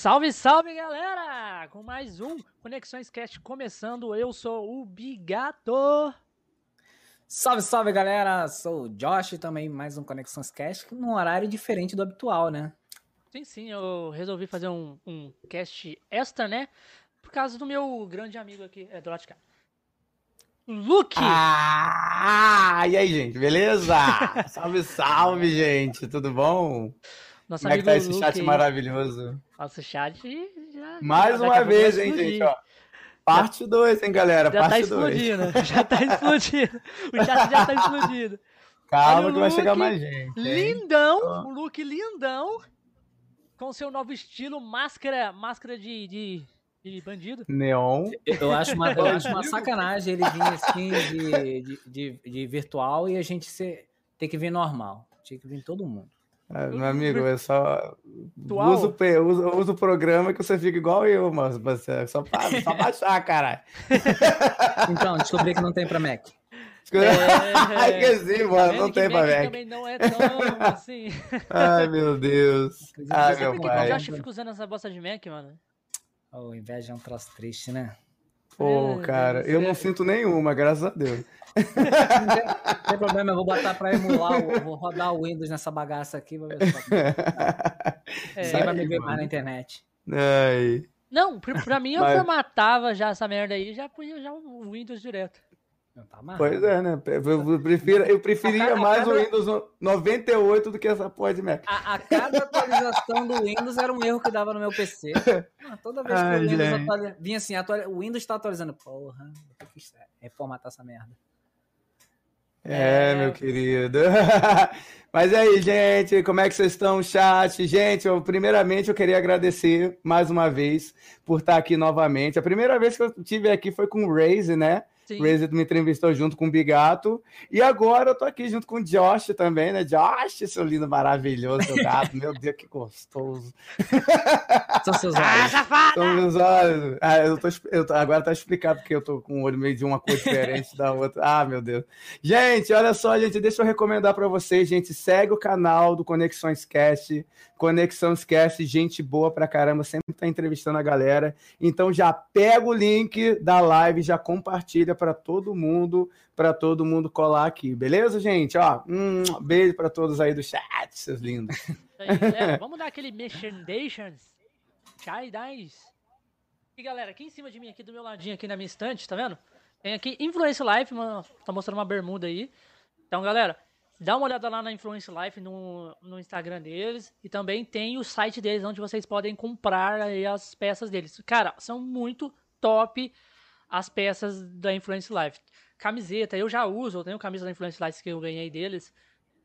Salve, salve galera! Com mais um Conexões Cast começando, eu sou o Bigato. Salve, salve galera! Sou o Josh também, mais um Conexões Cast, num horário diferente do habitual, né? Sim, sim, eu resolvi fazer um, um cast extra, né? Por causa do meu grande amigo aqui, é do Latica. Luke! Ah, e aí, gente, beleza? salve, salve, gente, tudo bom? Nosso Como é que tá esse Luke chat aí. maravilhoso? Nosso chat já. Mais uma vez, hein, gente, ó. Parte 2, hein, galera? Já tá Parte 2. explodindo, já tá explodindo. O chat já tá explodindo. Calma Olha que vai chegar mais gente. hein? Lindão, Ó. um look lindão, com seu novo estilo, máscara, máscara de, de, de bandido. Neon. Eu acho uma, eu acho uma sacanagem ele vir assim de, de, de, de virtual e a gente ser, ter que vir normal. Tinha que vir todo mundo. Ah, meu amigo, é só. Virtual? Usa o, usa, usa o programa que você fica igual eu, mas você só, pa- só baixar, caralho. Então, descobri que não tem pra Mac. Ai, que sim, Tá mano, não tem pra Mac também não é tão assim. Ai, meu Deus. Ai, meu pai. Josh fica usando essa bosta de Mac, mano? Oh, inveja é um troço triste, né? Pô, Meu cara, eu não sinto nenhuma, graças a Deus. Não tem, problema, eu vou botar pra emular, vou rodar o Windows nessa bagaça aqui, vou ver se É. Ninguém vai me ver mano. mais na internet. Ai. Não, pra, pra mim eu Mas- formatava já essa merda aí, já punha já o Windows direto. Não tá amarrado. Pois é, né? Eu, prefiro, eu preferia cada- mais o cada- Windows 98 do que essa porra de Mac. A, a cada atualização do Windows era um erro que dava no meu PC. Ah, toda vez que Ai, o Windows atualiza, vinha assim, o Windows tá atualizando. Porra, vou que reformatar essa merda. É, É. meu querido. Mas aí, gente, como é que vocês estão, chat? Gente, eu, primeiramente eu queria agradecer mais uma vez por estar aqui novamente. A primeira vez que eu estive aqui foi com o Raze, né? Sim. O Raze me entrevistou junto com o Bigato. E agora eu tô aqui junto com o Josh também, né? Josh, seu lindo, maravilhoso, seu gato. Meu Deus, que gostoso. São seus Ah, olhos. safada! São meus olhos. Ah, eu tô, eu tô- agora tá explicado porque eu tô com o olho meio de uma cor diferente da outra. Ah, meu Deus. Gente, olha só, gente, deixa eu recomendar pra vocês, gente, segue o canal do Conexões Cast, Conexões Cast, gente boa pra caramba, sempre tá entrevistando a galera. Então já pega o link da live, já compartilha pra todo mundo, pra todo mundo colar aqui, beleza, gente? Ó, um beijo pra todos aí do chat, seus lindos. Aí, galera. Vamos dar aquele merchandations. Chai Dice. E galera, aqui em cima de mim, aqui do meu ladinho, aqui na minha estante, tá vendo? Tem aqui Influence Life, tá mostrando uma bermuda aí. Então, galera, dá uma olhada lá na Influence Life no, no Instagram deles. E também tem o site deles, onde vocês podem comprar as peças deles. Cara, são muito top as peças da Influence Life. Camiseta, eu já uso, eu tenho camisa da Influence Life que eu ganhei deles.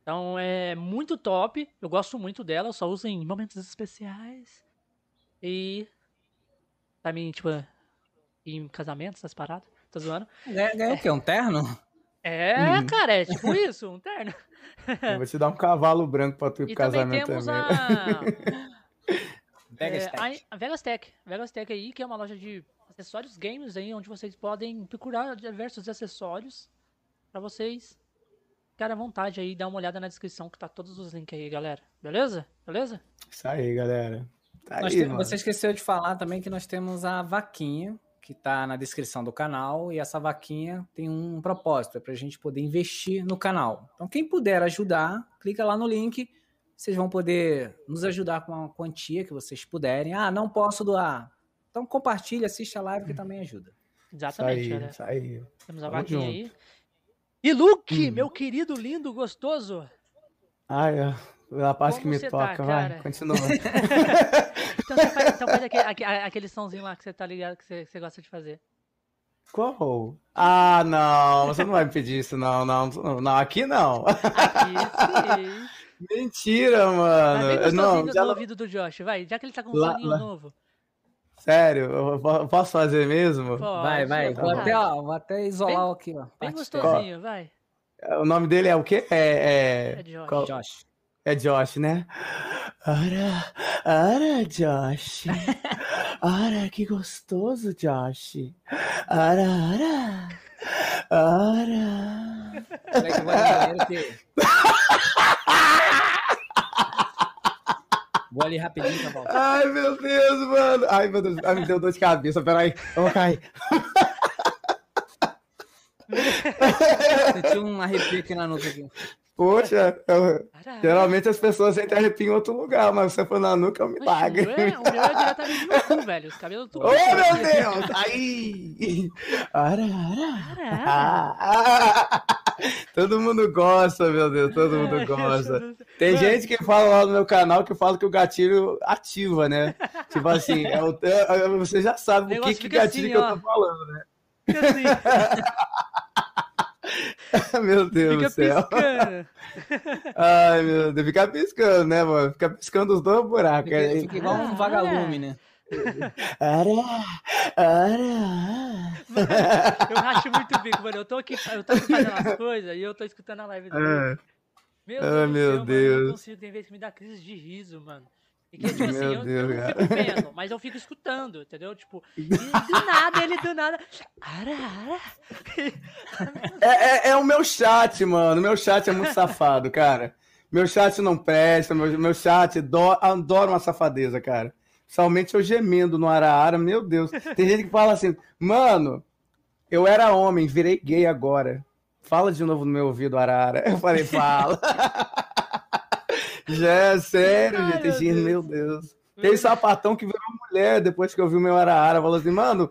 Então é muito top. Eu gosto muito dela, eu só uso em momentos especiais. E. Pra mim, tipo, em casamentos, essas paradas. Tô zoando. Ganha, ganha o quê? Um terno? É, Uhum. cara, é tipo isso, um terno. Eu vou te dar um cavalo branco pra tu ir E pro também casamento temos também. a. Pega é, tag. a, Vegas Tech. Vegas Tech aí, que é uma loja de acessórios games aí, onde vocês podem procurar diversos acessórios pra vocês ficarem à vontade aí, dá uma olhada na descrição que tá todos os links aí, galera. Beleza? Beleza? Isso aí, galera. Tá aí, você esqueceu de falar também que nós temos a vaquinha, que tá na descrição do canal, e essa vaquinha tem um propósito, é pra gente poder investir no canal. Então, quem puder ajudar, clica lá no link, vocês vão poder nos ajudar com a quantia que vocês puderem. Ah, não posso doar. Então, compartilha, assiste a live que também ajuda. Isso Exatamente, aí, galera. isso aí. Temos a vaquinha junto. aí. E Luke, Hum. meu querido, lindo, gostoso. Ai, é a parte que me tá, toca, vai, cara? continua. Então você faz, então faz aque- aque- aquele somzinho lá que você tá ligado, que você, você gosta de fazer. Qual? Ah, não, você não vai me pedir isso, não, não, não, aqui não. Aqui sim. Mentira, Vai mano. gostosinho Não, no já, ouvido do Josh, vai. Já que ele tá com um Lá- soninho lá- novo. sério, eu po- posso fazer mesmo? Pode, vai, vai. Vou até, ó, vou até isolar Bem- aqui, ó. Bem gostosinho, vai. O nome dele é o quê? É, É Josh. qual-. Josh. É Josh, né? Ora, ora, Josh. Ora, que gostoso, Josh. Ora, ora. Ora. Peraí que eu vou no banheiro Vou ali rapidinho, tá bom. Ai, meu Deus, mano. Ai, meu Deus. Ai, me deu dor de cabeça. Peraí. Eu vou cair. Senti um arrepio aqui na nuca aqui. Poxa, eu- geralmente as pessoas sentem arrepio em outro lugar, mas você foi na nuca, é um milagre. É, o meu é diretamente no cu, velho. Os cabelos tudo. Oh, meu Deus! Aí! Ara, ara. Caralho. Ah, todo mundo gosta, meu Deus, todo mundo gosta. Tem gente que fala lá no meu canal que fala que o gatilho ativa, né? Tipo assim, é o- é- você já sabe o que, que gatilho assim, que eu ó. tô falando, né? Fica assim, Meu Deus fica do céu. piscando. Ai, meu Deus, fica piscando, né, mano? Fica piscando os dois buracos. Fica, fica igual um vagalume, né? Ara, ara. Eu racho muito o bico, mano. Eu tô aqui, eu tô aqui fazendo as coisas e eu tô escutando a live dele. Ah, Meu Ah, Deus, do meu céu, mano, eu Deus. não consigo, tem vezes que me dá crise de riso, mano. E que, tipo assim, eu, eu Deus, não cara. fico vendo, mas eu fico escutando, entendeu? Tipo, do nada, ele do nada. Ara, ara. É, é, é o meu chat, mano. Meu chat é muito safado, cara. Meu chat não presta, meu, meu chat do, adora uma safadeza, cara. Principalmente eu gemendo no Araara, meu Deus. Tem gente que fala assim, mano, eu era homem, virei gay agora. Fala de novo no meu ouvido, Araara. Eu falei, fala. Já é sério, Ai, gente. Meu Deus. meu Deus. Tem sapatão que virou mulher depois que eu vi o meu Araara. Falou assim, mano,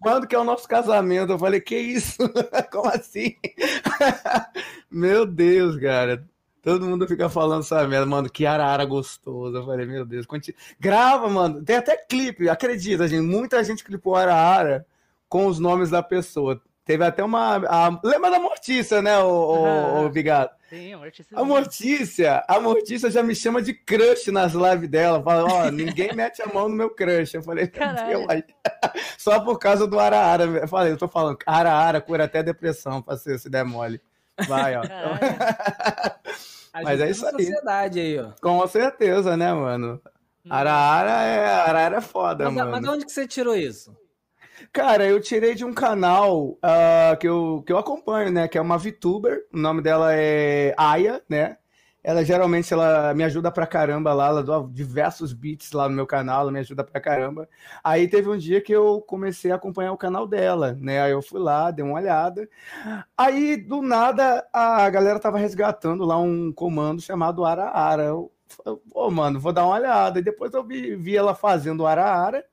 quando que é o nosso casamento? Eu falei, que isso? Como assim? meu Deus, cara. Todo mundo fica falando essa merda, mano, que Araara gostoso. Eu falei, meu Deus, conti- grava, mano. Tem até clipe, acredita, gente. Muita gente clipou Araara com os nomes da pessoa. Teve até uma. a- lembra da Mortícia, né, o, o, o Bigado? Artista. A Mortícia, a Mortícia já me chama de crush nas lives dela. Fala, ó, ninguém mete a mão no meu crush. Eu falei, Caralho. só por causa do Araara. Eu falei, eu tô falando, Araara cura até depressão, parceiro, se der mole. Vai, ó. Mas é isso aí. sociedade aí, ó. Com certeza, né, mano? Araara é, Araara é foda, Mas, mano. mas de onde que você tirou isso? Cara, eu tirei de um canal ah, que, eu, que eu acompanho, né? Que é uma VTuber. O nome dela é Aya, né? Ela geralmente ela me ajuda pra caramba lá, ela dá diversos beats lá no meu canal, ela me ajuda pra caramba. Aí teve um dia que eu comecei a acompanhar o canal dela, né? Aí eu fui lá, dei uma olhada. Aí, do nada, a galera tava resgatando lá um comando chamado Araara. Eu, eu, pô, mano, vou dar uma olhada. E depois eu vi, vi ela fazendo o Araara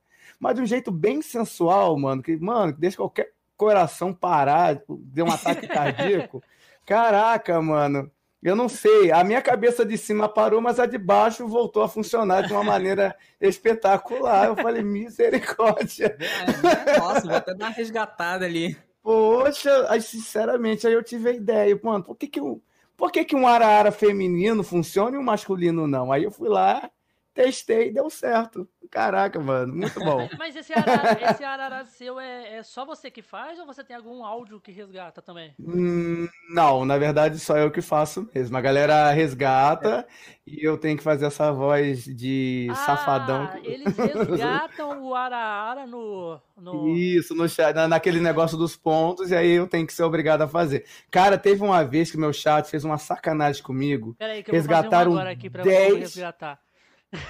mas de um jeito bem sensual, mano, que, mano, que deixa qualquer coração parar, deu um ataque cardíaco. Caraca, mano. Eu não sei, a minha cabeça de cima parou, mas a de baixo voltou a funcionar de uma maneira espetacular. Eu falei, misericórdia. É, Nossa, vou até dar uma resgatada ali. Poxa, aí, sinceramente, aí eu tive a ideia, mano, por que que, um, por que, que um arara feminino funciona e um masculino não? Aí eu fui lá, testei e deu certo. Caraca, mano, muito bom. Mas esse arara, esse arara seu é, é só você que faz ou você tem algum áudio que resgata também? Hum, não, na verdade só eu que faço mesmo. A galera resgata e eu tenho que fazer essa voz de safadão. Ah, eles resgatam o arara no. no... Isso, no chat, na- naquele negócio dos pontos, e aí eu tenho que ser obrigado a fazer. Cara, teve uma vez que meu chat fez uma sacanagem comigo. Peraí, que eu vou fazer resgataram um agora aqui pra 10. você resgatar.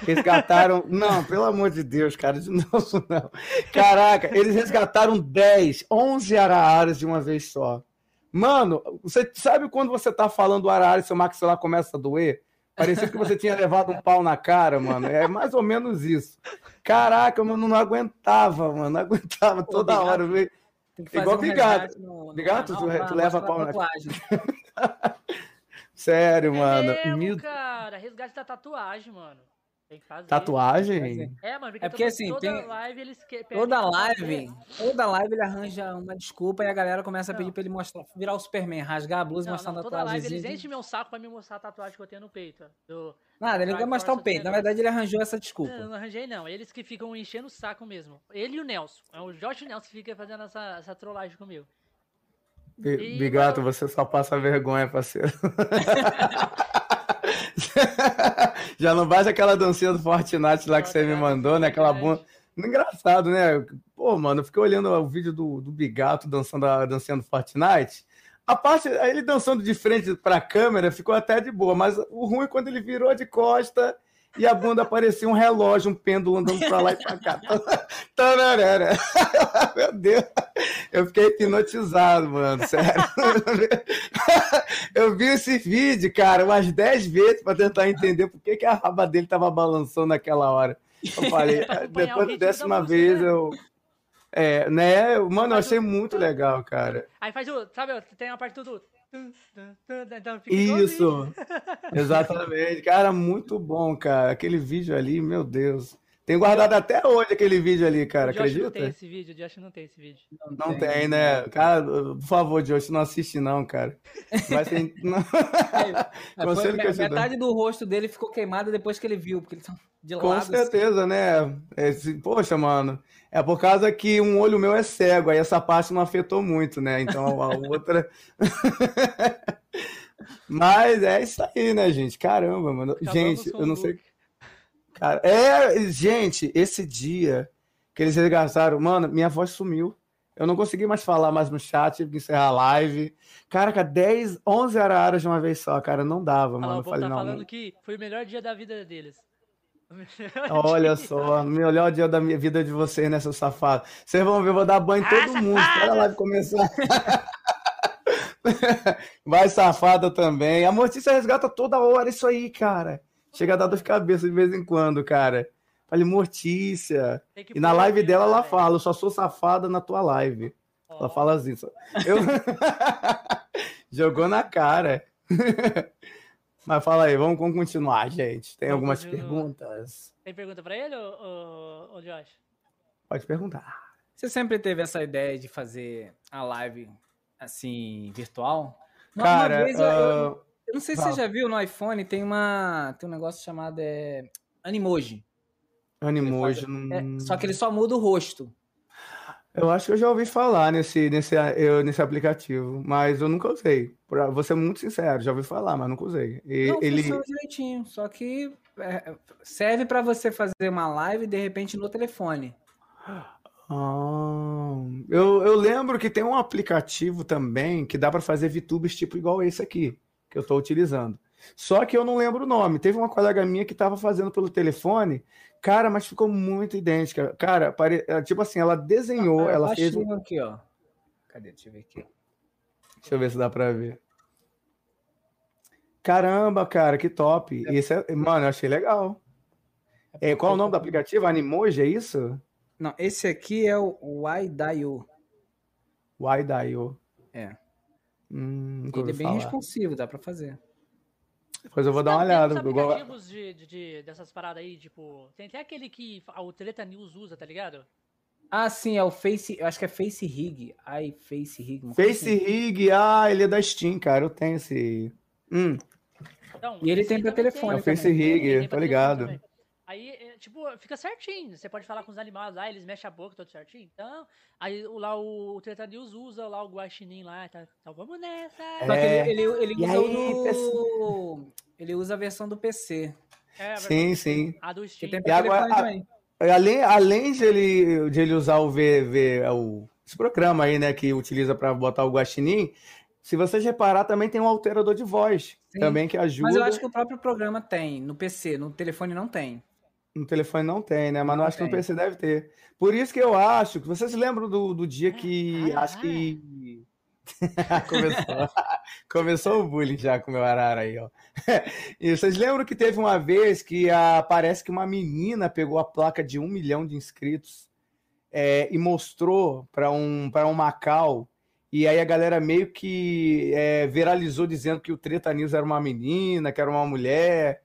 Resgataram. Não, pelo amor de Deus, cara, de novo não. Caraca, eles resgataram 10, 11 araaras de uma vez só. Mano, você sabe quando você tá falando arara e seu maxilar começa a doer? Parecia que você tinha levado um pau na cara, mano. É mais ou menos isso. Caraca, mano, não aguentava, mano. Não aguentava Pô, toda obrigado. hora. velho. Tem que Igual um resgate no- no Bigado, canal tu- pra tu leva pau na- tatuagem. Sério, É mano. mesmo, Mil- cara. Resgate da tatuagem, mano. Tem que fazer. Tatuagem? É, mano, porque, É porque, toda, assim, toda tem- live eles que- Toda live, toda live ele arranja uma desculpa e a galera começa a pedir Não. pra ele mostrar, virar o Superman, rasgar a blusa e mostrar a toda live tatuagem. eles enchem meu saco pra me mostrar a tatuagem que eu tenho no peito. Do... Nada, ele não quer mostrar o peito. Na verdade, ele arranjou essa desculpa. Não, não arranjei não. Eles que ficam enchendo o saco mesmo. Ele e o Nelson. É o Jorge Nelson que fica fazendo essa, essa trollagem comigo. E, Bigato, mano- você só passa vergonha, parceiro. Já não basta aquela dancinha do Fortnite lá que você me mandou, né? Aquela bunda. Engraçado, né? Pô, mano, eu fiquei olhando o vídeo do, do Bigato dançando a dancinha do Fortnite. A parte, ele dançando de frente pra câmera ficou até de boa, mas o ruim é quando ele virou de costa, e a bunda parecia um relógio, um pêndulo andando pra lá e pra cá. Tararara. Meu Deus, eu fiquei hipnotizado, mano, sério. Eu vi esse vídeo, cara, umas 10 vezes pra tentar entender por que, que a raba dele tava balançando naquela hora. Eu falei, depois da décima vez né? eu. É, né? Mano, eu achei muito legal, cara. Aí faz o. Sabe, tem uma parte do. Então. Isso, exatamente. Cara, muito bom, cara. Aquele vídeo ali, meu Deus. Tem guardado até hoje aquele vídeo ali, cara, o Josh não tem acredita? esse vídeo, o Josh não tem esse vídeo. Não tem, né? Cara, por favor, Josh, não assiste não, cara. Vai ser... não. É, Conselho foi- que eu te dou. metade do rosto dele ficou queimado depois que ele viu, porque ele tá de Com lado. assim. certeza, né? Esse- poxa, mano, é por causa que um olho meu é cego, aí essa parte não afetou muito, né? Então a outra. Mas é isso aí, né, gente? Caramba, mano. Acabamos gente, eu não sei. Cara, é, gente, esse dia que eles resgataram, mano, minha voz sumiu. Eu não consegui mais falar mais no chat, tive que encerrar a live. Caraca, 10, 11 araras de uma vez só, cara, não dava, lá, mano. Eu falei, tá não, falando que foi o melhor dia da vida deles. Olha só, melhor dia da minha vida de vocês, né, seus safados? Vocês vão ver, eu vou dar banho em todo Ah, mundo. Espera a live começar. Vai safada também. A Mortícia resgata toda hora isso aí, cara. Chega a dar dor de cabeça de vez em quando, cara. Falei, Mortícia. E na live aqui, dela ela velho. fala, eu só sou safada na tua live. Ela Ó, fala assim. só. Eu... Jogou na cara. Mas fala aí, vamos vamos continuar, gente. Tem Vamos algumas continuar. perguntas? Tem pergunta pra ele, ô, ô, ô Josh? Pode perguntar. Você sempre teve essa ideia de fazer a live assim, virtual? Uma- Cara, uma vez eu, eu- ah, eu não sei se você já viu no iPhone, tem uma tem um negócio chamado é, Animoji. Animoji. É, não- só que ele só muda o rosto. Eu acho que eu já ouvi falar nesse, nesse, eu- nesse aplicativo, mas eu nunca usei. Pra vou ser muito sincero, já ouvi falar, mas nunca usei. E Não, ele. funciona direitinho, só que é, serve pra você fazer uma live de repente no telefone. Ah, eu, eu lembro que tem um aplicativo também que dá para fazer VTubers tipo igual esse aqui, que eu estou utilizando. Só que eu não lembro o nome. Teve uma colega minha que estava fazendo pelo telefone, cara, mas ficou muito idêntica. Cara, pare... é, tipo assim, ela desenhou, Ah, ela fez. um- aqui, ó. Cadê? Deixa eu ver aqui. Deixa eu ver se dá para ver. Caramba, cara, que top. Esse é... Mano, eu achei legal. É, qual é o nome do aplicativo? Animoji, é isso? Não, esse aqui é o Waidaio. Waidaio. É. Hum, Ele é bem falar. responsivo, dá pra fazer. Depois eu vou dar uma Tem uns olhada. igual- aplicativos de, de- de- dessas paradas aí, tipo. Tem até aquele que o Treta News usa, tá ligado? Ah, sim, é o Face, eu acho que é Face Rig. Ai, Face Rig. uma Face assim. Rig, ah, ele é da Steam, cara. Eu tenho esse. Hum, Então, E ele tem pra telefone é o tem. Face. Tem, Rig, tem pra ligado. também. Aí, é, tipo, fica certinho. Você pode falar com os animais lá, eles mexem a boca, tudo certinho. Então, aí o- lá o, o Treta News usa lá o guaxinim lá. Tá, então vamos nessa. Só que É. ele, ele, ele E usa aí, do... Ele usa a versão do PC. É, sim, sim. A do Steam. tem E agora, a- também. Além, além de, ele, de ele usar o VV, o, esse programa aí, né, que utiliza para botar o guaxinim, se vocês reparar, também tem um alterador de voz, Sim. também que ajuda. Mas eu acho que o próprio programa tem, no PC, no telefone não tem. No telefone não tem, né? Mas Não acho que no tem. PC deve ter. Por isso que eu acho que vocês lembram do, do dia que Ah, acho que começou, começou o bullying já com o meu arara aí, ó. E vocês lembram que teve uma vez que a, parece que uma menina pegou a placa de um milhão de inscritos é, e mostrou para um para um Macau e aí a galera meio que é, viralizou dizendo que o Treta News era uma menina, que era uma mulher.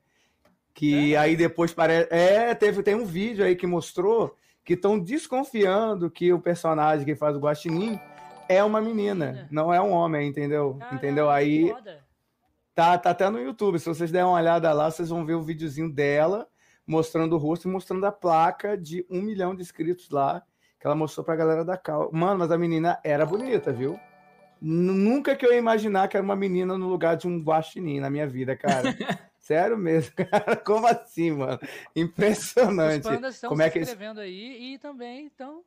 Que aí depois parece. É, teve, tem um vídeo aí que mostrou que estão desconfiando que o personagem que faz o Guaxinim é uma menina, não é um homem, entendeu? Caralho, entendeu? Aí tá, tá até no YouTube. Se vocês derem uma olhada lá, vocês vão ver o videozinho dela mostrando o rosto e mostrando a placa de um milhão de inscritos lá que ela mostrou pra galera da Cal. Mano, mas a menina era bonita, viu? Nunca que eu ia imaginar que era uma menina no lugar de um guaxinim na minha vida, cara. Sério mesmo, cara. Como assim, mano? Os Impressionante. pandas estão Como se é que eles- inscrevendo aí e também estão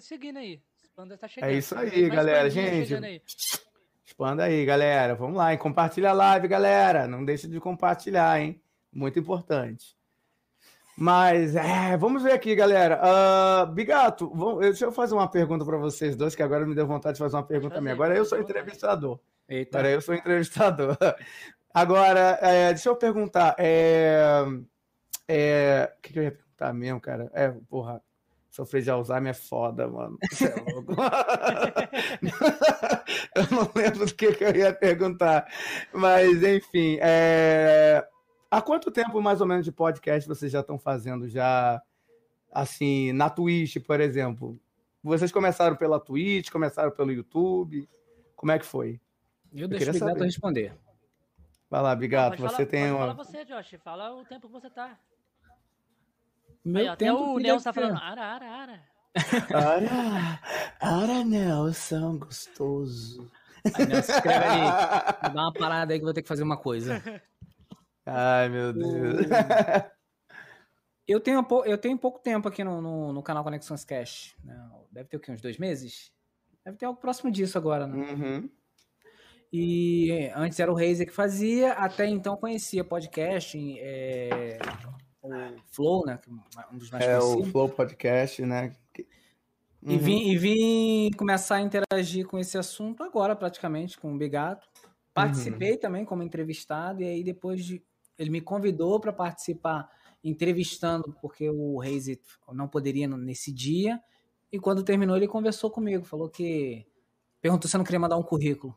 seguindo aí. Os pandas tá chegando. É isso aí, Mais galera. Gente, aí. Expanda aí, galera. Vamos lá, hein? Compartilha a live, galera. Não deixe de compartilhar, hein? Muito importante. Mas, é, vamos ver aqui, galera. Uh, Bigato, vamos, deixa eu fazer uma pergunta para vocês dois, que agora me deu vontade de fazer uma pergunta também. Agora eu sou entrevistador. Eita. Agora eu sou entrevistador. Agora, é, deixa eu perguntar. É, é, o que, que eu ia perguntar mesmo, cara? É, porra, sofrer de Alzheimer é foda, mano. É eu não lembro do que, que, eu ia perguntar. Mas, enfim, é... há quanto tempo mais ou menos de podcast vocês já estão fazendo já, assim, na Twitch, por exemplo? Vocês começaram pela Twitch, começaram pelo YouTube? Como é que foi? Eu, eu deixo o responder. Vai lá, Bigato, você falar, tem uma... Fala você, Josh, fala o tempo que você tá. Meu Aí, até o Nelson tá falando, ara, ara, ara. Ara, ara, Nelson, gostoso. Aí, Nelson, escreve ali, dá uma parada aí que eu vou ter que fazer uma coisa. Ai, meu Deus. Eu tenho, eu tenho pouco tempo aqui no, no, no canal Conexões Cash. Né? Deve ter o quê? Uns dois meses? Deve ter algo próximo disso agora, né? Uhum. E antes era o Razer que fazia, até então conhecia podcast, é, o Flow, né? É um dos mais É o Flow Podcast, né? Uhum. E, vim, e vim começar a interagir com esse assunto agora, praticamente, com o Bigato. Participei uhum. também como entrevistado, e aí depois de, ele me convidou para participar entrevistando, porque o Reis não poderia nesse dia. E quando terminou, ele conversou comigo, falou que. Perguntou se eu não queria mandar um currículo.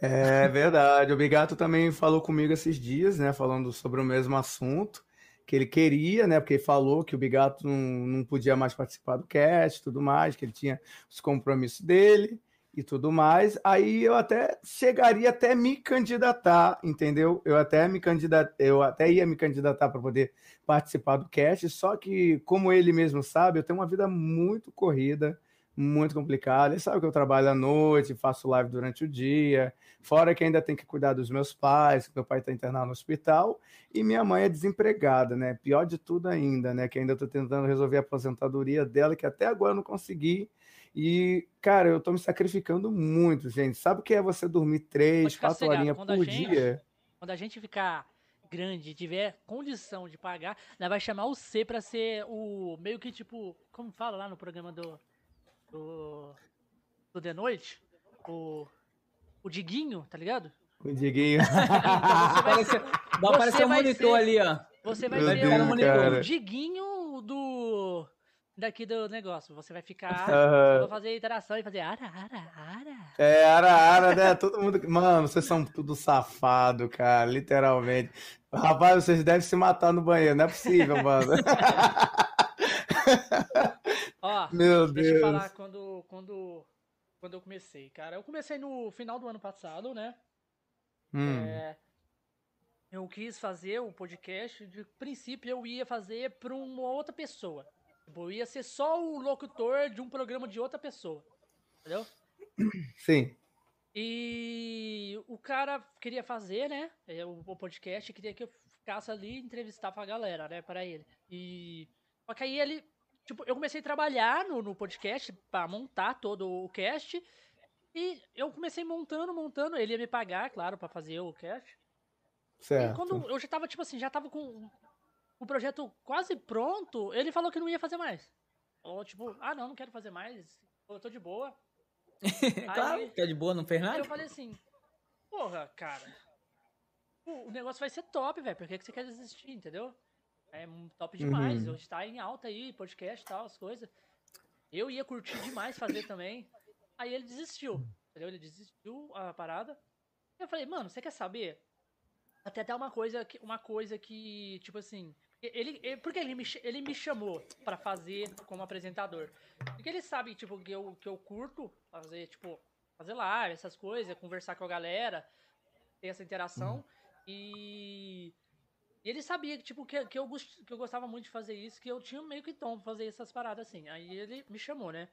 É verdade. O Bigato também falou comigo esses dias, né? Falando sobre o mesmo assunto que ele queria, né? Porque falou que o Bigato não, não podia mais participar do cast e tudo mais, que ele tinha os compromissos dele e tudo mais. Aí eu até chegaria até me candidatar, entendeu? Eu até me candidat, eu até ia me candidatar para poder participar do cast, só que como ele mesmo sabe, eu tenho uma vida muito corrida muito complicado. Ele sabe que eu trabalho à noite, faço live durante o dia, fora que ainda tem que cuidar dos meus pais, meu pai está internado no hospital, e minha mãe é desempregada, né? Pior de tudo ainda, né? Que ainda estou tentando resolver a aposentadoria dela, que até agora eu não consegui. E, cara, eu estou me sacrificando muito, gente. Sabe o que é você dormir três, quatro horinhas por gente, dia? Quando a gente ficar grande, tiver condição de pagar, ela vai chamar o C para ser o meio que tipo, como fala lá no programa do do, do The Noite, o, o Diguinho, tá ligado? O Diguinho. então você vai, aparecer um monitor ser, ali, ó. Você vai Meu ser Deus, o, Diguinho do daqui do negócio. Você vai ficar, uhum. vou fazer interação e fazer ara, ara, ara. É, ara, ara, né? Todo mundo. Mano, vocês são tudo safado, cara, literalmente. Rapaz, vocês devem se matar no banheiro, não é possível, mano. Ó, Meu deixa Deus. eu falar quando, quando, quando eu comecei, cara. Eu comecei no final do ano passado, né? Hum. É, eu quis fazer o podcast. De princípio, eu ia fazer para uma outra pessoa. Tipo, eu ia ser só o locutor de um programa de outra pessoa. Entendeu? Sim. E o cara queria fazer, né? É, o, podcast, queria que eu ficasse ali e entrevistava a galera, né? Para ele. E. Só que aí ele Tipo, eu comecei a trabalhar no, no podcast para montar todo o cast. E eu comecei montando, montando. Ele ia me pagar, claro, para fazer o cast. Certo. E quando eu já tava, tipo assim, já tava com o projeto quase pronto, ele falou que não ia fazer mais. Ou tipo, ah não, não quero fazer mais. Eu tô de boa. claro, aí, quer de boa, não fez nada. Eu falei assim, porra, cara. O, o negócio vai ser top, velho. Por que, que você quer desistir, entendeu? É top demais. Uhum. Hoje tá em alta aí, podcast e tal, as coisas. Eu ia curtir demais fazer também. Aí ele desistiu. Entendeu? Ele desistiu a parada. Eu falei, mano, você quer saber? Até até uma coisa que, uma coisa que tipo assim, ele, ele porque ele me, ele me chamou para fazer como apresentador. Porque ele sabe, tipo, que eu, que eu curto fazer, tipo, fazer live, essas coisas, conversar com a galera, ter essa interação. Uhum. E e ele sabia que, tipo, que, que, eu, que eu gostava muito de fazer isso, que eu tinha meio que tom pra fazer essas paradas assim. Aí ele me chamou, né?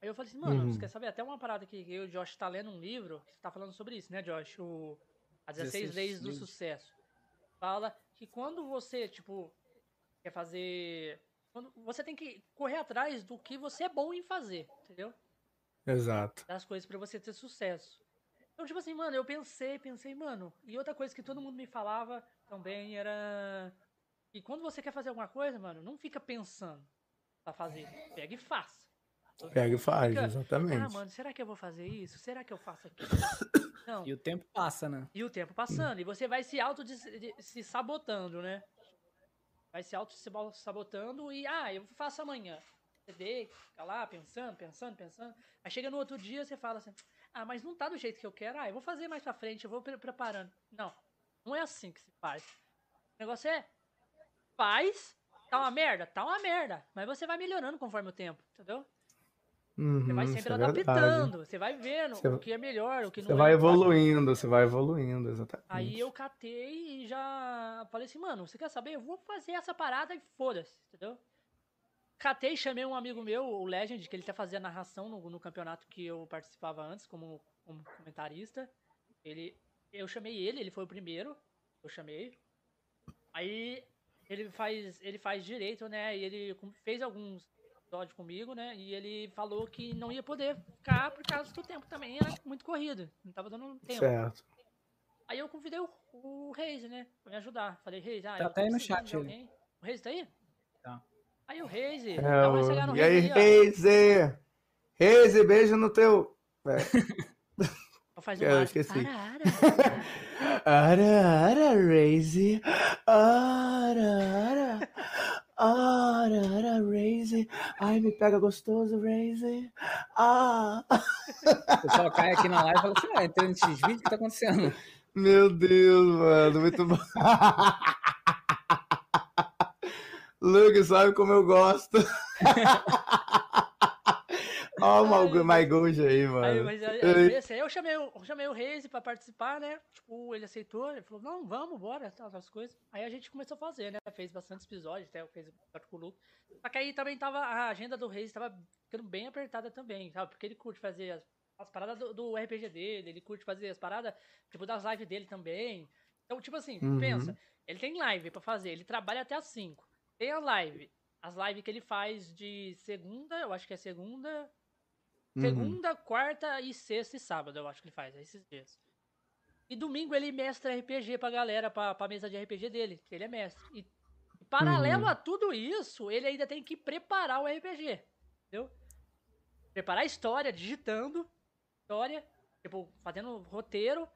Aí eu falei assim, mano, uhum. você quer saber até uma parada que eu e o Josh tá lendo um livro que tá falando sobre isso, né, Josh? O As 16 Leis do Sucesso. Fala que quando você, tipo, quer fazer. Quando você tem que correr atrás do que você é bom em fazer, entendeu? Exato. Das coisas para você ter sucesso. Então, tipo assim, mano, eu pensei, pensei, mano. E outra coisa que todo mundo me falava também era E quando você quer fazer alguma coisa, mano, não fica pensando pra fazer. Pega e faça. Pega e faz, Fica, Ah, exatamente. mano, será que eu vou fazer isso? Será que eu faço aquilo? Não. E o tempo passa, né? E o tempo passando. E você vai se auto se sabotando, né? Vai se auto sabotando e, ah, eu faço amanhã. Você deita, fica lá pensando, pensando, pensando. Aí chega no outro dia você fala assim, ah, mas não tá do jeito que eu quero. Ah, eu vou fazer mais pra frente, eu vou pre- preparando. Não, não é assim que se faz. O negócio é, faz, tá uma merda? Tá uma merda. Mas você vai melhorando conforme o tempo, entendeu? Você vai Uhum, sempre é verdade. adaptando, você vai vendo Você- o que é melhor, o que não Você é. vai evoluindo, você vai evoluindo, exatamente. Aí eu catei e já falei assim, mano, você quer saber? Eu vou fazer essa parada e foda-se, entendeu? Catei, chamei um amigo meu, o Legend, que ele tá fazendo narração no, no campeonato que eu participava antes, como, como comentarista. Ele, eu chamei ele, ele foi o primeiro, eu chamei. Aí ele faz, ele faz direito, né? E ele fez alguns episódios comigo, né? E ele falou que não ia poder ficar por causa que o tempo também era muito corrido, não tava dando tempo. Certo. Aí eu convidei o, o Reis, né? Pra me ajudar. Falei, Reis, ah, Tá até aí no chat alguém. O Reis tá aí? Tá. Aí o Reis, É, o- E aí, Reis? Reise, beijo no teu. ó. Faz Eu um ar. esqueci. Arara. Ara, ara, Raise. Ara, ara. Ara, ara, Raise. Ai, me pega gostoso, Raise. Ah. O pessoal cai aqui na live e fala assim, ah, entrei nesses vídeos, o que tá acontecendo? Meu Deus, mano, muito bom. Luke, sabe como eu gosto? Ó, o My Gold aí, mano. mas aí, Ei. aí, esse aí eu chamei, o- eu chamei o Reis pra participar, né? Tipo, ele aceitou, ele falou, não, vamos, bora, tal, as coisas. Aí a gente começou a fazer, né? Fez bastante episódios, até fez o com o Luke. Só que aí também tava, a agenda do Reis tava ficando bem apertada também, sabe? Porque ele curte fazer as, as paradas do, do RPG dele, ele curte fazer as paradas, tipo, das lives dele também. Então, tipo assim, Uhum. pensa, ele tem live pra fazer, ele trabalha até às 5. Tem a live, as lives que ele faz de segunda, eu acho que é segunda, Uhum. Segunda, quarta e sexta e sábado, eu acho que ele faz, esses dias. E domingo ele mestra RPG pra galera, pra, pra mesa de RPG dele, que ele é mestre. E, paralelo Uhum. a tudo isso, ele ainda tem que preparar o RPG, entendeu? Preparar a história, digitando história, tipo, fazendo roteiro.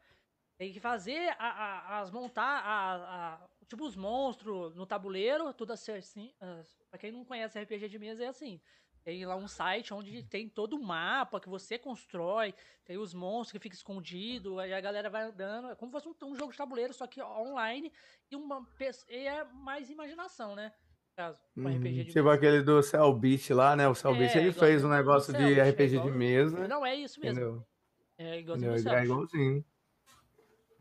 Tem que fazer a- a- as montar, a, tipo, os monstros no tabuleiro, tudo assim. as- Pra quem não conhece RPG de mesa, é assim. Tem lá um site onde tem todo o mapa que você constrói, tem os monstros que ficam escondidos, aí a galera vai andando. É como se fosse um, um jogo de tabuleiro, só que online e uma e é mais imaginação, né? Caso. RPG de Tipo mesa. aquele do Cell Beat lá, né? O Cell É, ele igual fez um negócio de Beat, é RPG de igual- mesa. Não, é isso mesmo. Entendeu? É igualzinho É igualzinho.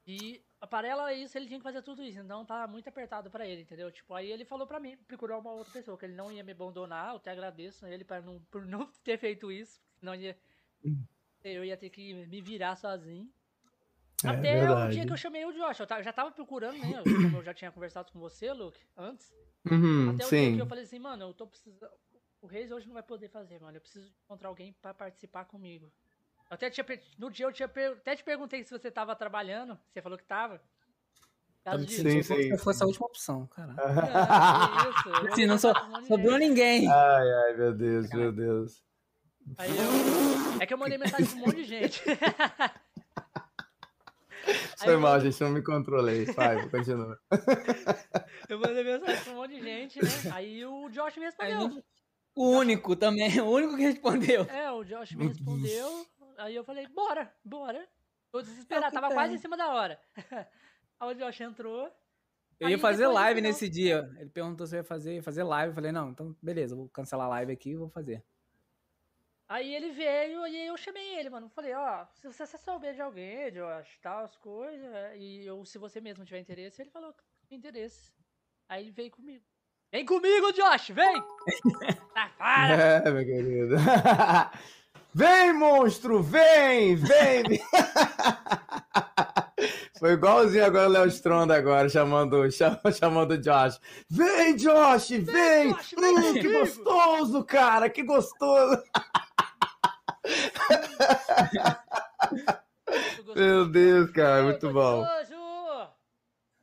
E paralela a isso, ele tinha que fazer tudo isso. Então tá muito apertado pra ele, entendeu? Tipo, aí ele falou pra mim procurar uma outra pessoa, que ele não ia me abandonar. Eu até agradeço a ele pra não, por não ter feito isso. Senão ia, eu ia ter que me virar sozinho. É Até o verdade. dia que eu chamei o Josh. Eu já tava procurando, né? Como eu já tinha conversado com você, Luke, antes. Uhum, Até o dia sim. que eu falei assim, mano, eu tô precisando. O Reis hoje não vai poder fazer, mano. Eu preciso encontrar alguém pra participar comigo. Eu até tinha, no dia eu tinha até te perguntei se você tava trabalhando. Você falou que tava. Caso de- Sim, sim. se fosse a última opção, cara. Não, que isso, eu vou Assim, não sobrou ninguém. Ai, ai, meu Deus, meu Deus. Aí eu- é que eu mandei mensagem pra um monte de gente. Aí Foi eu- mal, gente, não me controlei. Vai, continua. Eu mandei mensagem pra um monte de gente, né? Aí o Josh me Aí respondeu. não- O único também, o único que respondeu. É, o Josh me respondeu. Aí eu falei, bora, bora. Tô desesperado, É tava tem. quase em cima da hora. Aí o Josh entrou. Eu ia fazer live final- nesse dia. Ele perguntou se eu ia fazer, ia fazer live. Eu falei, não, então beleza, vou cancelar a live aqui e vou fazer. Aí ele veio e eu chamei ele, mano. Falei, ó, se você souber de alguém, Josh, tal, as coisas, e ou se você mesmo tiver interesse, ele falou que tem interesse. Aí ele veio comigo. Vem comigo, Josh, vem! Tá, para! É, meu querido. Vem, monstro, vem, vem. Foi igualzinho agora o Léo Stronda agora, chamando, cham- chamando o Josh. Vem, Josh, vem! Josh, vem Hum, que comigo." gostoso, cara, que gostoso. Meu Deus, cara, muito bom.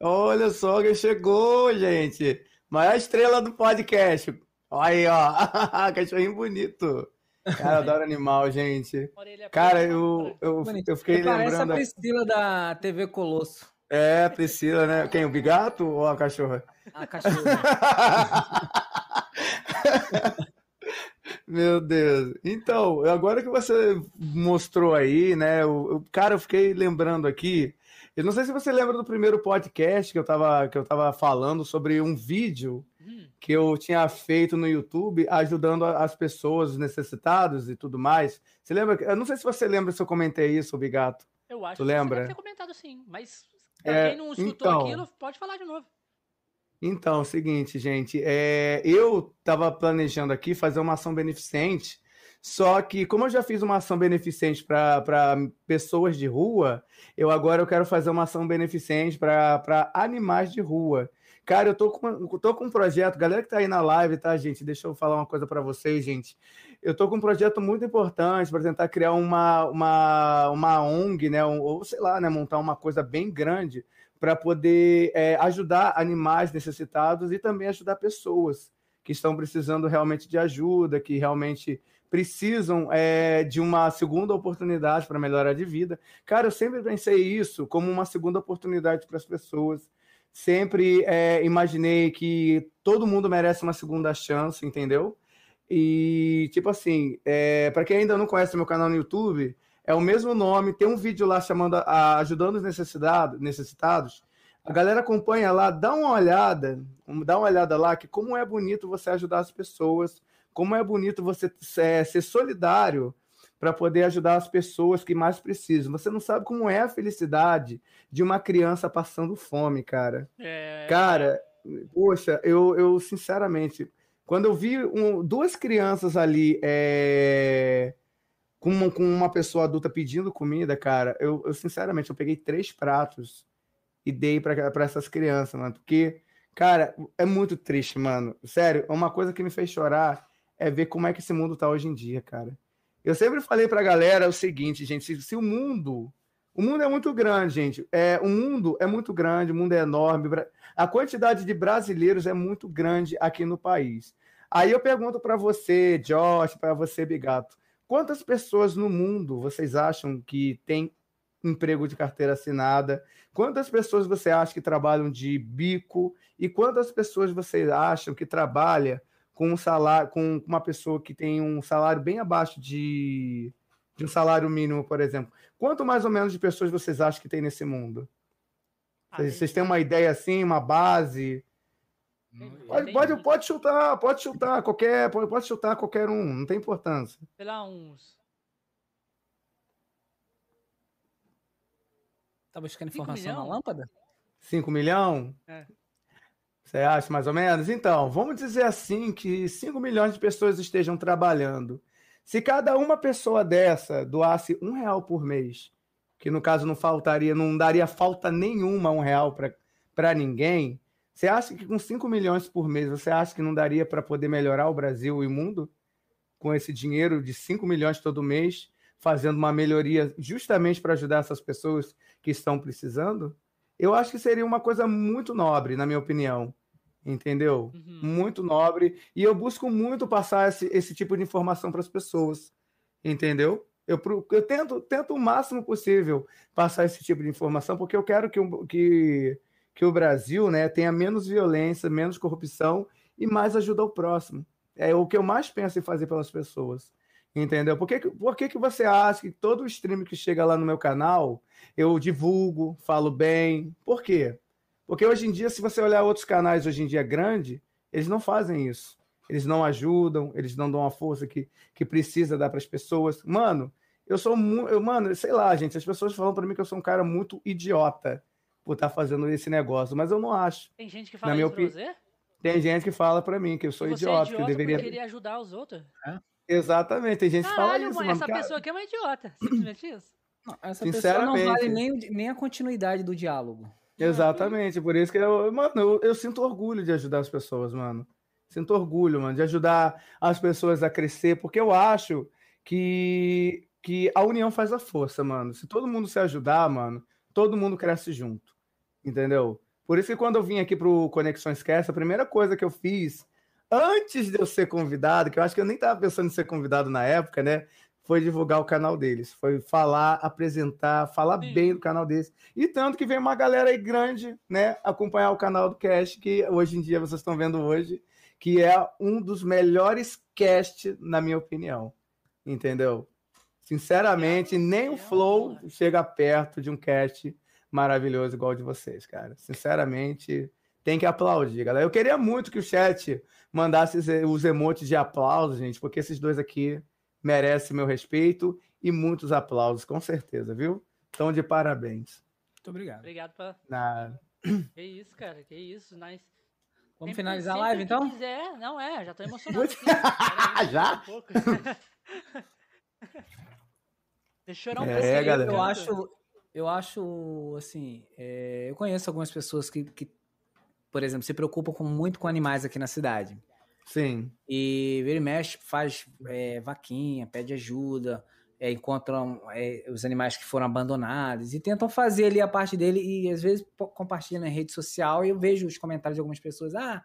Olha só quem chegou, gente. Maior estrela do podcast. Olha aí, ó. Cachorrinho bonito. Cara, eu adoro animal, gente. Cara, eu, eu, eu fiquei Ele parece a lembrando. Priscila da TV Colosso. É, Priscila, né? Quem? O bigato ou a cachorra? A cachorra. Meu Deus. Então, agora que você mostrou aí, né? Eu, eu- cara, eu fiquei lembrando aqui. Eu não sei se você lembra do primeiro podcast que eu tava, que eu tava falando sobre um vídeo Hum, que eu tinha feito no YouTube ajudando as pessoas, os necessitados e tudo mais. Você lembra? Eu não sei se você lembra se eu comentei isso, Bigato. eu acho Tu que lembra? deve ter comentado sim, mas pra É, quem não escutou então. aquilo, pode falar de novo. Então, é o seguinte, gente, é, eu estava planejando aqui fazer uma ação beneficente, só que como eu já fiz uma ação beneficente para pessoas de rua, eu agora eu quero fazer uma ação beneficente para animais de rua. Cara, eu tô com, tô com um projeto, galera que tá aí na live, tá, gente? Deixa eu falar uma coisa para vocês, gente. Eu tô com um projeto muito importante para tentar criar uma, uma, uma ONG, né? ou sei lá, né? Montar uma coisa bem grande para poder é, ajudar animais necessitados e também ajudar pessoas que estão precisando realmente de ajuda, que realmente precisam é, de uma segunda oportunidade para melhorar de vida. Cara, eu sempre pensei isso como uma segunda oportunidade para as pessoas. Sempre é, imaginei que todo mundo merece uma segunda chance, entendeu? E, tipo assim, é, para quem ainda não conhece meu canal no YouTube, é o mesmo nome, tem um vídeo lá chamando a, Ajudando os necessitados, necessitados. A galera acompanha lá, dá uma olhada, dá uma olhada lá, que como é bonito você ajudar as pessoas, como é bonito você é, ser solidário para poder ajudar as pessoas que mais precisam. Você não sabe como é a felicidade de uma criança passando fome, cara. É, Cara, poxa, eu, eu sinceramente, quando eu vi um- duas crianças ali é, com, uma, com uma pessoa adulta pedindo comida, cara, eu, eu sinceramente, eu peguei três pratos e dei para essas crianças, mano, porque, cara, é muito triste, mano. Sério, uma coisa que me fez chorar é ver como é que esse mundo tá hoje em dia, cara. Eu sempre falei pra galera o seguinte, gente, se, se o mundo o mundo é muito grande, gente. É, o mundo é muito grande, o mundo é enorme. A quantidade de brasileiros é muito grande aqui no país. Aí eu pergunto para você, Josh, para você, Bigato, quantas pessoas no mundo vocês acham que tem emprego de carteira assinada? Quantas pessoas você acha que trabalham de bico? E quantas pessoas vocês acham que trabalha com um salário, com uma pessoa que tem um salário bem abaixo de, de um salário mínimo, por exemplo? Quanto mais ou menos de pessoas vocês acham que tem nesse mundo? Vocês, vocês têm uma ideia assim, uma base? Pode, pode, pode chutar, pode chutar qualquer, pode, pode chutar qualquer um, não tem importância. sei lá, uns Tá buscando informação na milhão? lâmpada? 5 milhões? É. Você acha mais ou menos? Então, vamos dizer assim que 5 milhões de pessoas estejam trabalhando. Se cada uma pessoa dessa doasse um real por mês, que no caso não faltaria, não daria falta nenhuma um real para ninguém, você acha que com 5 milhões por mês, você acha que não daria para poder melhorar o Brasil e o mundo? Com esse dinheiro de 5 milhões todo mês, fazendo uma melhoria justamente para ajudar essas pessoas que estão precisando? Eu acho que seria uma coisa muito nobre, na minha opinião. Entendeu? Uhum. Muito nobre. E eu busco muito passar esse, esse tipo de informação para as pessoas. Entendeu? Eu, eu tento, tento o máximo possível passar esse tipo de informação, porque eu quero que, o- que, que o Brasil né, tenha menos violência, menos corrupção e mais ajuda ao próximo. É o que eu mais penso em fazer pelas pessoas. Entendeu? Por que, que- por que, que você acha que todo stream que chega lá no meu canal eu divulgo, falo bem? Por quê? Porque hoje em dia, se você olhar outros canais hoje em dia grande, eles não fazem isso. Eles não ajudam, eles não dão a força que, que precisa dar para as pessoas. Mano, eu sou muito. Mano, sei lá, gente, as pessoas falam para mim que eu sou um cara muito idiota por estar fazendo esse negócio, mas eu não acho. Tem gente que Na fala minha isso pra você? Tem gente que fala para mim que eu sou Que você idiota, é que idiota eu deveria. querer ajudar os outros? Exatamente, tem gente que fala Caralho, isso, mano, essa Cara, pessoa aqui é uma idiota. Simplesmente isso. Não, essa pessoa não vale nem, nem a continuidade do diálogo. Exatamente, por isso que eu, mano, eu, eu sinto orgulho de ajudar as pessoas, mano. Sinto orgulho, mano, de ajudar as pessoas a crescer, porque eu acho que, que a união faz a força, mano. Se todo mundo se ajudar, mano, todo mundo cresce junto. Entendeu? Por isso que quando eu vim aqui pro Conexões Cast, a primeira coisa que eu fiz, antes de eu ser convidado, que eu acho que eu nem estava pensando em ser convidado na época, né? Foi divulgar o canal deles. Foi falar, apresentar, falar Sim. bem do canal deles. E tanto que vem uma galera aí grande, né? Acompanhar o canal do Cast, que hoje em dia vocês estão vendo hoje, que é um dos melhores cast, na minha opinião. Entendeu? Sinceramente, nem o Flow chega perto de um cast maravilhoso igual o de vocês, cara. Sinceramente, tem que aplaudir, galera. Eu queria muito que o chat mandasse os emotes de aplauso, gente, porque esses dois aqui merecem meu respeito e muitos aplausos, com certeza, viu? Então, de parabéns. Muito obrigado. Obrigado pra. Na... Que isso, cara. Que isso, nice. Vamos Sempre- finalizar a live, que então? quiser. Não, é, já tô emocionado. aí, Já? um. Deixa eu chorar um É, pouquinho. galera. Eu acho, eu acho, assim, é, eu conheço algumas pessoas que, que, por exemplo, se preocupam com- muito com animais aqui na cidade. Sim, E vira e mexe, faz é, vaquinha, pede ajuda, é, encontram é, os animais que foram abandonados e tentam fazer ali a parte dele e às vezes compartilha na rede social e eu vejo os comentários de algumas pessoas, ah,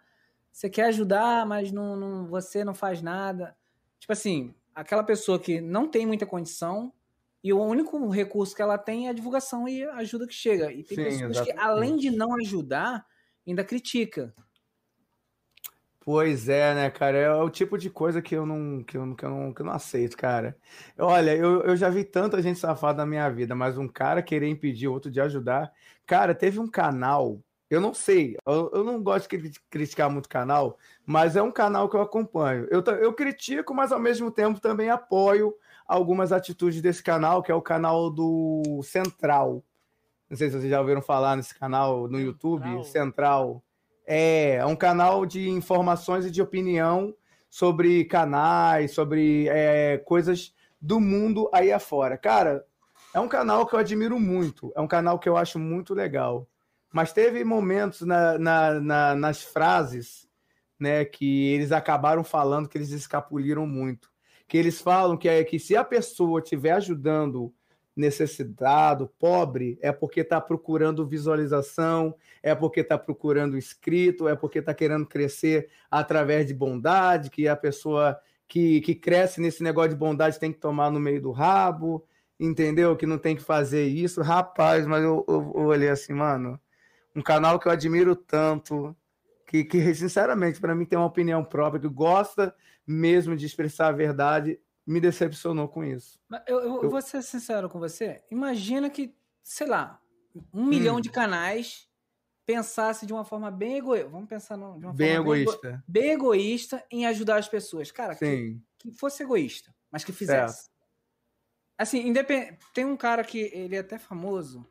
você quer ajudar, mas não, não- você não faz nada. Tipo assim, aquela pessoa que não tem muita condição e o único recurso que ela tem é a divulgação e a ajuda que chega. E tem Sim, pessoas que, exatamente. além de não ajudar, ainda critica. Pois é, né, cara? É o tipo de coisa que eu não, que eu, que eu não, que eu não aceito, cara. Olha, eu, eu já vi tanta gente safada na minha vida, mas um cara querer impedir outro de ajudar. Cara, teve um canal, eu não sei, eu, eu não gosto de cri- criticar muito canal, mas é um canal que eu acompanho. Eu, eu critico, mas ao mesmo tempo também apoio algumas atitudes desse canal, que é o canal do Central. Não sei se vocês já ouviram falar nesse canal no YouTube, Central? Central. É, é um canal de informações e de opinião sobre canais, sobre é, coisas do mundo aí afora. Cara, é um canal que eu admiro muito, é um canal que eu acho muito legal. Mas teve momentos na- na- na- nas frases né, que eles acabaram falando que eles escapuliram muito. Que eles falam que, é, que se a pessoa estiver ajudando necessitado, pobre, é porque está procurando visualização, é porque está procurando inscrito, é porque está querendo crescer através de bondade, que a pessoa que, que cresce nesse negócio de bondade tem que tomar no meio do rabo, entendeu? Que não tem que fazer isso. Rapaz, mas eu, eu, eu olhei assim, mano, um canal que eu admiro tanto, que, que sinceramente, para mim tem uma opinião própria, que gosta mesmo de expressar a verdade, me decepcionou com isso. Eu, eu- eu vou ser sincero com você. Imagina que, sei lá, um milhão Hum. de canais pensasse de uma forma bem egoísta. Vamos pensar de uma Bem forma ego- egoísta. bem egoísta em ajudar as pessoas. Cara, que, Sim. que fosse egoísta, mas que fizesse. Assim, independ... tem um cara que ele é até famoso,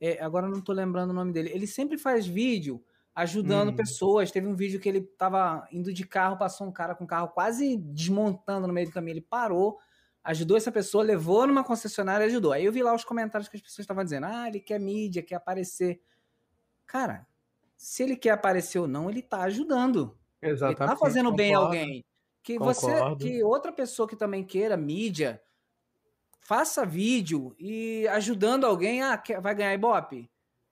é, agora não tô lembrando o nome dele. Ele sempre faz vídeo ajudando Hum. pessoas. Teve um vídeo que ele tava indo de carro, passou um cara com o carro quase desmontando no meio do caminho. Ele parou, ajudou essa pessoa, levou numa concessionária e ajudou. Aí eu vi lá os comentários que as pessoas estavam dizendo: ah, ele quer mídia, quer aparecer. Cara, se ele quer aparecer ou não, ele tá ajudando. Ele Exatamente. tá fazendo bem a concordo. alguém. Que você, Concordo. que outra pessoa que também queira mídia, faça vídeo e ajudando alguém, ah, vai ganhar Ibope?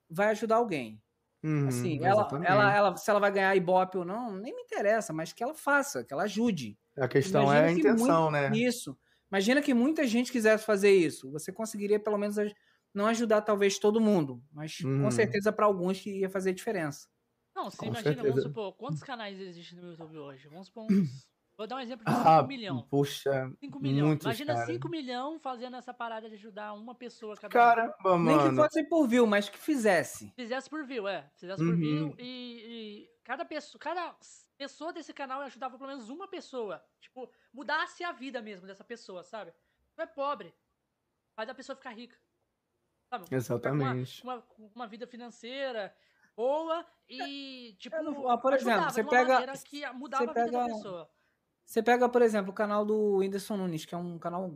Vai ajudar alguém. Uhum, Assim, ela, ela, ela, se ela vai ganhar Ibope ou não, nem me interessa, mas que ela faça, que ela ajude. A questão Imagina é a que intenção, muito- né? Isso. Imagina que muita gente quisesse fazer isso. Você conseguiria, pelo menos, não ajudar talvez todo mundo, mas Uhum. com certeza para alguns que ia fazer diferença. Não, você Com imagina, vamos certeza. supor, quantos canais existem no YouTube hoje? Vamos supor uns. Vou dar um exemplo de 5 Ah, milhões. puxa, 5 milhões. muitos, Imagina cara. 5 milhões fazendo essa parada de ajudar uma pessoa cada um. caramba, Nem que mano. fosse por view, mas que fizesse. Fizesse por view, é. Fizesse por Uhum. view e, e cada pessoa, cada pessoa desse canal ajudava pelo menos uma pessoa. Tipo, mudasse a vida mesmo dessa pessoa, sabe? Não é pobre. Faz a pessoa ficar rica. Sabe? Exatamente. Com uma, uma, uma vida financeira boa e, tipo, É, não- ah, por exemplo, você de uma pega- maneira que mudava você a vida da pessoa. Você pega, por exemplo, o canal do Whindersson Nunes, que é um canal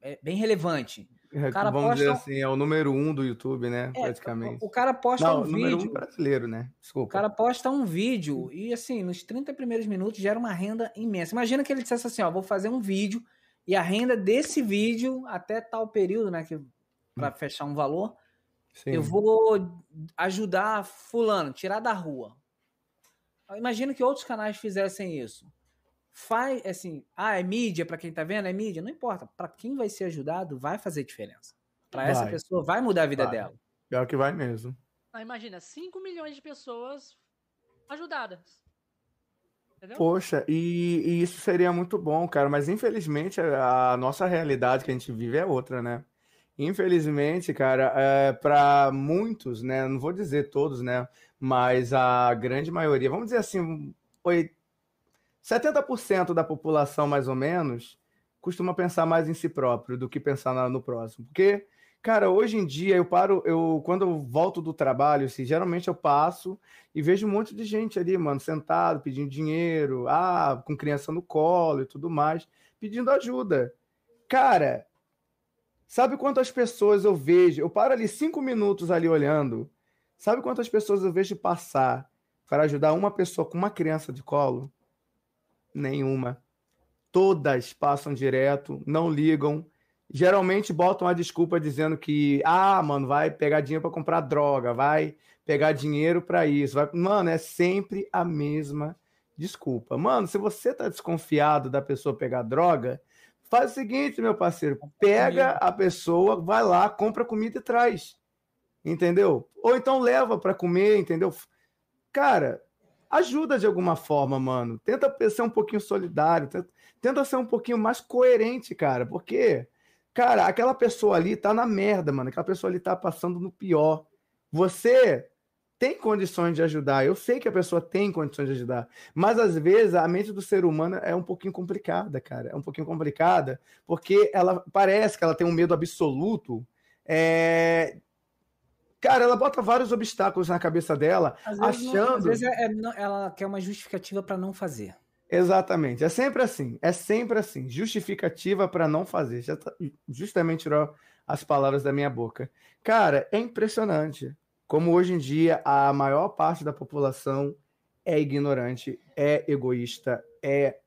é, bem relevante. É, cara Vamos dizer posta- assim, é o número um do YouTube, né? É, praticamente. O cara posta Não, um número vídeo. um brasileiro, né? O Desculpa. cara posta um vídeo e, assim, nos 30 primeiros minutos gera uma renda imensa. Imagina que ele dissesse assim: ó, vou fazer um vídeo e a renda desse vídeo até tal período, né, que Hum. para fechar um valor, Sim. Eu vou ajudar fulano, tirar da rua. Imagino que outros canais fizessem isso. Faz assim, ah, é mídia para quem tá vendo, é mídia, não importa. Para quem vai ser ajudado, vai fazer diferença. Para essa pessoa vai mudar a vida vai. dela. É o que vai mesmo. Ah, imagina, 5 milhões de pessoas ajudadas. Entendeu? Poxa, e, e, isso seria muito bom, cara, mas infelizmente a, a nossa realidade que a gente vive é outra, né? Infelizmente, cara, é, para muitos, né? Não vou dizer todos, né? Mas a grande maioria, vamos dizer assim, 70% da população, mais ou menos, costuma pensar mais em si próprio do que pensar no próximo. Porque Cara, hoje em dia eu paro, eu quando eu volto do trabalho, assim, geralmente eu passo e vejo um monte de gente ali, mano, sentado, pedindo dinheiro, ah, com criança no colo e tudo mais, pedindo ajuda. Cara, sabe quantas pessoas eu vejo? Eu paro ali cinco minutos ali olhando. Sabe quantas pessoas eu vejo passar para ajudar uma pessoa com uma criança de colo? Nenhuma. Todas passam direto, não ligam geralmente botam a desculpa dizendo que, ah, mano, vai pegar dinheiro para comprar droga, vai pegar dinheiro para isso. Vai... Mano, é sempre a mesma desculpa. Mano, se você tá desconfiado da pessoa pegar droga, faz o seguinte, meu parceiro, pega a pessoa, vai lá, compra comida e traz. Entendeu? Ou então leva para comer, entendeu? Cara, ajuda de alguma forma, mano. Tenta ser um pouquinho solidário, tenta, tenta ser um pouquinho mais coerente, cara, porque Cara, aquela pessoa ali tá na merda, mano. Aquela pessoa ali tá passando no pior. Você tem condições de ajudar. Eu sei que a pessoa tem condições de ajudar. Mas às vezes a mente do ser humano é um pouquinho complicada, cara. É um pouquinho complicada, porque ela parece que ela tem um medo absoluto. É... Cara, ela bota vários obstáculos na cabeça dela, às achando. Não, às vezes é, é, ela quer uma justificativa para não fazer. Exatamente. É sempre assim. É sempre assim. Justificativa para não fazer. Já tá, justamente tirou as palavras da minha boca. Cara, é impressionante como hoje em dia a maior parte da população é ignorante, é egoísta, é,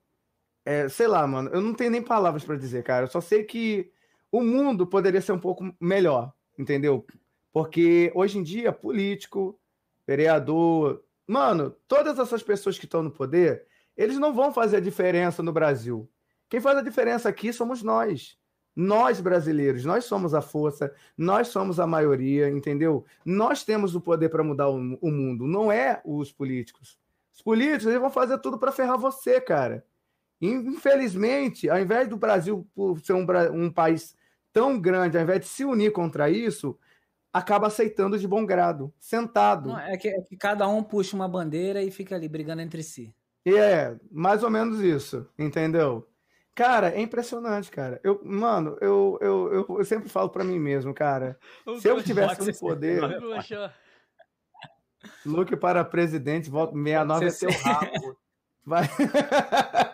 é sei lá, mano. Eu não tenho nem palavras para dizer, cara. Eu só sei que o mundo poderia ser um pouco melhor, entendeu? Porque hoje em dia, político, vereador, mano, todas essas pessoas que estão no poder eles não vão fazer a diferença no Brasil. Quem faz a diferença aqui somos nós. Nós brasileiros, nós somos a força, nós somos a maioria, entendeu? Nós temos o poder para mudar o, o, mundo, não é os políticos. Os políticos eles vão fazer tudo para ferrar você, cara. Infelizmente, ao invés do Brasil ser um, um país tão grande, ao invés de se unir contra isso, acaba aceitando de bom grado, sentado. Não, é, que, é que cada um puxa uma bandeira e fica ali brigando entre si. E é, mais ou menos isso, entendeu? Cara, é impressionante, cara. Eu, mano, eu, eu, eu, eu sempre falo para mim mesmo, cara. se eu tivesse um poder. Luke para presidente, volta 69 é seu rabo. Vai.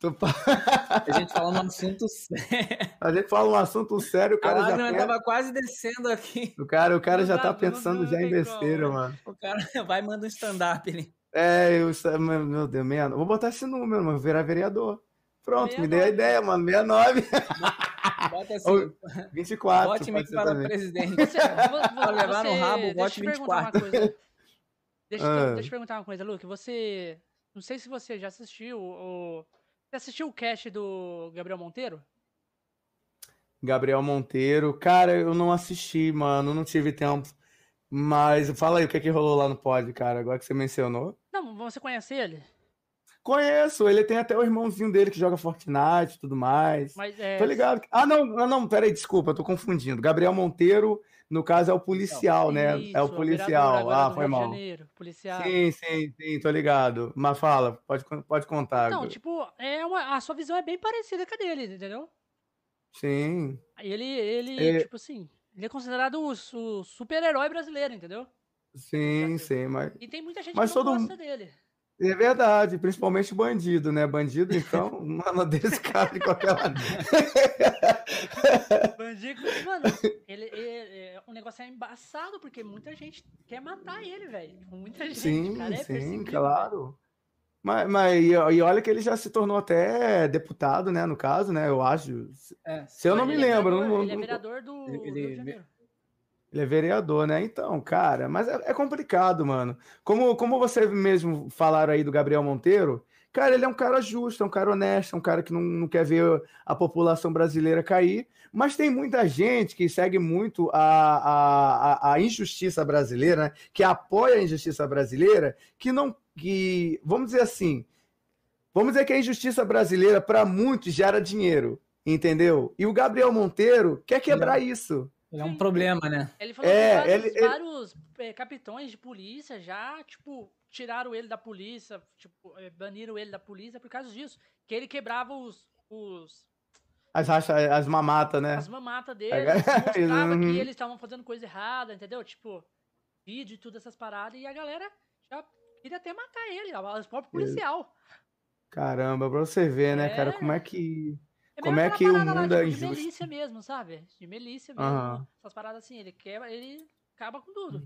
A gente fala um assunto sério. A gente fala um assunto sério, o cara a já. Pensa... tava quase descendo aqui. O cara, o cara já tá pensando já em besteira, mano. O cara vai mandar um stand-up ali. É, eu, meu Deus, meia, vou botar esse número, mano, virar vereador. Pronto, 69. me dei a ideia, mano, 69. Bota assim. 24. Bote me para o presidente. Você, vou, levar no rabo, bote 24. Deixa, ah. deixa eu perguntar uma coisa, Luke. Você. Não sei se você já assistiu o. Você assistiu o cast do Gabriel Monteiro? Gabriel Monteiro. Cara, eu não assisti, mano. Não tive tempo. Mas fala aí o que, é que rolou lá no pod, cara, agora que você mencionou. Não, você conhece ele? Conheço, ele tem até o irmãozinho dele que joga Fortnite e tudo mais. Mas é. Tô ligado. Ah, não, não, não, peraí, desculpa, eu tô confundindo. Gabriel Monteiro, no caso, é o policial, não, né? Isso, é o policial. Ah, foi mal. Janeiro, policial. Sim, sim, sim, tô ligado. Mas fala, pode, pode contar. Não, tipo, é uma, a sua visão é bem parecida com a dele, entendeu? Sim. Ele, ele, é... tipo assim, ele é considerado o, o super-herói brasileiro, entendeu? Sim, sim, mas. E tem muita gente mas que todo... gosta dele. É verdade, principalmente bandido, né? Bandido, então, mano, desse cara de qualquer maneira. bandido, mano, ele, ele, é, o negócio é embaçado, porque muita gente quer matar ele, velho. Tipo, muita gente, sim, cara, é sim, claro. Mas, mas e olha que ele já se tornou até deputado, né? No caso, né? Eu acho. É, se eu não me é lembro. É não, ele é vereador do, ele, Rio de Janeiro. Ele é vereador, né? Então, cara, mas é, é, complicado, mano. Como, como você mesmo falaram aí do Gabriel Monteiro, cara, ele é um cara justo, é um cara honesto, é um cara que não, não quer ver a população brasileira cair. Mas tem muita gente que segue muito a, a, a injustiça brasileira, né? que apoia a injustiça brasileira, que não. que Vamos dizer assim. Vamos dizer que a injustiça brasileira, para muitos, gera dinheiro, entendeu? E o Gabriel Monteiro quer quebrar isso. É um problema, né? Ele falou é, que vários, ele, vários é, capitões de polícia já, tipo, tiraram ele da polícia, tipo, é, baniram ele da polícia por causa disso. Que ele quebrava os. os as, as mamatas, né? As mamatas dele. mostrava uhum. que eles estavam fazendo coisa errada, entendeu? Tipo, vídeo e tudo essas paradas. E a galera já queria até matar ele, o próprio policial. Caramba, pra você ver, né, cara, como é que é Como é que o mundo lá, é injusto? De milícia mesmo, sabe? De milícia mesmo. Uhum. Essas paradas assim, ele quebra, ele acaba com tudo.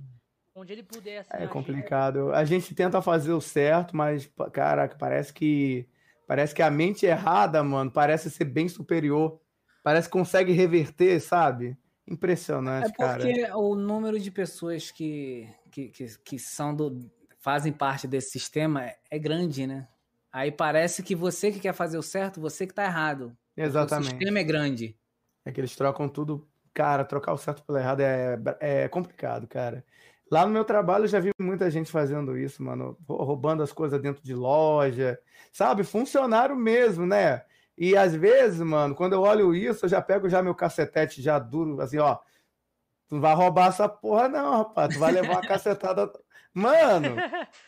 Onde ele puder, assim, É complicado. A gente tenta fazer o certo, mas, caraca, parece que. Parece que a mente errada, mano, parece ser bem superior. Parece que consegue reverter, sabe? Impressionante, é porque cara. o número de pessoas que, que, que, que são do, fazem parte desse sistema é grande, né? Aí parece que você que quer fazer o certo, você que tá errado. Exatamente. O sistema é grande. É que eles trocam tudo. Cara, trocar o certo pelo errado é, é complicado, cara. Lá no meu trabalho eu já vi muita gente fazendo isso, mano. Roubando as coisas dentro de loja. Sabe? Funcionário mesmo, né? E às vezes, mano, quando eu olho isso, eu já pego já meu cacetete já duro, assim, ó. Tu não vai roubar essa porra, não, rapaz. Tu vai levar uma cacetada. Mano,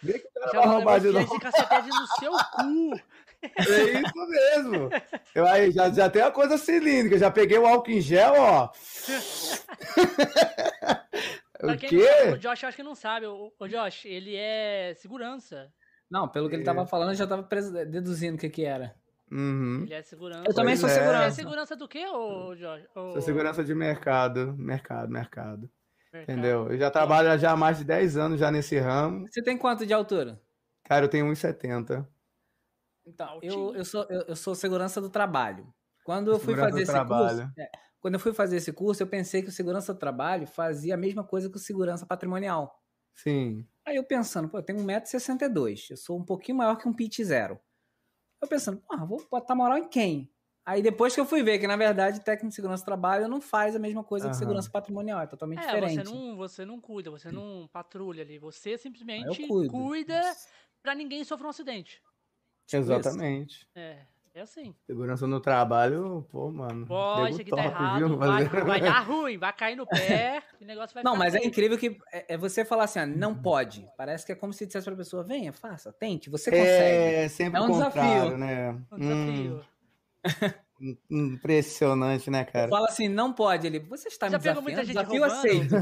vê que o cara já vai roubar de novo. Esse cacetete no seu cu. É isso mesmo. Eu aí já, já tem a coisa cilíndrica, já peguei o álcool em gel, ó. o quê? Não, o Josh acho que não sabe. O, o Josh, ele é segurança. Não, pelo que ele tava falando, eu já tava deduzindo o que que era. Uhum. Ele é segurança. Eu também sou é. segurança. Você é segurança do quê, ô, Josh? Sou segurança de mercado. Mercado, mercado. mercado. Entendeu? Eu já trabalho já há mais de 10 anos já nesse ramo. Você tem quanto de altura? Cara, eu tenho 1,70. Então, eu, eu, sou, eu, eu, sou segurança do trabalho. Quando eu fui fazer esse trabalho. curso. É, quando eu fui fazer esse curso, eu pensei que o segurança do trabalho fazia a mesma coisa que o segurança patrimonial. Sim. Aí eu pensando, pô, eu tenho 1,62m, eu sou um pouquinho maior que um pit zero. Eu pensando, pô, vou botar moral em quem? Aí depois que eu fui ver que, na verdade, técnico de segurança do trabalho não faz a mesma coisa uhum. que segurança patrimonial, é totalmente é, diferente. Você não, você não cuida, você não patrulha ali, você simplesmente cuida para ninguém sofrer um acidente. Tipo Exatamente. É, é assim. Segurança no trabalho, pô, mano. Pô, isso aqui tá top, tá errado. Vai, vai, dar ruim, vai cair no pé, o negócio vai Não, mas é incrível que é, é, você falar assim, ah, não pode. Parece que é como se dissesse pra pessoa, venha, faça, tente, você consegue. É, sempre é um desafio. né? Um desafio. Hum, impressionante, né, cara? Fala assim, não pode. Ele, você está já me desafiando? Pegou muita gente desafio roubando, aceito.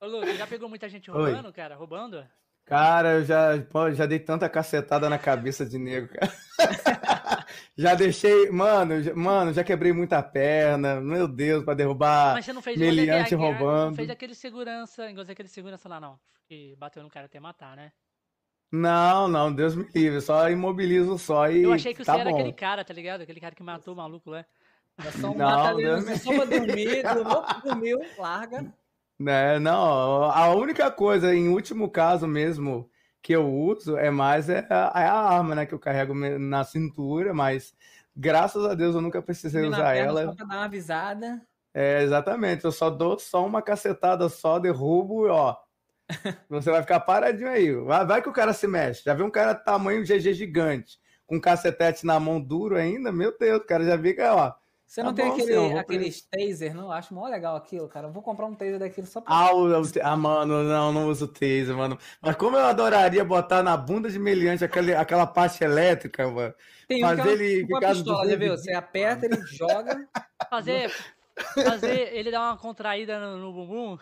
Ô, ô, Lu, já pegou muita gente roubando, Oi. cara? Roubando? Cara, eu já, pô, já dei tanta cacetada na cabeça de nego, cara. já deixei, mano, já, mano, já quebrei muita perna, meu Deus, pra derrubar Mas você não fez meliante roubando. Não fez aquele segurança, igual aquele segurança lá, não, que bateu no cara até matar, né? Não, não, Deus me livre, só imobilizo só e Eu achei que tá você bom. era aquele cara, tá ligado? Aquele cara que matou o maluco lá. É só um não, Deus me... só pra dormir, dormiu, larga. Né, não, a única coisa, em último caso mesmo, que eu uso é mais é a, é a arma, né? Que eu carrego na cintura, mas graças a Deus eu nunca precisei usar ela. Só pra dar uma avisada. É, exatamente. Eu só dou só uma cacetada só, derrubo, ó. Você vai ficar paradinho aí. Vai, vai que o cara se mexe. Já viu um cara tamanho GG gigante, com um cacetete na mão duro ainda? Meu Deus, o cara já fica, ó. Você não tá tem bom, aquele, sim, aqueles taser, não? Acho mó legal aquilo, cara. Eu vou comprar um taser daquilo só pra. Ah, o, ah, mano, não, não uso taser, mano. Mas como eu adoraria botar na bunda de meliante aquele, aquela parte elétrica, mano. Tem fazer ele ficar pistola, já viu? Você aperta, ele joga. Fazer, fazer ele dar uma contraída no, no bumbum.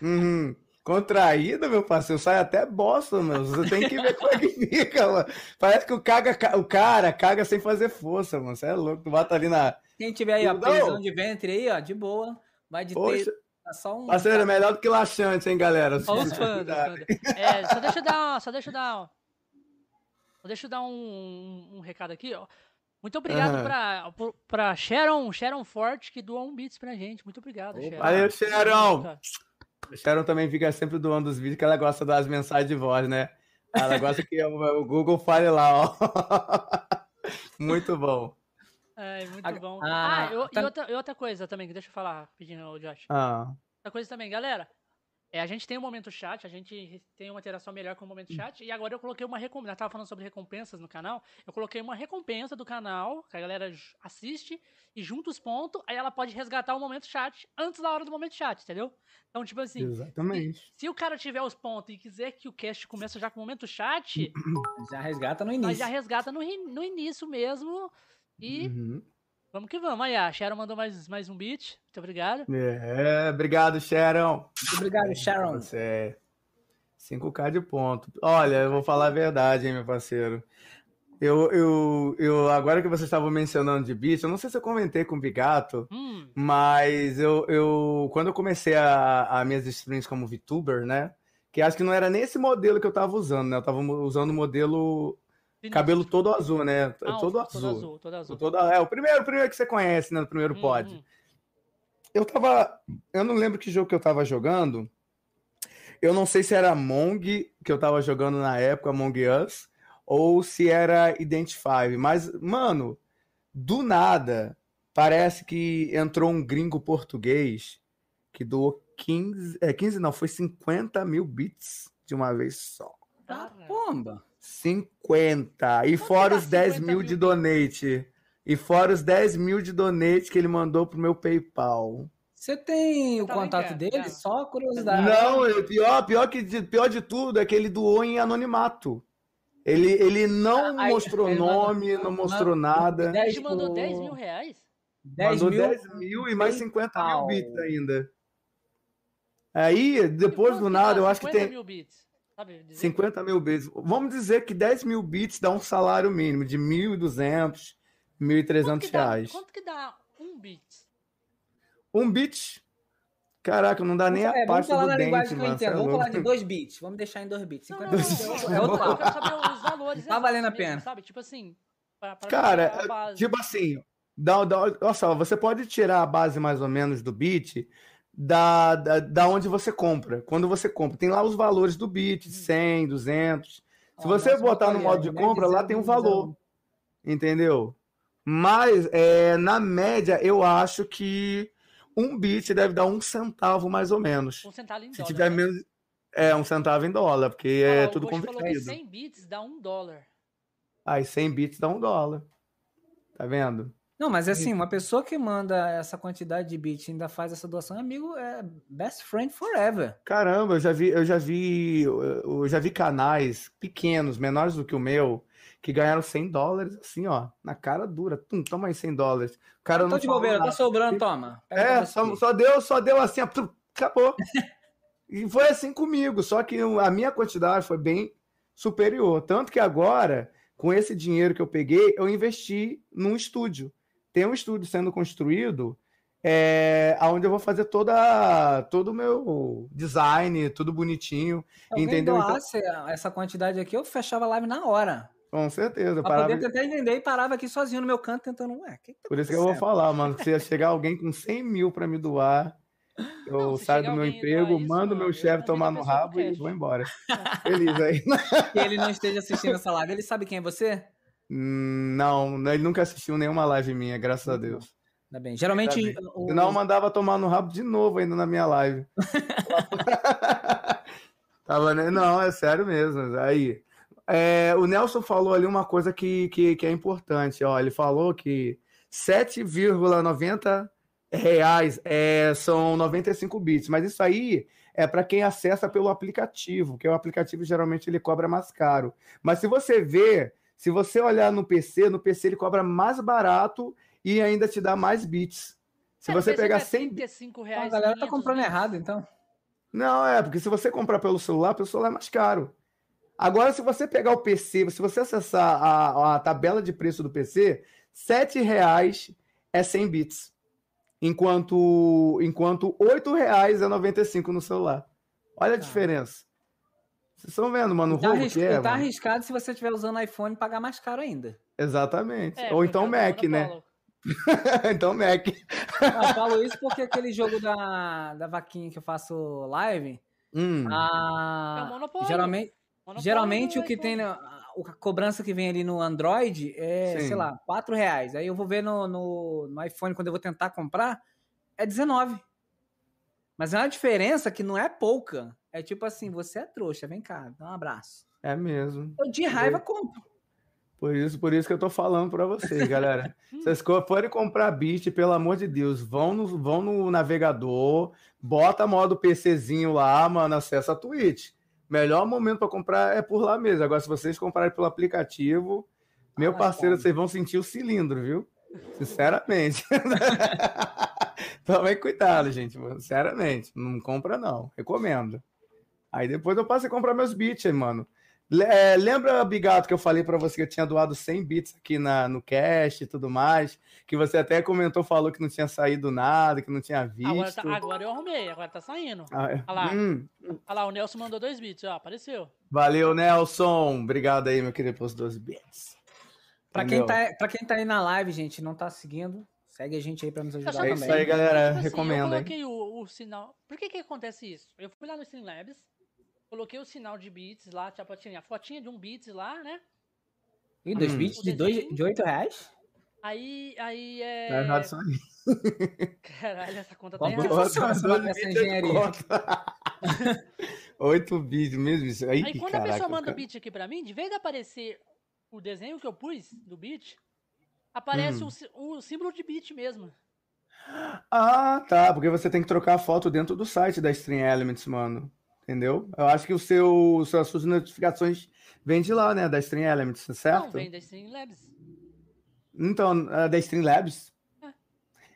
Uhum. Contraída, meu parceiro, sai até bosta, meu. Você tem que ver como é que fica, mano. Parece que o, caga, o cara caga sem fazer força, mano. Você é louco, tu bota ali na. Quem tiver aí, a prisão de ventre aí, ó, de boa. Vai de Poxa. ter. Tá só um... Parceiro, é melhor do que laxante, hein, galera? Só os fãs. É, só deixa eu dar, só deixa eu dar, só deixa eu dar um, um, um recado aqui, ó. Muito obrigado por- pra Sharon, Sharon Forte, que doou um bits pra gente. Muito obrigado, Sharon. Valeu, Sharon! Sharon também fica sempre doando os vídeos que ela gosta das mensagens de voz, né? Ela gosta que o o Google fale lá, ó. Muito bom. É, muito A- bom. a- ah, eu- tá- e, outra, e outra coisa também, que deixa eu falar rapidinho, Josh. Ah, Outra coisa também, galera. É, a gente tem um momento chat, a gente tem uma interação melhor com o momento chat. E agora eu coloquei uma recompensa. Eu tava falando sobre recompensas no canal. Eu coloquei uma recompensa do canal, que a galera assiste e junta os pontos. Aí ela pode resgatar o momento chat antes da hora do momento chat, entendeu? Então, tipo assim, exatamente. se o cara tiver os pontos e quiser que o cast comece já com o momento chat, Já resgata no início. já resgata no, no início mesmo. E Uhum. Vamos que vamos. Aí, a Sharon mandou mais, mais um beat. Muito obrigado. É, obrigado, Sharon. Muito obrigado, Sharon. Você é 5K de ponto. Olha, eu vou falar a verdade, hein, meu parceiro. Eu, eu, eu, agora que vocês estavam mencionando de beat, eu não sei se eu comentei com o Bigato, Hum, mas eu, eu quando eu comecei a, a minhas streams como VTuber, né? Que acho que não era nem esse modelo que eu tava usando, né? Eu tava usando o modelo cabelo todo azul, né? Ah, todo todo azul. azul, todo azul. Todo, é, o primeiro, o primeiro que você conhece, né? No primeiro Hum, pod. Eu tava. Eu não lembro que jogo que eu tava jogando. Eu não sei se era Among que eu tava jogando na época, Among Us, ou se era Identify. Mas, mano, do nada, parece que entrou um gringo português que doou 15. É, 15 não, foi 50 mil bits de uma vez só. Tá, Cara. Pomba. 50. E Quanto fora os 10 50 mil mil de donate. E fora os 10 mil de donate que ele mandou pro meu PayPal. Você tem o Tá contato cara, dele? cara. Só curiosidade. Não, é pior, pior, que de, pior de tudo é que ele doou em anonimato. Ele, ele não Ah, aí, mostrou ele mandou- nome, não mostrou mandou nada. Ele te mandou por- 10 mil reais? 10 Mandou mil. 10 mil e mais 50 mil bits ainda. Aí, depois do que nada, eu acho que 50 tem mil bits? Sabe dizer? 50 mil bits. Vamos dizer que 10 mil bits dá um salário mínimo de 1.200, Quanto 1.300 que, dá, reais. quanto que dá um bit? Um bit? Caraca, não dá nem a É, vamos pasta falar do na dente, linguagem que eu mano. é entendo. Vamos falar de 2 bits. Vamos deixar em 2 bits. Não, 50 não, bits não, é não, outro- é outro quero saber os valores. Tá valendo a mesmo, pena. Sabe? Tipo assim. pra- pra Cara, a base. tipo assim, dá, dá, olha só, você pode tirar a base mais ou menos do bit da, da, da onde você compra. Quando você compra, tem lá os valores do bit, 100, 200. Se você nosso botar no modo de compra, lá tem um valor. Entendeu? Mas, é, na média, eu acho que um bit deve dar um centavo mais ou menos. Um centavo em Se dólar. tiver né? menos. É, um centavo em dólar, porque Olha é tudo Gosto falou que convertido. 100 bits dá um dólar. Aí 100 bits dá um dólar. Tá vendo? Não, mas assim, uma pessoa que manda essa quantidade de bits e ainda faz essa doação, é amigo, é best friend forever. Caramba, eu já vi, eu já vi, eu já vi canais pequenos, menores do que o meu, que ganharam 100 dólares, assim, ó, na cara dura. Tum, toma aí 100 dólares. O cara Tô não de bobeira, tá nada. sobrando, toma. Pega É, só, só deu, só deu assim, ó, tum, acabou. E foi assim comigo, só que a minha quantidade foi bem superior. Tanto que agora, com esse dinheiro que eu peguei, eu investi num estúdio. Tem um estúdio sendo construído, é, onde eu vou fazer toda, todo o meu design, tudo bonitinho. Se alguém entendeu? Então- doasse essa quantidade aqui, eu fechava a live na hora. Com certeza. Pra parava- poder tentar entender e parava aqui sozinho no meu canto tentando, ué, que que tá Por isso que eu vou falar, mano. Se chegar alguém com 100 mil pra me doar, eu Não, saio do meu emprego, isso, mando mano, meu eu chefe tomar no rabo e vou embora. Feliz aí. Que ele não esteja assistindo essa live. Ele sabe quem é você? Não, ele nunca assistiu nenhuma live minha, graças a Deus. Ainda bem. Geralmente. Ainda o- Senão eu mandava tomar no rabo de novo ainda na minha live. Tava, né? Não, é sério mesmo. Aí, é, o Nelson falou ali uma coisa que, que, que é importante. Ó, ele falou que 7,90 reais é, são 95 bits, mas isso aí é para quem acessa pelo aplicativo, que o aplicativo geralmente ele cobra mais caro. Mas se você ver, se você olhar no PC, no PC ele cobra mais barato e ainda te dá mais bits. Se Cara, você pegar que é 100 35 a galera tá 500 comprando bits. errado, então. Não, é, porque se você comprar pelo celular, pelo celular é mais caro. Agora, se você pegar o PC, se você acessar a, a tabela de preço do PC, 7 reais é 100 bits. Enquanto, enquanto 8 reais é 95 no celular. Olha a Tá. diferença. Vocês estão vendo, mano, o Tá, roubo que é, tá mano? arriscado se você estiver usando iPhone pagar mais caro ainda. Exatamente. É, Ou então o Mac, Monopoly. né? então Mac. Eu falo isso porque aquele jogo da, da vaquinha que eu faço live, Hum. É a, Monopólio. geralmente, Monopólio geralmente o que tem, na- a cobrança que vem ali no Android é, Sim. sei lá, 4 reais. Aí eu vou ver no, no, no iPhone, quando eu vou tentar comprar, é 19. Mas é uma diferença que não é pouca. É tipo assim, você é trouxa, vem cá, dá um abraço. É mesmo. Eu de raiva compro. Por isso, por isso que eu tô falando pra vocês, galera. Vocês forem comprar Beat, pelo amor de Deus, vão no, vão no navegador, bota modo PCzinho lá, mano, acessa a Twitch. Melhor momento pra comprar é por lá mesmo. Agora, se vocês comprarem pelo aplicativo, meu Ah, parceiro, cara. vocês vão sentir o cilindro, viu? Sinceramente. Tomem cuidado, gente. Sinceramente, não compra não. Recomendo. Aí depois eu passo a comprar meus beats, aí, mano. É, lembra, Bigato, que eu falei pra você que eu tinha doado 100 bits aqui na, no cast e tudo mais? Que você até comentou, falou que não tinha saído nada, que não tinha visto. Agora, tá- agora eu arrumei, agora tá saindo. Ah, é. Olha lá. Hum, Olha lá, o Nelson mandou dois bits, ó, apareceu. valeu, Nelson. Obrigado aí, meu querido, pelos 12 bits. Pra quem, tá, pra quem tá aí na live, gente, não tá seguindo, segue a gente aí pra nos ajudar só É também. isso aí, galera. Tipo assim, Recomendo, Eu hein? coloquei o, o sinal. Por que que acontece isso? Eu fui lá no Streamlabs, coloquei o sinal de bits lá, tipo, tinha a fotinha de um bits lá, né? Ih, dois Hum. bits de, dois, de 8 reais? Aí, aí é. Tá errado isso aí. Caralho, essa conta tá errada. essa, bits é engenharia? conta. 8 bits mesmo isso aí. Aí quando caraca, a pessoa manda o cara. bit aqui pra mim, de vez de aparecer o desenho que eu pus do bit, aparece Hum. o, o símbolo de bit mesmo. Ah, tá. Porque você tem que trocar a foto dentro do site da Stream Elements, mano. Entendeu? Eu acho que o seu, as suas notificações vêm de lá, né? Da Stream Elements, certo? Não, vem da Streamlabs. Então, a da Streamlabs? É.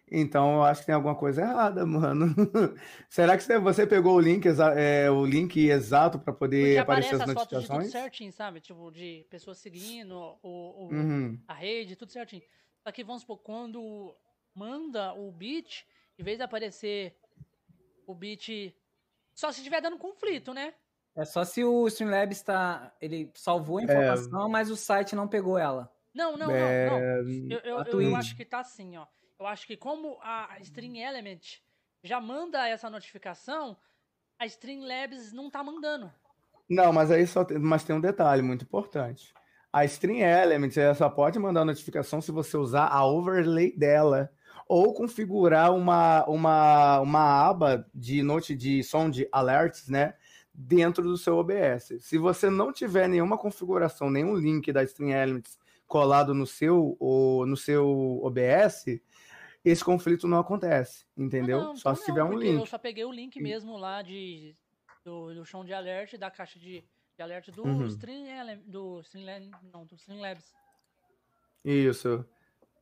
Então, eu acho que tem alguma coisa errada, mano. Será que você- pegou o link, é, o link exato para Porque poder aparecer aparece as as fotos de tudo notificações? certinho, sabe? Tipo, de pessoas seguindo, o, o- Uhum. a rede, tudo certinho. Só que, vamos supor, quando manda o bit, em vez de aparecer o bit. Só se estiver dando conflito, né? É só se o Streamlabs tá. Ele salvou É. a informação, mas o site não pegou ela. Não, não, É, não, não. Eu, eu, eu, Twitch. eu acho que tá assim, ó. Eu acho que como a String Element já manda essa notificação, a Streamlabs não tá mandando. Não, mas aí só tem, mas tem um detalhe muito importante. A Stream Elements ela só pode mandar notificação se você usar a overlay dela ou configurar uma, uma, uma aba de note de som de alerts, né, dentro do seu OBS. Se você não tiver nenhuma configuração, nenhum link da Stream Elements colado no seu ou no seu OBS, esse conflito não acontece, entendeu? Ah, não, só então se não, tiver um link. Eu só peguei o link mesmo lá de, do, do chão de alert, da caixa de, de alert do Uhum. Stream do Streamlabs, não, do Streamlabs. Isso.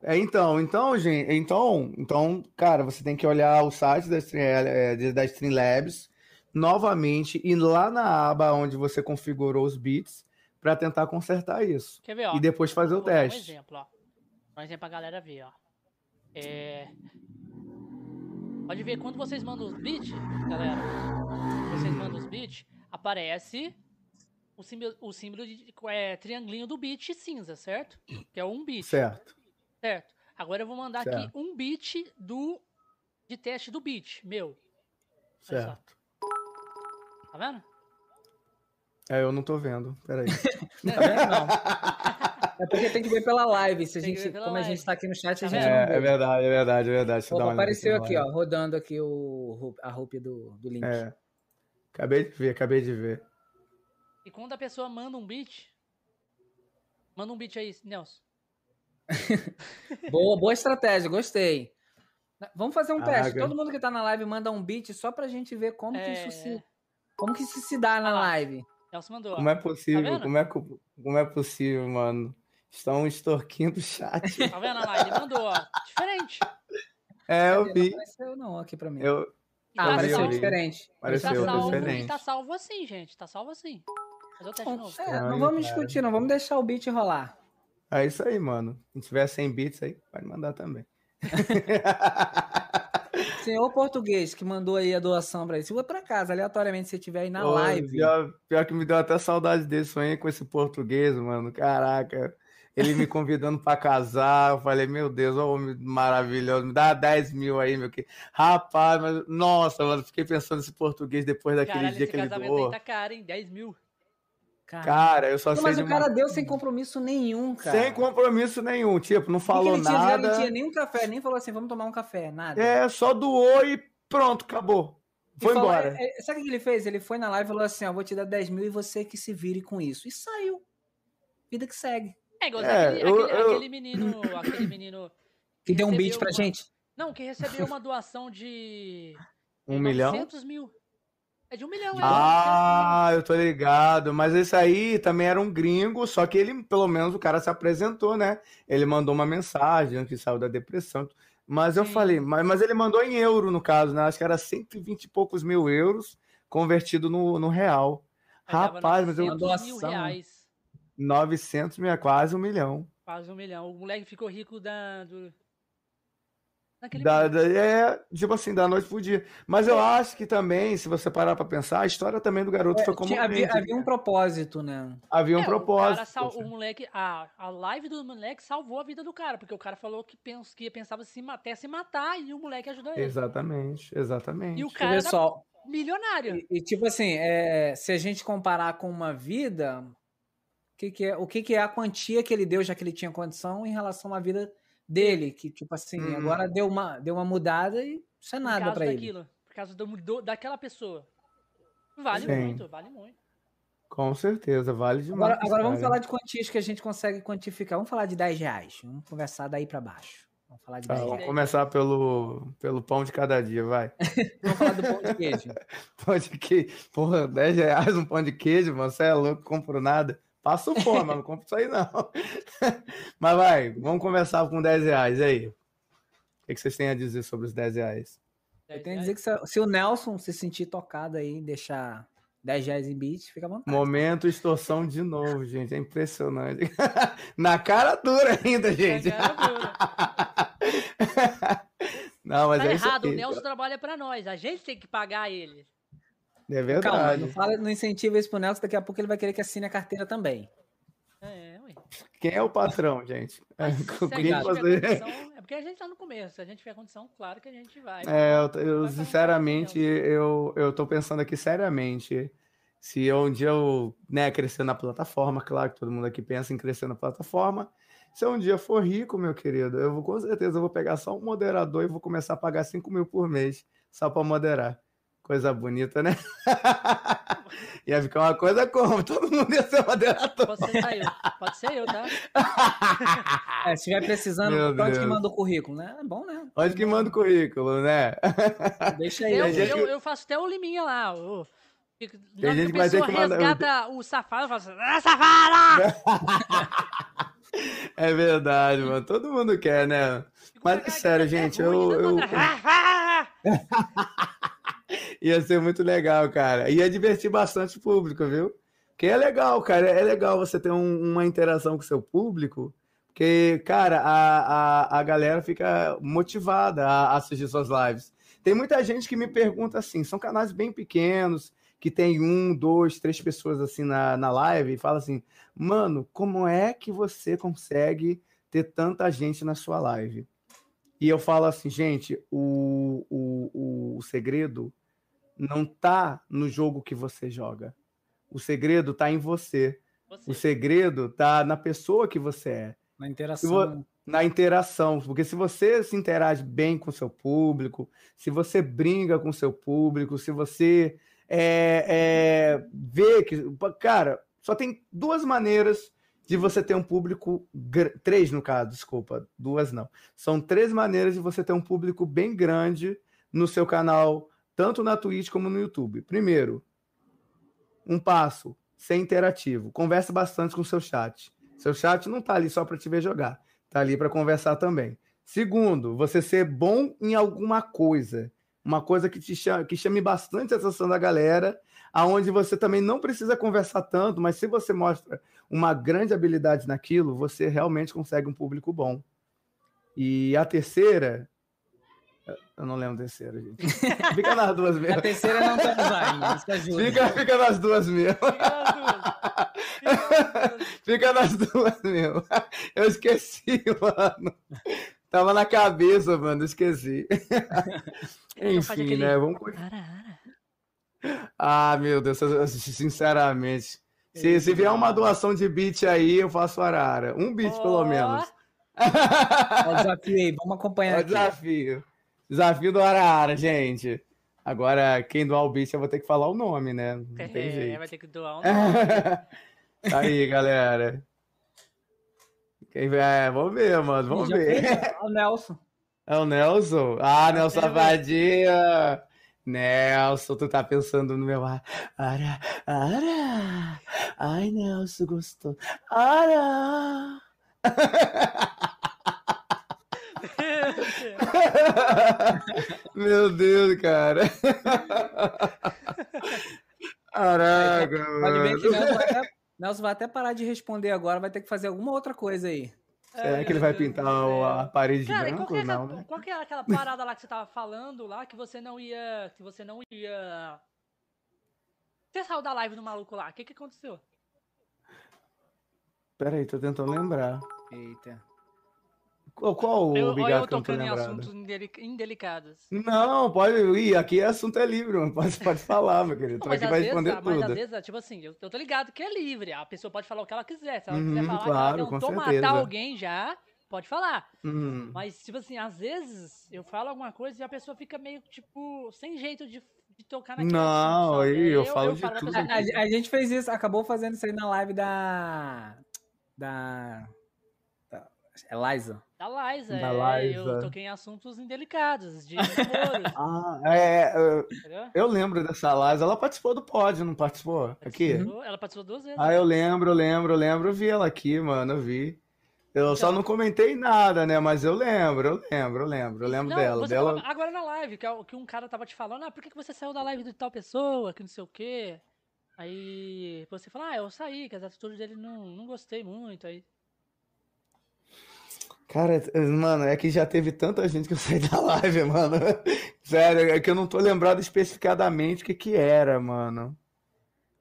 É, então, então, gente, então, então, cara, você tem que olhar o site da Stream, é, de- da Streamlabs novamente e lá na aba onde você configurou os bits para tentar consertar isso Quer ver, ó? e depois fazer o dar Um teste. exemplo, ó. Um exemplo pra galera ver, ó. É... Pode ver, quando vocês mandam os bits, galera, vocês mandam os bits, aparece o símbolo, o símbolo de é, triangulinho do bit cinza, certo? Que é um bit, Certo. Certo? Agora eu vou mandar aqui Certo. um bit do de teste do bit, meu. Certo. Tá vendo? É, eu não tô vendo. Peraí. Tá vendo? Não. É porque tem que ver pela live. Se a Tem gente, como a live. gente tá aqui no chat, a Tá gente vendo? não É, vê. é verdade, é verdade, é verdade. Deixa Opa, apareceu aqui, ó, rodando aqui o, a roupa do, do link. É. Acabei de ver, acabei de ver. E quando a pessoa manda um bit, manda um bit aí, Nelson. Boa, boa estratégia, gostei. Vamos fazer um Ah, teste. Todo mundo que tá na live manda um beat só pra gente ver como que É. isso se. Como que isso se dá na live. Nelson mandou. Como é possível? vendo? como, é, co- como é possível, mano? Estão extorquindo o chat. Tá vendo lá? Ele mandou, ó. Diferente. É, eu Não vi. apareceu não aqui pra mim. Eu, Ah, tá apareceu salvo, diferente. e tá Apareceu salvo, diferente. e tá salvo assim, gente. Tá salvo assim. Fazer o teste novo. é, não vamos discutir, não. Vamos deixar o beat rolar. É isso aí, mano. Se tiver 100 bits aí, pode mandar também. Senhor português que mandou aí a doação pra isso. Se for por acaso, aleatoriamente, você tiver aí na Ô, live. Pior, pior que me deu até saudade desse sonho com esse português, mano. Caraca. ele me convidando para casar. Eu falei, meu Deus, ó, homem maravilhoso, me dá 10 mil aí, meu que. Rapaz, mas, nossa, mano, fiquei pensando nesse português depois daquele Caralho, dia esse que ele casamento doou. aí tá caro, hein? 10 mil. Cara, eu só Não, sei mas de o uma- cara deu sem compromisso nenhum, cara. Sem compromisso nenhum, tipo, não E que falou ele tinha, nada. Ele tinha nem um café, nem falou assim, vamos tomar um café, nada. É, só doou e pronto, acabou. Foi falou- embora. é, é, sabe o que ele fez? Ele foi na live e falou assim: ó, vou te dar 10 mil e você que se vire com isso. E saiu. Vida que segue. É igual É, aquele, eu- aquele- eu- aquele menino. Aquele menino. Que deu um beat pra uma- gente. Não, que recebeu uma doação de. Um milhão? 900 mil. É de um milhão, é. Ah, eu tô ligado. Mas esse aí também era um gringo, só que ele, pelo menos, o cara se apresentou, né? Ele mandou uma mensagem que saiu da depressão. Mas eu Sim. falei, mas, mas ele mandou em euro, no caso, né? Acho que era 120 e poucos mil euros convertido no, no real. Dava Rapaz, mas eu. 900 mil doação. reais. 900 mil, é quase um milhão. Quase um milhão. O moleque ficou rico da. Do... Naquele Da, momento. da- é, tipo assim, da noite pro dia. Mas eu acho que também, se você parar pra pensar, a história também do garoto foi como havia, havia um propósito, né? havia um É, propósito. O, cara sal- o moleque, a, a live do moleque salvou a vida do cara, porque o cara falou que, pens, que pensava se até se matar e o moleque ajudou ele. Exatamente, exatamente. E o cara só. milionário. E, e, tipo assim, é, se a gente comparar com uma vida, o que, que é, o que, que é a quantia que ele deu, já que ele tinha condição, em relação à vida dele? Que, tipo assim, Uhum. agora deu uma, deu uma mudada e isso é nada pra ele. daquilo. Por causa do, do- daquela pessoa. Vale Sim. muito, vale muito. Com certeza, vale demais. Agora, agora vamos falar de quantias que a gente consegue quantificar. Vamos falar de 10 reais. Vamos conversar daí pra baixo. Vamos falar de Tá, 10 vamos reais. começar pelo, pelo pão de cada dia, vai. Vamos falar do pão de queijo. Pão de queijo. Porra, 10 reais um pão de queijo, mano. Você é louco, compro nada. Passo fome, mas não compro isso aí, não. Mas vai, vamos começar com 10 reais. Aí? O que que vocês têm a dizer sobre os 10 reais? Eu tenho a dizer que se, se o Nelson se sentir tocado aí, deixar 10 reais em beat, fica à vontade. Momento extorsão de novo, gente. É impressionante. Na cara dura ainda, gente. Cara dura. Não, mas Tá é isso errado, o. Nelson trabalha pra nós. A gente tem que pagar ele. É Calma, verdade. não, fala, não incentiva isso pro Nelson, daqui a pouco ele vai querer que assine a carteira também. É, ué. Quem é o patrão, gente? É, tiver condição, é porque a gente tá no começo. Se a gente tiver condição, claro que a gente vai. É, eu, eu, Vai fazer sinceramente, eu, eu tô pensando aqui seriamente. Se eu, um dia eu né, crescer na plataforma, claro que todo mundo aqui pensa em crescer na plataforma. Se eu um dia for rico, meu querido, eu vou com certeza eu vou pegar só um moderador e vou começar a pagar 5 mil por mês só para moderar. Coisa bonita, né? ia ficar uma coisa como? Todo mundo ia ser moderador. Pode ser eu. Pode ser eu, tá? É, se estiver precisando, Meu onde que Deus. manda o currículo, né? É bom, né? Onde que manda o currículo, né? Deixa aí. Eu, eu, eu faço até o liminha lá. Na hora gente que que vai a ter pessoa que mandar- resgata o safado, eu faço assim, ah, safada! É verdade, mano. Todo mundo quer, né? Mas é sério, gente, eu, eu, Ia ser muito legal, cara. Ia divertir bastante o público, viu? Que é legal, cara. É legal você ter um- uma interação com o seu público. Porque, cara, a, a, a galera fica motivada a, assistir suas lives. Tem muita gente que me pergunta assim: são canais bem pequenos, que tem um, dois, três pessoas assim na, na live, e fala assim: mano, como é que você consegue ter tanta gente na sua live? E eu falo assim, gente, o, o, o segredo não tá no jogo que você joga. O segredo tá em você. O Você. segredo tá na pessoa que você é, Na interação. na interação. Porque se você se interage bem com o seu público, se você brinca com o seu público, se você é, é, vê que. Cara, só tem duas maneiras de você ter um público. Três, no caso, desculpa, duas não. São três maneiras de você ter um público bem grande no seu canal, tanto na Twitch como no YouTube. Primeiro, um passo, ser interativo. Converse bastante com o seu chat. Seu chat não tá ali só para te ver jogar, tá ali para conversar também. Segundo, você ser bom em alguma coisa. Uma coisa que te chame, que chame bastante a atenção da galera, aonde você também não precisa conversar tanto, mas se você mostra uma grande habilidade naquilo, você realmente consegue um público bom. E a terceira, eu não lembro a terceira, gente. Fica nas duas A mesmo. terceira não tá que ajuda. Fica, fica nas duas mesmo. Fica nas duas. Meu. Eu esqueci, mano. Tava na cabeça, mano, esqueci. Enfim, aquele- né? Vamos. Ah, meu Deus, sinceramente. Se, se vier uma doação de beat aí, eu faço arara. Um beat, pelo Ó. menos. Ó o desafio aí, vamos É acompanhar o aqui. Desafio. Do arara, gente. Agora, quem doar o beat, eu vou ter que falar o nome, né? Não tem É, jeito. vai ter que doar um nome. Tá aí, galera. Quem é, vamos ver, mano, vamos ver. fez? Ó, o Nelson. É o Nelson? Ah, Nelson Nelson. Abadia. Nelson, tu tá pensando no meu ar. Ara, ara. Ai, Nelson, gostou. Ara. Meu Deus, cara. Caraca, Pode ver que mano. Nelson vai, até, Nelson vai até parar de responder agora, vai ter que fazer alguma outra coisa aí. Será que ele vai pintar a parede de Cara, e qual branco? que, é Não, aquela, né? qual que é aquela parada lá que você tava falando lá que você não ia. Que você não ia. Você saiu da live do maluco lá, o que que aconteceu? Peraí, tô tentando lembrar. Eita. Qual, qual Eu, o ou Bigato eu que eu não tô tocando em lembrado? assuntos indeli- indelicados. Não, pode ir. Aqui é assunto é livre, mano. Pode, pode falar, meu querido. Não, Tô mas, aqui às pra vezes, responder ah, mas às tudo. vezes, tipo assim, eu, eu tô ligado que é livre. A pessoa pode falar o que ela quiser. Se ela Uhum, quiser falar claro, que ela tentou certeza. matar alguém já, pode falar. Hum. Mas, tipo assim, às vezes eu falo alguma coisa e a pessoa fica meio, tipo, sem jeito de, de tocar naquele Não, aí eu falo de pra tudo. A, a- a gente fez isso, acabou fazendo isso aí na live da. Da. da Eliza. Da Liza, Da é, Liza. eu toquei em assuntos indelicados, de namoro, Ah, é, é, entendeu? eu lembro dessa Liza. Ela participou do pod, não participou? Aqui? Participou- Ela participou duas vezes. Ah, eu lembro, eu lembro, eu lembro. Eu vi ela aqui, mano, eu vi. Eu só não comentei nada, né? Mas eu lembro, eu lembro, eu lembro, eu lembro Não, dela. dela... agora na live, que, é que um cara tava te falando, ah, por que, que você saiu da live de tal pessoa, que não sei o quê. Aí você fala, ah, eu saí, que as atitudes dele não, não gostei muito. Aí, Cara, mano, é que já teve tanta gente que eu saí da live, mano. Sério, é que eu não tô lembrado especificadamente o que que era, mano.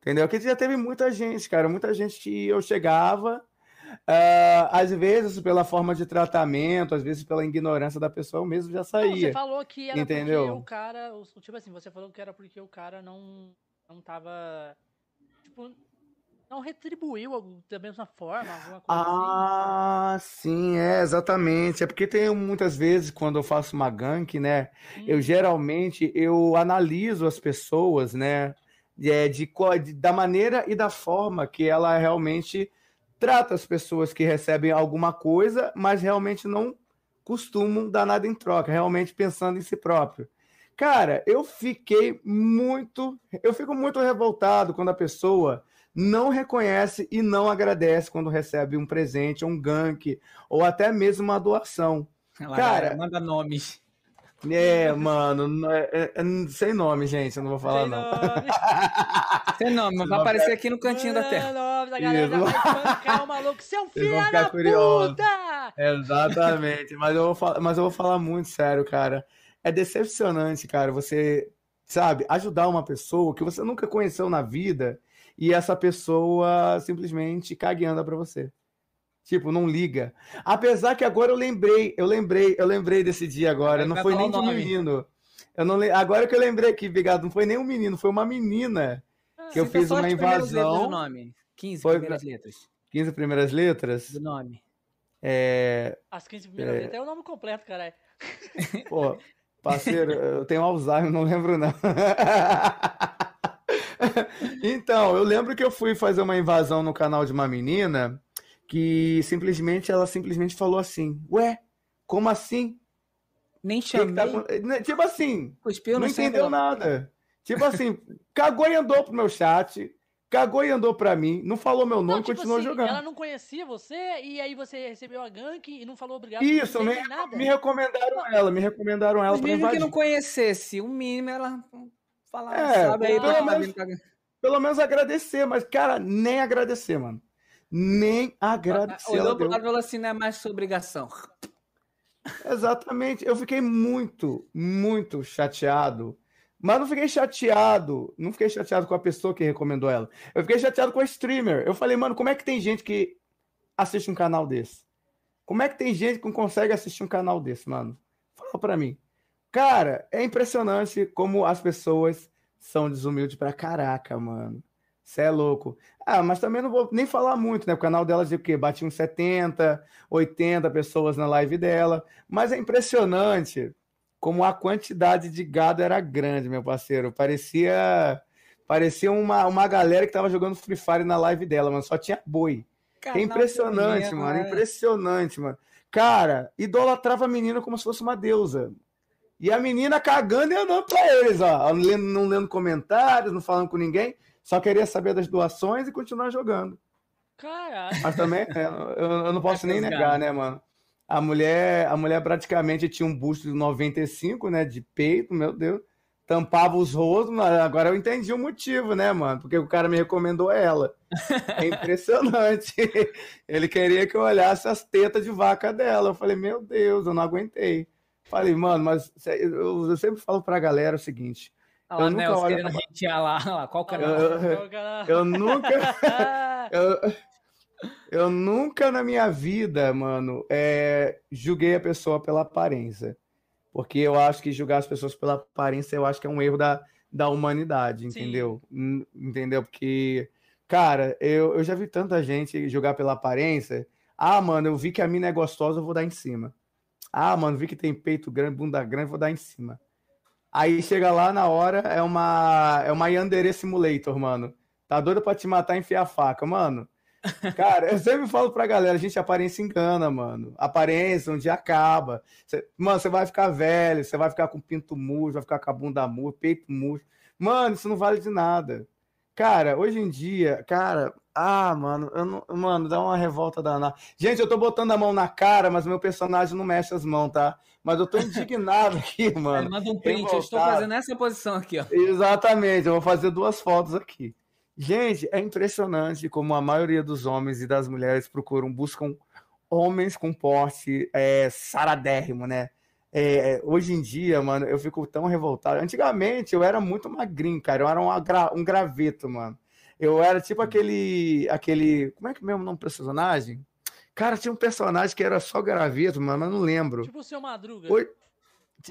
Entendeu? Que já teve muita gente, cara, muita gente que eu chegava, ah, às vezes pela forma de tratamento, às vezes pela ignorância da pessoa, eu mesmo já Não, você saía. falou que era Entendeu? porque o cara. Tipo assim, você falou que era porque o cara não, não tava. Tipo, não retribuiu da mesma forma, alguma coisa assim. Ah, sim, é, exatamente. É porque tem muitas vezes quando eu faço uma gank, né? Eu Hum, geralmente eu analiso as pessoas, né? É, de, de- da maneira e da forma que ela realmente trata as pessoas que recebem alguma coisa, mas realmente não costumam dar nada em troca, realmente pensando em si próprio. Cara, eu fiquei muito, eu fico muito revoltado quando a pessoa não reconhece e não agradece quando recebe um presente, um gank, ou até mesmo uma doação. Ela Cara, manda nomes. É, mano, é- é- é- sem nome, gente, eu não vou falar sem não. nome. Sem nome, mas vai aparecer aqui no cantinho da terra. Mano, a galera Isso. vai espancar o maluco. Seu filho ficar da curiosos. puta! Exatamente, mas eu vou falar, mas eu vou falar muito sério, cara. É decepcionante, cara, você, sabe, ajudar uma pessoa que você nunca conheceu na vida e essa pessoa simplesmente caga e anda pra você. Tipo, não liga. Apesar que agora eu lembrei, eu lembrei, eu lembrei desse dia agora, Vai não foi nem de um menino. Eu não le... Agora que eu lembrei aqui, Bigado, não foi nem um menino, foi uma menina que eu fiz uma invasão. do nome. 15 Foi- primeiras letras 15 primeiras letras. do nome. É, As 15 primeiras É. letras é o nome completo, caralho. Pô, parceiro, eu tenho Alzheimer, não lembro não. Então, eu lembro que eu fui fazer uma invasão no canal de uma menina que simplesmente, ela simplesmente falou assim, ué, como assim? Nem O que que tá chamei, acon-" Né, Tipo assim, cuspiu não entendeu nada. Tipo assim, cagou e andou pro meu chat, cagou e andou pra mim, não falou meu nome, Não, tipo continuou assim, jogando. ela não conhecia você e aí você recebeu a gank e não falou obrigado Isso, por me, nem nada. me recomendaram ela, me recomendaram ela Mas pra mesmo que não conhecesse, o mínimo ela falar, É, sabe aí, pelo menos- Pelo menos agradecer, mas, cara, nem agradecer, mano. Nem agradecer. Olhou pro lado e falou assim, não é mais sua obrigação. Exatamente. Eu fiquei muito, muito chateado Mas não fiquei chateado. Não fiquei chateado com a pessoa que recomendou ela. Eu fiquei chateado com a streamer. Eu falei, mano, como é que tem gente que assiste um canal desse? Como é que tem gente que não consegue assistir um canal desse, mano? Fala pra mim. Cara, é impressionante como as pessoas são desumildes pra caraca, mano. Você é louco. Ah, mas também não vou nem falar muito, né? O canal dela de o quê? Bati uns 70, 80 pessoas na live dela. Mas é impressionante como a quantidade de gado era grande, meu parceiro. Parecia parecia uma, uma galera que tava jogando Free Fire na live dela, mano. Só tinha boi. é impressionante, mano. É. Impressionante, mano. Cara, idolatrava a menina como se fosse uma deusa. E a menina cagando e andando pra eles, ó. Não lendo, não lendo comentários, não falando com ninguém. Só queria saber das doações e continuar jogando. Caralho. Mas também, é, eu, eu não posso é nem negar, né, mano? A mulher, a mulher praticamente tinha um busto de 95, né, de peito, meu Deus. Tampava os rostos, mas agora eu entendi o motivo, né, mano? Porque o cara me recomendou ela. É impressionante. Ele queria que eu olhasse as tetas de vaca dela. Eu falei, meu Deus, eu não aguentei. Falei, mano, mas eu, eu sempre falo pra galera o seguinte: lá, eu Nelson olho... querendo rentear lá, lá, qual canal? Eu, eu nunca. eu, eu nunca na minha vida, mano, é, julguei a pessoa pela aparência. Porque eu acho que julgar as pessoas pela aparência, eu acho que é um erro da, da humanidade, entendeu? Sim. Entendeu? Porque, cara, eu, eu já vi tanta gente julgar pela aparência. Ah, mano, eu vi que a mina é gostosa, eu vou dar em cima. Ah, mano, vi que tem peito grande, bunda grande, vou dar em cima. Aí chega lá na hora, é uma é uma Yandere Simulator, mano. Tá doido pra te matar e enfiar a faca, mano. Cara, eu sempre falo pra galera, a gente aparência engana, mano. Aparência um dia acaba. Cê, mano, você vai ficar velho, você vai ficar com pinto murcho, vai ficar com a bunda murcha, peito murcho. Mano, isso não vale de nada. Cara, hoje em dia, cara, ah, mano, não, mano, dá uma revolta danada. Gente, eu tô botando a mão na cara, mas meu personagem não mexe as mãos, tá? Mas eu tô indignado aqui, mano. É, manda um print, eu estou fazendo essa posição aqui, ó. Exatamente, eu vou fazer duas fotos aqui. Gente, é impressionante como a maioria dos homens e das mulheres procuram, buscam homens com porte é, saradérrimo, né? É, hoje em dia, mano, eu fico tão revoltado. Antigamente eu era muito magrinho, cara. Eu era um, um graveto, mano. Eu era tipo aquele. aquele como é que é mesmo o nome do personagem? Cara, tinha um personagem que era só graveto, mano, mas não lembro. Tipo o seu Madruga. Oi...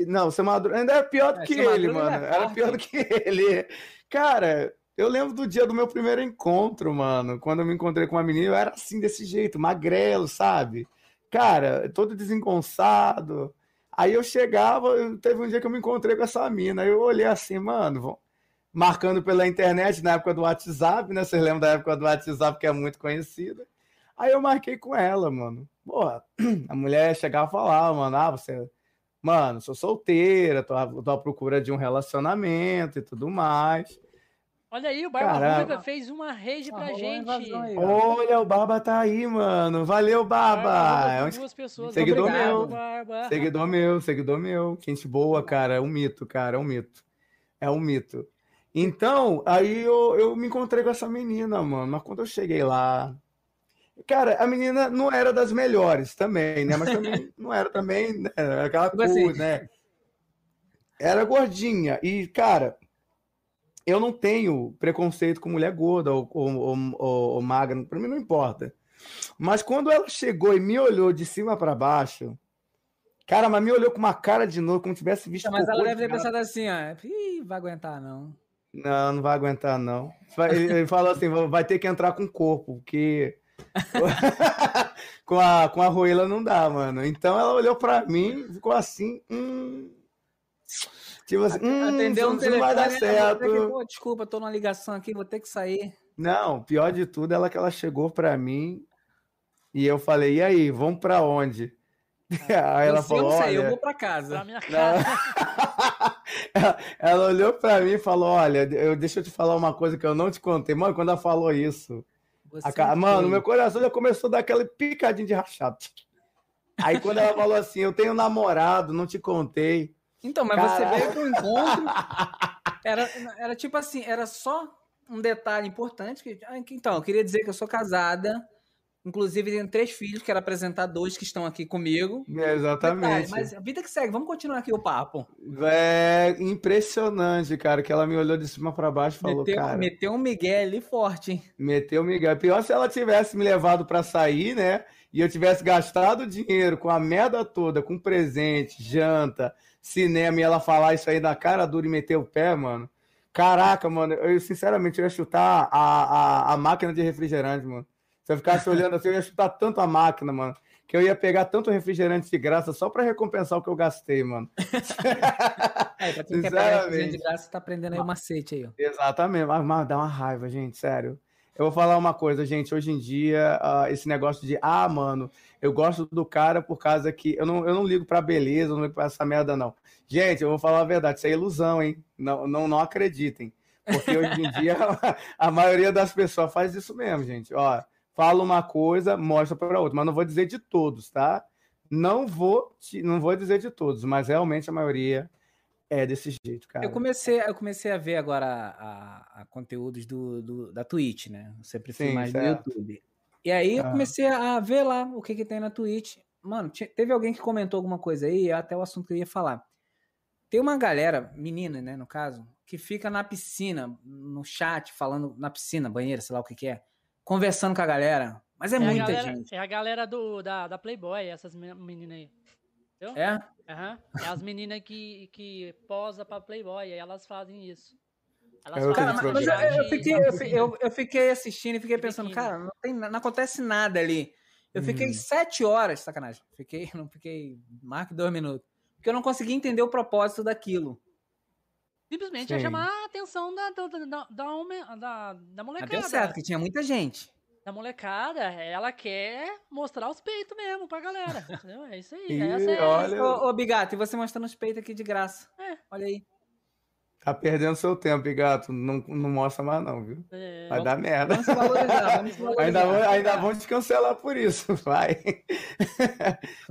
Não, o seu Madruga ainda era pior do é, que ele, mano. Era, era pior do que ele. Cara, eu lembro do dia do meu primeiro encontro, mano. Quando eu me encontrei com uma menina, eu era assim, desse jeito, magrelo, sabe? Cara, todo desengonçado. Aí eu chegava, teve um dia que eu me encontrei com essa mina. Aí eu olhei assim, mano, marcando pela internet na época do WhatsApp, né? Vocês lembram da época do WhatsApp que é muito conhecida. Aí eu marquei com ela, mano. Porra, a mulher chegava e falava, mano, ah, você. Mano, sou solteira, tô, tô à procura de um relacionamento e tudo mais. Olha aí, o Barba Ruiva fez uma rede pra ah, gente. Aí, Olha, o Barba tá aí, mano. Valeu, Barba. Barba é um... duas pessoas. Seguidor Obrigado, meu. Barba. Seguidor meu, seguidor meu. Gente boa, cara. É um mito, cara. É um mito. É um mito. Então, aí eu, eu me encontrei com essa menina, mano. Mas quando eu cheguei lá. Cara, a menina não era das melhores também, né? Mas também não era também né? aquela tipo coisa, assim. né? Era gordinha. E, cara, eu não tenho preconceito com mulher gorda ou, ou, ou, ou magra. Pra mim não importa. Mas quando ela chegou e me olhou de cima para baixo, cara, mas me olhou com uma cara de novo, como tivesse visto. Mas ela deve ter pensado assim, ó. Ih, vai aguentar, não. Não, não vai aguentar, não. Ele falou assim: vai ter que entrar com o corpo, porque com, a, com a Ruela não dá, mano. Então ela olhou pra mim ficou assim. Hum... Tipo assim, hum, Atendeu um telefone, vai dar né? certo. Que, Pô, desculpa, tô numa ligação aqui, vou ter que sair. Não, pior de tudo, ela que ela chegou pra mim e eu falei: e aí, vamos pra onde? Aí ela falou: eu sei, eu vou pra casa. Pra minha casa. ela, ela, olhou pra mim e falou: Olha, eu, deixa eu te falar uma coisa que eu não te contei. Mano, quando ela falou isso, a, mano, meu coração já começou a dar aquele picadinho de rachado. Aí quando ela falou assim: Eu tenho namorado, não te contei. Então, mas você veio pro encontro. Era, era tipo assim: era só um detalhe importante. Que, então, eu queria dizer que eu sou casada Inclusive, tem três filhos, quero apresentar dois que estão aqui comigo. É, exatamente. Mas a vida que segue, vamos continuar aqui o papo. É impressionante, cara, que ela me olhou de cima para baixo e falou, meteu, cara... Meteu um Miguel ali forte, hein? Meteu um Miguel. Pior se ela tivesse me levado para sair, né? E eu tivesse gastado dinheiro com a merda toda, com presente, janta, cinema, e ela falar isso aí na cara dura e meter o pé, mano. Caraca, mano, eu sinceramente eu ia chutar a, a, a máquina de refrigerante, mano. Se eu ficasse olhando assim, eu ia chutar tanto a máquina, mano. Que eu ia pegar tanto refrigerante de graça só para recompensar o que eu gastei, mano. é, pra quem quer pegar refrigerante de graça, tá aprendendo aí o macete aí, ó. Exatamente, mas, mas dá uma raiva, gente, sério. Eu vou falar uma coisa, gente. Hoje em dia, uh, esse negócio de, ah, mano, eu gosto do cara por causa que. Eu não, eu não ligo pra beleza, não ligo pra essa merda, não. Gente, eu vou falar a verdade, isso é ilusão, hein? Não, não, não acreditem. Porque hoje em dia, a maioria das pessoas faz isso mesmo, gente. Ó, fala uma coisa, mostra para outra, mas não vou dizer de todos, tá? Não vou, não vou dizer de todos, mas realmente a maioria é desse jeito, cara. Eu comecei, eu comecei a ver agora a, a conteúdos do, do, da Twitch, né? Eu sempre fui Sim, mais certo. do YouTube. E aí eu comecei a ver lá o que, que tem na Twitch. Mano, teve alguém que comentou alguma coisa aí, até o assunto que eu ia falar. Tem uma galera, menina, né, no caso, que fica na piscina, no chat, falando na piscina, banheira, sei lá o que, que é conversando com a galera. Mas é, é muita galera, gente. É a galera do, da, da Playboy, essas meninas aí. Entendeu? É? Uhum. É as meninas que, que posa pra Playboy, aí elas fazem isso. Elas eu, cara, mas eu, eu, fiquei, eu, eu, fiquei assistindo e fiquei pensando, cara, não, tem, não acontece nada ali. Eu fiquei hum. sete horas, sacanagem. Fiquei, não fiquei mais que dois minutos. Porque eu não consegui entender o propósito daquilo. Simplesmente é chamar a atenção da, da, da, da, da, da molecada. Mas deu certo, que tinha muita gente. Da molecada, ela quer mostrar os peitos mesmo pra galera. Entendeu? É isso aí. Essa é olha... Ô, ô, Bigato, e você mostrando os peitos aqui de graça. É. Olha aí. Tá perdendo seu tempo, Bigato. Não, não mostra mais, não, viu? É, Vai vamos, dar merda. Vamos valorizar, vamos valorizar. ainda, vão, ainda vão te cancelar por isso, vai.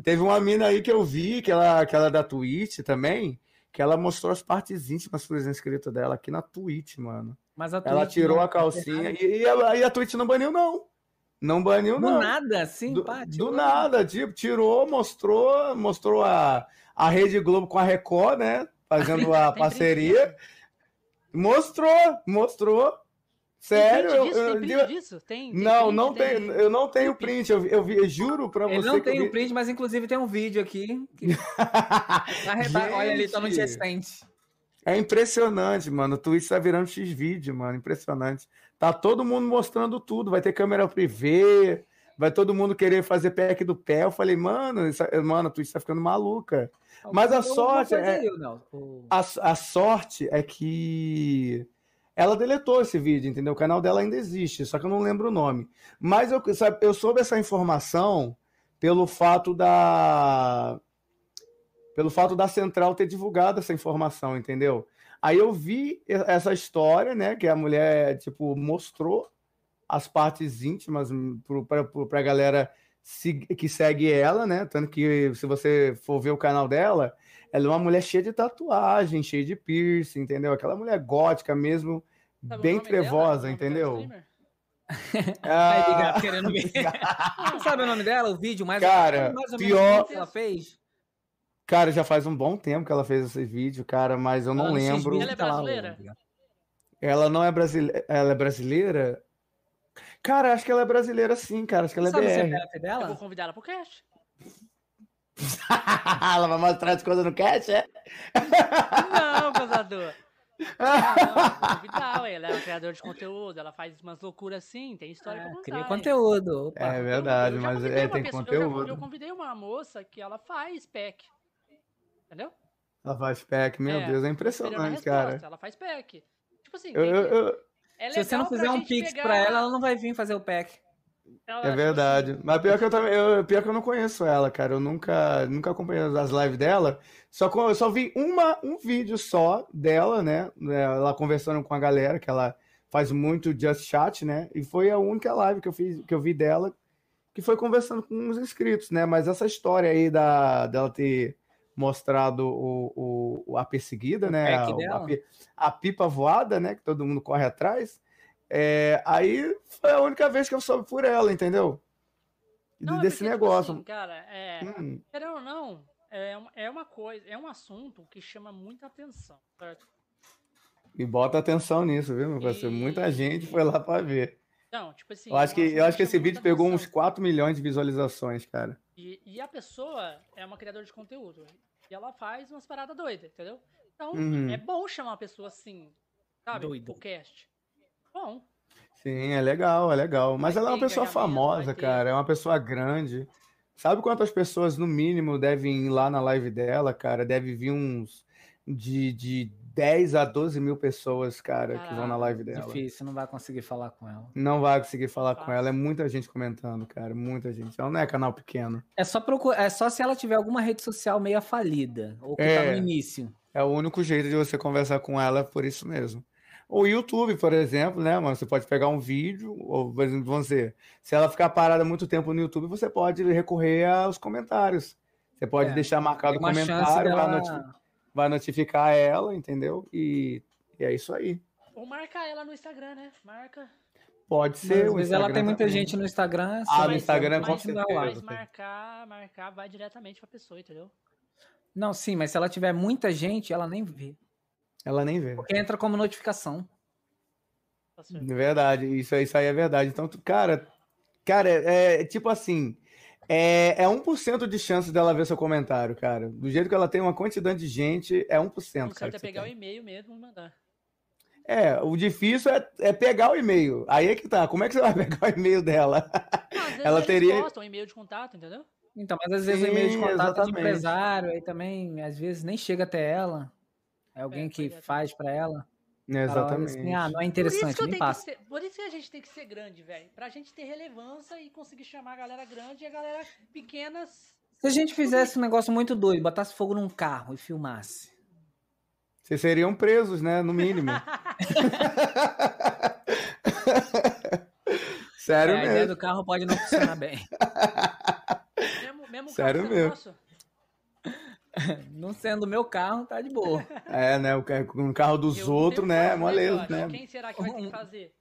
Teve uma mina aí que eu vi, que ela, que ela é da Twitch também que ela mostrou as partes íntimas por inscrito dela aqui na Twitch, mano. Mas a Twitch ela tirou a calcinha e, e, ela, e, a Twitch não baniu, não. Não baniu, não. Do nada, sim, do, pá, do nada, tipo, tirou, mostrou, mostrou a, a Rede Globo com a Record, né? Fazendo a parceria. Mostrou, mostrou. Sério? Tem disso? Tem print disso? Tem, tem não, print, não tem, tem, eu não tenho print. Eu, eu, eu juro pra você. Eu não tenho print, mas inclusive tem um vídeo aqui. Que... Olha ali, tá no recente. É impressionante, mano. O Twitch tá virando X-vídeo, mano. Impressionante. Tá todo mundo mostrando tudo. Vai ter câmera privê, vai todo mundo querer fazer pack do pé. Eu falei, mano, isso, mano, a Twitch tá ficando maluca. Mas a sorte é, a, a sorte é que ela deletou esse vídeo, entendeu? O canal dela ainda existe, só que eu não lembro o nome. Mas eu, sabe, eu soube essa informação pelo fato da pelo fato da central ter divulgado essa informação, entendeu? Aí eu vi essa história, né, que a mulher tipo mostrou as partes íntimas para a galera que segue ela, né? Tanto que se você for ver o canal dela, ela é uma mulher cheia de tatuagem, cheia de piercing, entendeu? Aquela mulher gótica mesmo, Sabe bem trevosa, dela? entendeu? ah, querendo ver. Não sabe o nome dela? O vídeo mais, cara, mais ou pior... que ela fez? Cara, já faz um bom tempo que ela fez esse vídeo, cara, mas eu não ela lembro. Ela é brasileira? Ela não é brasileira. Ela é brasileira? Cara, acho que ela é brasileira sim, cara. Acho que ela é Sabe BR. Dela? Eu vou convidar ela pro cast. Ela vai mostrar as coisas no cast, é? Não, causador. Não, não, ela é um criador de conteúdo, ela faz umas loucuras assim, tem história é, pra contar. Cria conteúdo. Opa. É verdade, mas é, tem pessoa, conteúdo. Eu, já, eu, convidei uma moça que ela faz pack. Entendeu? Ela faz pack, meu é, Deus, é impressionante, cara. Ela faz pack. Tipo assim, eu, eu, é se você não fizer um pix pegar... pra ela, ela não vai vir fazer o pack. Ela, é verdade. Assim... Mas pior que eu, também, eu, pior que eu não conheço ela, cara. Eu nunca, nunca acompanhei as lives dela. Só, eu só vi uma, um vídeo só dela, né? Ela conversando com a galera, que ela faz muito just chat, né? E foi a única live que eu fiz, que eu vi dela, que foi conversando com os inscritos, né? Mas essa história aí da, dela ter mostrado o, o a perseguida, o né? A, a, a, pipa voada, né? Que todo mundo corre atrás. É, aí foi a única vez que eu soube por ela, entendeu? Não, é desse tipo negócio. assim, cara, é, Hum, querendo ou não, é, um- é uma coisa, é um assunto que chama muita atenção, certo? e bota atenção nisso, viu, meu parceiro? Muita E- gente foi lá pra ver. Então, tipo assim. Eu acho é que, assunto eu acho que esse muita vídeo pegou uns atenção. 4 milhões de visualizações, cara. E, e a pessoa é uma criadora de conteúdo. E ela faz umas paradas doidas, entendeu? Então, Uhum. é bom chamar uma pessoa assim, sabe? Doida. O cast. Bom. Sim, é legal, é legal. Mas Vai ela é uma pessoa famosa, cara. É uma pessoa grande. Sabe quantas pessoas, no mínimo, devem ir lá na live dela, cara? Deve vir uns de, de 10 a 12 mil pessoas, cara, que vão na live dela. Difícil, não vai conseguir falar com ela. Não vai conseguir falar com ela. É muita gente comentando, cara. Muita gente. Ela não é canal pequeno. É só procurar, é só se ela tiver alguma rede social meio falida, ou que tá É. no início. É o único jeito de você conversar com ela por isso mesmo. O YouTube, por exemplo, né, mano? Você pode pegar um vídeo, ou por exemplo, você, se ela ficar parada muito tempo no YouTube, você pode recorrer aos comentários. Você pode É, deixar marcado o comentário, vai, dela... noti- vai notificar ela, entendeu? E, e é isso aí. Ou marcar ela no Instagram, né? Marca. Pode Mas, ser. vezes ela tem muita também. gente no Instagram. Ah, no mas- Instagram, mas com vai lá. certeza. Mas marcar, marcar, vai diretamente pra pessoa, entendeu? Não, sim, mas se ela tiver muita gente, ela nem vê. Ela nem vê. Porque entra como notificação. Tá certo. Verdade, isso, isso aí é verdade. Então, tu- cara, cara, é, é tipo assim, é, é 1% de chance dela ver seu comentário, cara. Do jeito que ela tem uma quantidade de gente, é 1%, O cara. certo que é você pegar o tem. e-mail mesmo e mandar. É, o difícil é, é pegar o e-mail. Aí é que tá. Como é que você vai pegar o e-mail dela? Não, Ela eles teria- postam e-mail de contato, entendeu? Então, mas às vezes o e-mail de Sim, contato de exatamente. empresário, aí também, às vezes, nem chega até ela. É alguém É, que é. faz pra ela. Olha Exatamente. assim, ah, não é Por isso, interessante, que eu nem tenho que passa. ser, por isso que a gente tem que ser grande, velho. Pra gente ter relevância e conseguir chamar a galera grande e a galera pequenas. Se a gente fizesse um negócio muito doido, botasse fogo num carro e filmasse. Vocês seriam presos, né? No mínimo. Sério É, a ideia mesmo. do carro pode não funcionar bem. mesmo, mesmo Sério mesmo. nosso. Não sendo o meu carro, tá de boa. É, né? O ca- com o carro dos Eu outros, né? quase Moleza, negócio. né? Quem será que vai ter que fazer?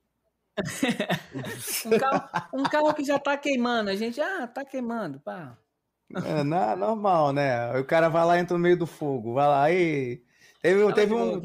Um carro, um carro que já tá queimando. A gente, ah, tá queimando, pá. É, na- normal, né? Aí O cara vai lá e entra no meio do fogo. Vai lá e. Teve, teve, um,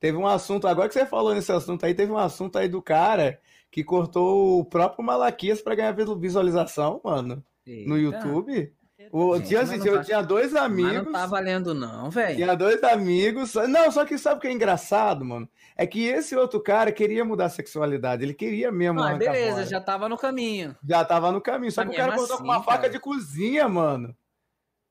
teve um assunto, agora que você falou nesse assunto aí, teve um assunto aí do cara que cortou o próprio Malaquias pra ganhar visu- visualização, mano, no Eita. YouTube. O, tinha, mas assim, eu tá- tinha dois Mas amigos. não tá valendo, não, velho. Tinha dois amigos. Não, só que sabe o que é engraçado, mano? É que esse outro cara queria mudar a sexualidade. Ele queria mesmo. Ah, beleza, fora. já tava no caminho. Já tava no caminho. Só Mas que o cara cortou com assim, uma faca cara. de cozinha, mano.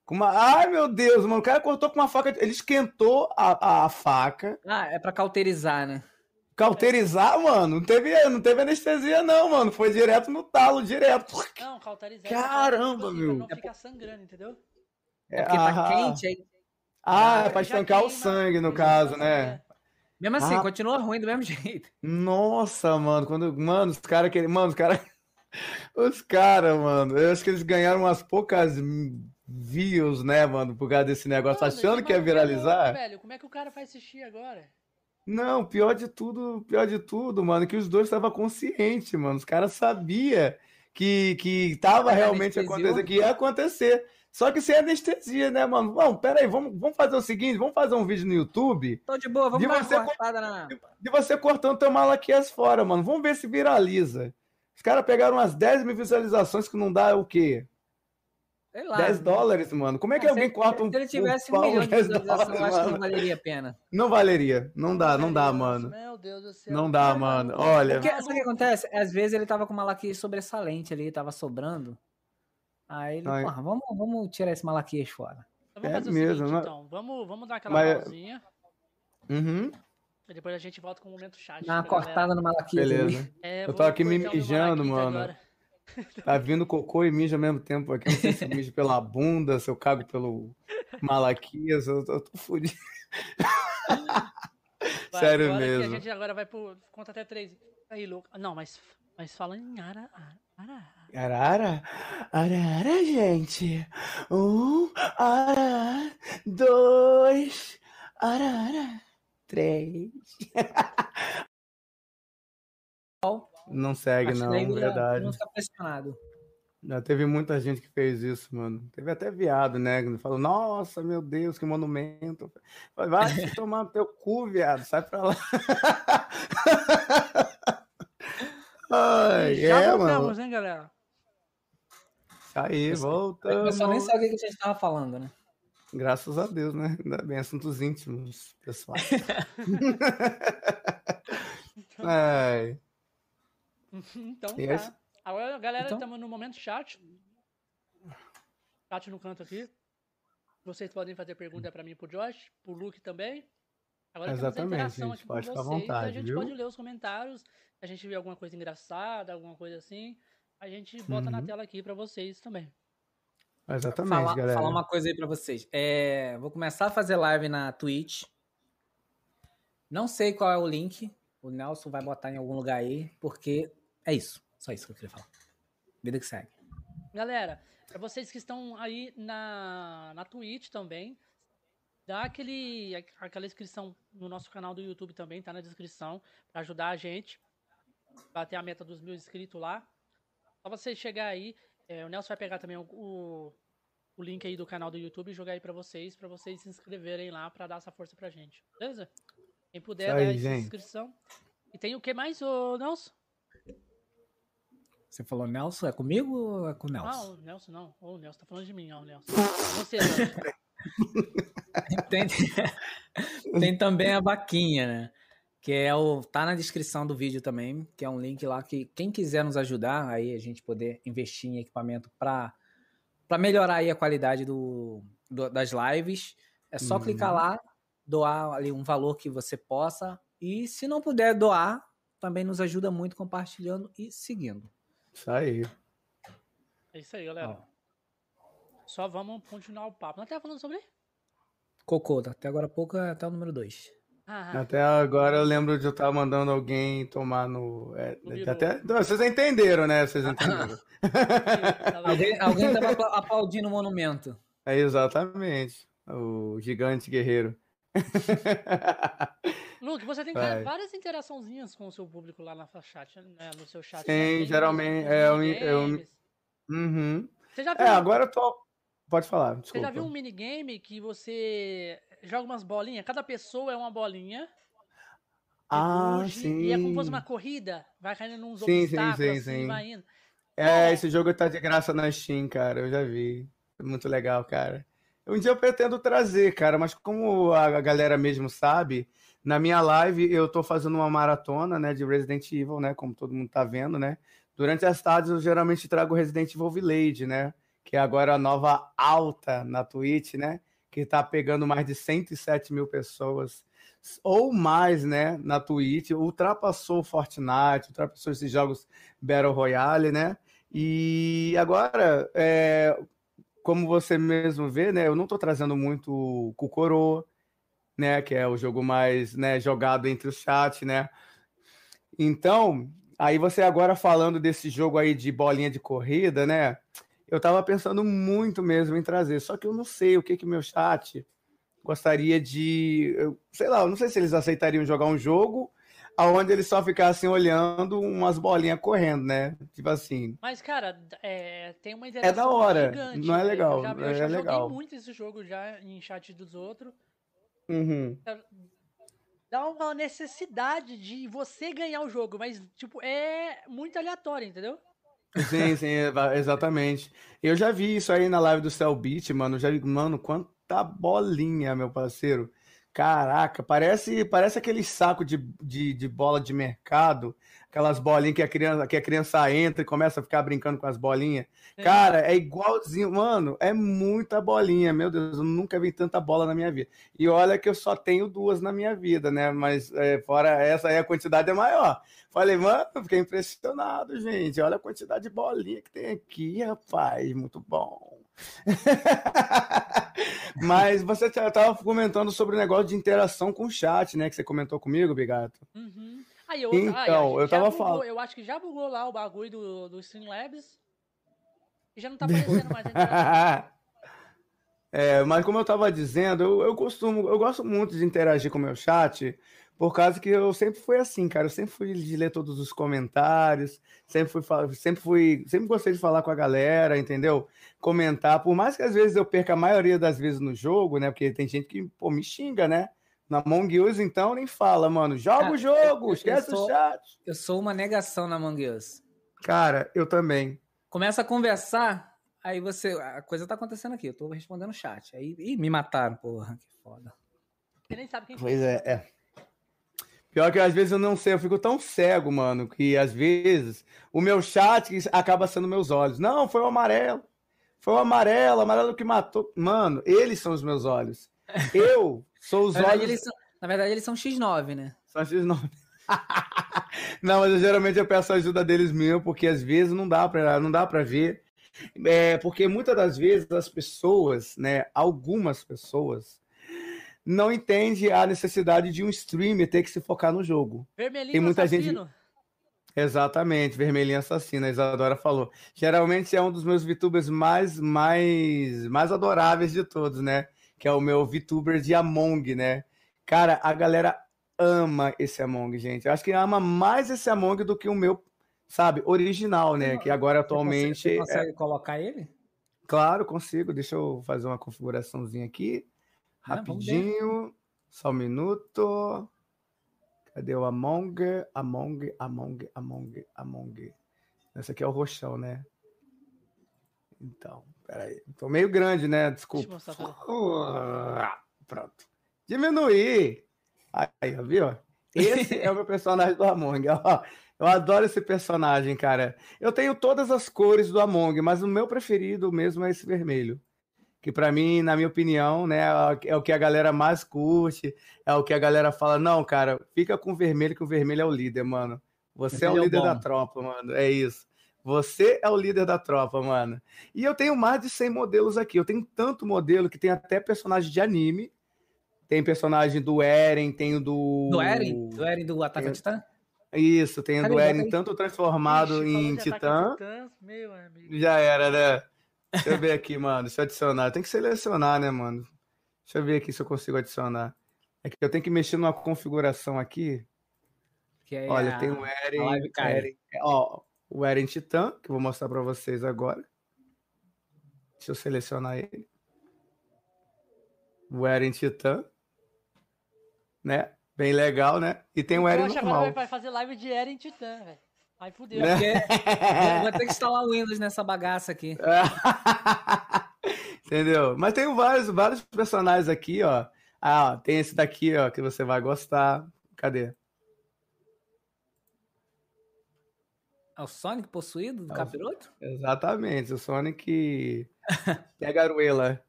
Com uma... Ai, meu Deus, mano. O cara cortou com uma faca. de- Ele esquentou a, a faca. Ah, é pra cauterizar, né? Cauterizar, mano. Não teve, não teve anestesia, não, mano. Foi direto no talo, direto. Não, cauterizar. Caramba, tipo assim, meu. Pra não ficar sangrando, entendeu? É porque tá ah, quente aí. Ah, é pra estancar o sangue, no caso, né? Mesmo assim, Ah. continua ruim do mesmo jeito. Nossa, mano, quando, mano, os caras querem, mano, os caras, os caras, mano, eu acho que eles ganharam umas poucas views, né, mano, por causa desse negócio, Mano, achando que ia é viralizar. Velho, como é que o cara vai assistir agora? Não, pior de tudo, pior de tudo, mano, que os dois estavam conscientes, mano, os caras sabiam que, que tava realmente acontecendo, que ia acontecer. Só que sem anestesia, né, mano? Não, pera aí, vamos, vamos fazer o seguinte, vamos fazer um vídeo no YouTube Tô de boa, vamos De dar você uma cortada na. de você cortando teu malaquias fora, mano. Vamos ver se viraliza. Os caras pegaram umas 10 mil visualizações que não dá o quê? Sei lá. 10 dólares, mano. Como é que Ah, alguém se, corta um, se ele tivesse um um pau milhão de 10 visualizações, eu acho que não valeria a pena. Não valeria. Não dá, não dá, mano. Meu Deus do céu. Não dá, mano. Olha. Porque, sabe o que acontece? Às vezes ele tava com uma malaquias sobressalente ali, tava sobrando. Aí ele, Ai. porra, vamos, vamos tirar esse malaquias fora. Então vamos É fazer o mesmo, seguinte, mas- então. Vamos, vamos dar aquela Mas- pausinha. Uhum, E depois a gente volta com o momento chat. Dá uma galera. cortada no malaquias beleza. É, Eu tô aqui me mijando, mano. agora. Tá vindo cocô e mija ao mesmo tempo aqui. Eu não sei se mijo pela bunda, se eu cago pelo malaquias. Eu tô, eu tô fudido. Vai, Sério mesmo. a gente agora vai pro. Conta até três. Aí, louco. Não, mas, mas falando em ara. ara, ara. Arara? Arara, gente. Um, arara. Dois, arara. Três. Não segue, não, já- verdade. Não fica pressionado. Já teve muita gente que fez isso, mano. Teve até viado, né? Falou, nossa, meu Deus, que monumento. Falei, vai tomar no teu cu, viado, sai pra lá. Ai, Já é, voltamos, mano. hein, galera? Aí, O volta. pessoal nem sabe o que a gente tava falando, né? Graças a Deus, né? Ainda bem, assuntos íntimos, pessoal. Ai, Então tá. esse- Agora, galera, Então- estamos no momento chat. Chat no canto aqui. Vocês podem fazer pergunta pra mim pro Josh, pro Luke também. Agora temos a Exatamente, interação gente, aqui com pode ficar à vocês. a vontade, gente viu? pode ler os comentários. Se a gente vê alguma coisa engraçada, alguma coisa assim. A gente bota na Uhum. tela aqui pra vocês também. exatamente, falar, galera. falar uma coisa aí pra vocês. É, vou começar a fazer live na Twitch. Não sei qual é o link. O Nelson vai botar em algum lugar aí, porque é isso. Só isso que eu queria falar. Vida que segue. Galera, pra vocês que estão aí na, na Twitch também, dá aquele, aquela inscrição no nosso canal do YouTube também, tá na descrição, pra ajudar a gente. Bater a meta dos mil inscritos lá. Só você chegar aí, é, o Nelson vai pegar também o, o, o link aí do canal do YouTube e jogar aí pra vocês, pra vocês se inscreverem lá pra dar essa força pra gente. Beleza? Quem puder Isso aí, dar essa inscrição. E tem o que mais, ô Nelson? Você falou Nelson? É comigo ou é com o Ah, Nelson? o Nelson não. Ô, o Nelson tá falando de mim, ó, o Nelson. Você, Nelson. Tem, tem também a vaquinha, né? Que é o. Tá na descrição do vídeo também, que é um link lá que quem quiser nos ajudar, aí a gente poder investir em equipamento para para melhorar aí a qualidade do, do- das lives, é só Uhum. clicar lá, doar ali um valor que você possa. E se não puder doar, também nos ajuda muito compartilhando e seguindo. Isso aí. É isso aí, galera. Ó, Só vamos continuar o papo. Nós tava falando sobre. Cocô, até agora há pouco é até o número 2. Ah, Até agora eu lembro de eu estar mandando alguém tomar no. é, até, vocês entenderam, né? Vocês entenderam. tava- Alguém, alguém tava apla- aplaudindo o monumento. É exatamente. O gigante guerreiro. Luke, você tem Vai. várias interaçãozinhas com o seu público lá na chat, né, no seu chat. Sim, né? Tem geralmente, é, eu- minigames. Uhum. Você já viu, É, agora eu tô. Pode falar, você desculpa. já viu um minigame que você joga umas bolinhas? Cada pessoa é uma bolinha. Ah, ruge, sim. E é como se fosse uma corrida. Vai caindo nos Sim, sim, obstáculos, sim, assim, sim. vai indo. É, esse jogo tá de graça na Steam, cara. Eu já vi. É Muito legal, cara. Um dia eu pretendo trazer, cara, mas como a galera mesmo sabe, na minha live eu tô fazendo uma maratona, né, de Resident Evil, né, como todo mundo tá vendo, né. Durante as tardes eu geralmente trago Resident Evil Village, né, que é agora a nova alta na Twitch, né, que tá pegando mais de 107 mil pessoas ou mais, né, na Twitch, ultrapassou Fortnite, ultrapassou esses jogos Battle Royale, né, e agora, é, como você mesmo vê, né, eu não estou trazendo muito o Kukoro, né, que é o jogo mais, né, jogado entre o chat, né. Então, aí você agora falando desse jogo aí de bolinha de corrida, né, eu tava pensando muito mesmo em trazer, só que eu não sei o que que meu chat gostaria de, eu- sei lá, eu não sei se eles aceitariam jogar um jogo aonde eles só ficassem olhando umas bolinhas correndo, né? Tipo assim, Mas, cara, é, tem uma interação da hora, gigante. não é né? legal, Eu já, eu é já legal. joguei muito esse jogo já em chat dos outros. Uhum. Dá uma necessidade de você ganhar o jogo, mas, tipo, é muito aleatório, entendeu? Sim, sim, exatamente. Eu já vi isso aí na live do Cell Beat, mano. Já vi, mano, quanta bolinha, meu parceiro. Caraca, parece, parece aquele saco de, de, de bola de mercado, aquelas bolinhas que a criança, que a criança entra e começa a ficar brincando com as bolinhas. Cara, é igualzinho, mano, é muita bolinha, meu Deus, eu nunca vi tanta bola na minha vida. E olha que eu só tenho duas na minha vida, né? Mas é, fora essa aí, a quantidade é maior. Falei, mano, fiquei impressionado, gente. Olha a quantidade de bolinha que tem aqui, rapaz, muito bom. Mas você estava comentando sobre o negócio de interação com o chat, né? Que você comentou comigo, Bigato. Uhum. Aí, outra, aí, Então, aí, eu tava falando- Eu acho que já bugou lá o bagulho do, do Streamlabs. E já não tá aparecendo mais. É, mas como eu tava dizendo, eu, eu costumo, eu gosto muito de interagir com o meu chat, por causa que eu sempre fui assim, cara. Eu sempre fui de ler todos os comentários, sempre fui, sempre fui, sempre gostei de falar com a galera, entendeu? Comentar, por mais que às vezes eu perca a maioria das vezes no jogo, né? Porque tem gente que, pô, me xinga, né? Na Among Us, então, nem fala, mano. Joga o jogo, esquece sou, o chat. Eu sou uma negação na Among Us. Cara, eu também. Começa a conversar, aí você. A coisa tá acontecendo aqui, eu tô respondendo o chat. Aí ih, me mataram, porra, que foda. Você nem sabe quem Pois é, é. Pior que às vezes eu não sei, eu fico tão cego, mano, que às vezes o meu chat acaba sendo meus olhos. Não, foi o amarelo. Foi o amarelo, o amarelo que matou. Mano, eles são os meus olhos. Eu sou os na verdade, olhos. Eles são, na verdade, eles são X9, né? São X9. não, mas eu, geralmente eu peço a ajuda deles mesmo, porque às vezes não dá pra, não dá pra ver. É, porque muitas das vezes as pessoas, né, algumas pessoas, não entende a necessidade de um streamer ter que se focar no jogo. Vermelhinho Tem muita assassino. gente. Exatamente, Vermelhinho Assassino, a Isadora falou. Geralmente é um dos meus VTubers mais, mais, mais adoráveis de todos, né? Que é o meu VTuber de Among, né? Cara, a galera ama esse Among, gente. Eu acho que ama mais esse Among do que o meu, sabe, original, né? Que agora atualmente. Você consegue, você consegue colocar ele? Claro, consigo. Deixa eu fazer uma configuraçãozinha aqui. Vamos Rapidinho. Só um minuto. Cadê o Among? Among, Among, Among, Among. Esse aqui é o roxão, né? Então, peraí. Tô meio grande, né? Desculpa. Deixa eu mostrar pra Uh, Pronto. Diminuir. Aí, ó, viu? Esse é o meu personagem do Among. Ó, eu adoro esse personagem, cara. Eu tenho todas as cores do Among, mas o meu preferido mesmo é esse vermelho. Que para mim, na minha opinião, né, é o que a galera mais curte, é o que a galera fala, não, cara, fica com o vermelho, que o vermelho é o líder, mano. Você é o é líder da bom. tropa, mano. É isso. Você é o líder da tropa, mano. E eu tenho mais de 100 modelos aqui. Eu tenho tanto modelo que tem até personagem de anime. Tem personagem do Eren, tem do. Do Eren? Do Eren do Ataque Tem- a Titã? Isso, tem Cadê? do Eren tanto transformado Ixi, em Titã. Titãs, Meu amigo. Já era, né? Deixa eu ver aqui, mano. Deixa eu adicionar. Tem que selecionar, né, mano? Deixa eu ver aqui se eu consigo adicionar. É que eu tenho que mexer numa configuração aqui. Que é Olha, a- tem o Eren. Eren ó, o Eren Titã, que eu vou mostrar pra vocês agora. Deixa eu selecionar ele. O Eren Titã. Né? Bem legal, né? E tem o Eu Eren que agora normal. vai fazer live de Eren Titã, velho. Aí fudeu. Né? Porque- Vou ter que instalar o Windows nessa bagaça aqui. Entendeu? Mas tem vários, vários personagens aqui, ó. Ah, ó, tem esse daqui, ó, que você vai gostar. Cadê? É o Sonic possuído do É o- capiroto? Exatamente, o Sonic pega a aruela.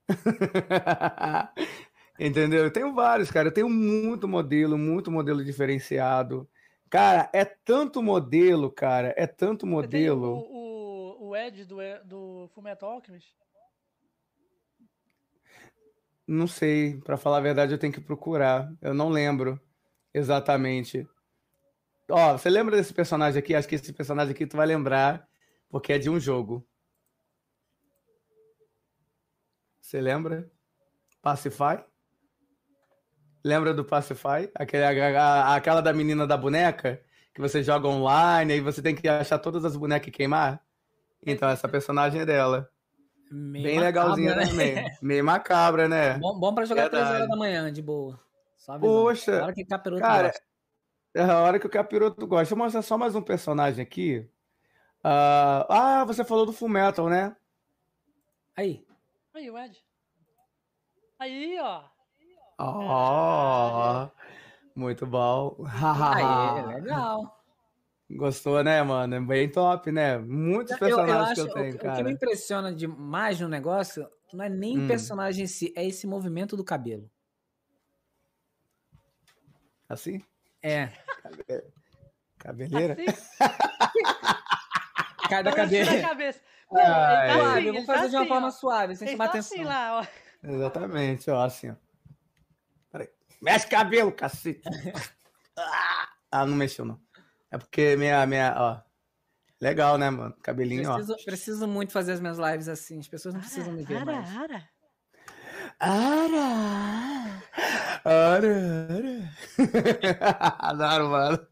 Entendeu? Eu tenho vários, cara. Eu tenho muito modelo, muito modelo diferenciado. Cara, é tanto modelo, cara. É tanto Você tem o, modelo. o, o Ed do, do Fullmetal Alchemist? Não sei, pra falar a verdade, eu tenho que procurar. Eu não lembro exatamente. Ó, você lembra desse personagem aqui? Acho que esse personagem aqui tu vai lembrar, porque é de um jogo. Você lembra? Pacify? Lembra do Pacify? Aquele, a- a- aquela da menina da boneca? Que você joga online e você tem que achar todas as bonecas e queimar? Então, essa personagem é dela. Meio Bem legalzinha né? também. Meio macabra, né? Bom, bom pra jogar 3 Verdade. horas da manhã, de boa. Poxa, hora que capiroto cara, gosta. É a hora que o capiroto gosta. Deixa eu mostrar só mais um personagem aqui. Ah, ah, você falou do Fullmetal, né? Aí. Aí, o Ed. Aí, ó. Ó, muito bom. Aí, legal. Gostou, né, mano? É Bem top, né? Muitos Eu, eu personagens que acho, eu o, tenho, o que me cara. impressiona demais no negócio não é nem Hum. o personagem em si, é esse movimento do cabelo. Assim? É. Cabeleira? Assim, Cai da cadeira. cabeça. Não, ele tá assim, eu vou ele fazer tá de uma assim, forma ó. suave, sem Ele chamar tá atenção. assim lá, ó. Exatamente, ó, assim, ó. Peraí. Mexe cabelo, cacete. Ah, não mexeu, não. É porque minha, minha, ó. Legal, né, mano? Cabelinho, ó. Preciso, preciso muito fazer as minhas lives assim. As pessoas não precisam me ver Ara, mais. ara. Ara! Ara! Ara! Adoro, mano.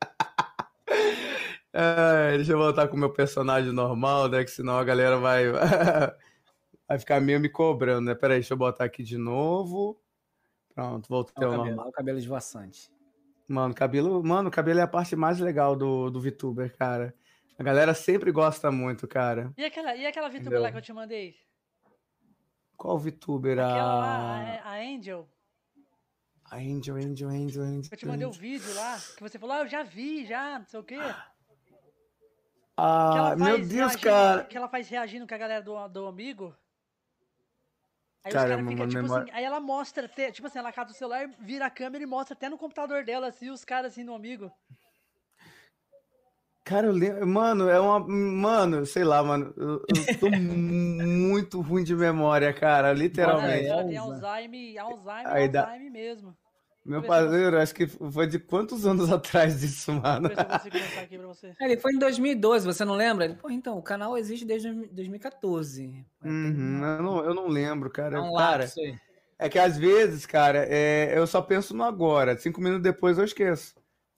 Ai, deixa eu voltar com o meu personagem normal, né? Que senão a galera vai, vai ficar meio me cobrando, né? Peraí, deixa eu botar aqui de novo. Pronto, voltei ao cabelo, normal. o cabelo esvoaçante. Mano, cabelo, mano, cabelo é a parte mais legal do, do VTuber, cara. A galera sempre gosta muito, cara. E aquela, e aquela VTuber Entendeu? lá que eu te mandei? Qual VTuber? Aquela lá, A... a, Angel. a Angel, Angel, Angel, Angel. Eu te mandei o Angel. vídeo lá, que você falou, ah, eu já vi, já, não sei o quê. Ah, meu Deus, reagindo- cara. Que ela faz reagindo com a galera do, do amigo. Aí Caramba, os caras ficam, tipo memória- assim, aí ela mostra, tipo assim, ela cata o celular, vira a câmera e mostra até no computador dela, assim, os caras assim no amigo. Cara, eu lembro. Mano, é uma. Mano, sei lá, mano. Eu, eu tô muito ruim de memória, cara. Literalmente. tem Alza. Alzheimer, Alzheimer, Aí dá- Alzheimer mesmo. Meu parceiro, acho que foi de quantos anos atrás disso, mano? Deixa eu ver se eu consigo mostrar aqui pra você. Ele foi em 2012, você não lembra? Ele, Pô, então, o canal existe desde 2014. Uhum, eu, não, eu não lembro, cara. É um cara, lapso aí. é que às vezes, cara, é, eu só penso no agora. Cinco minutos depois eu esqueço.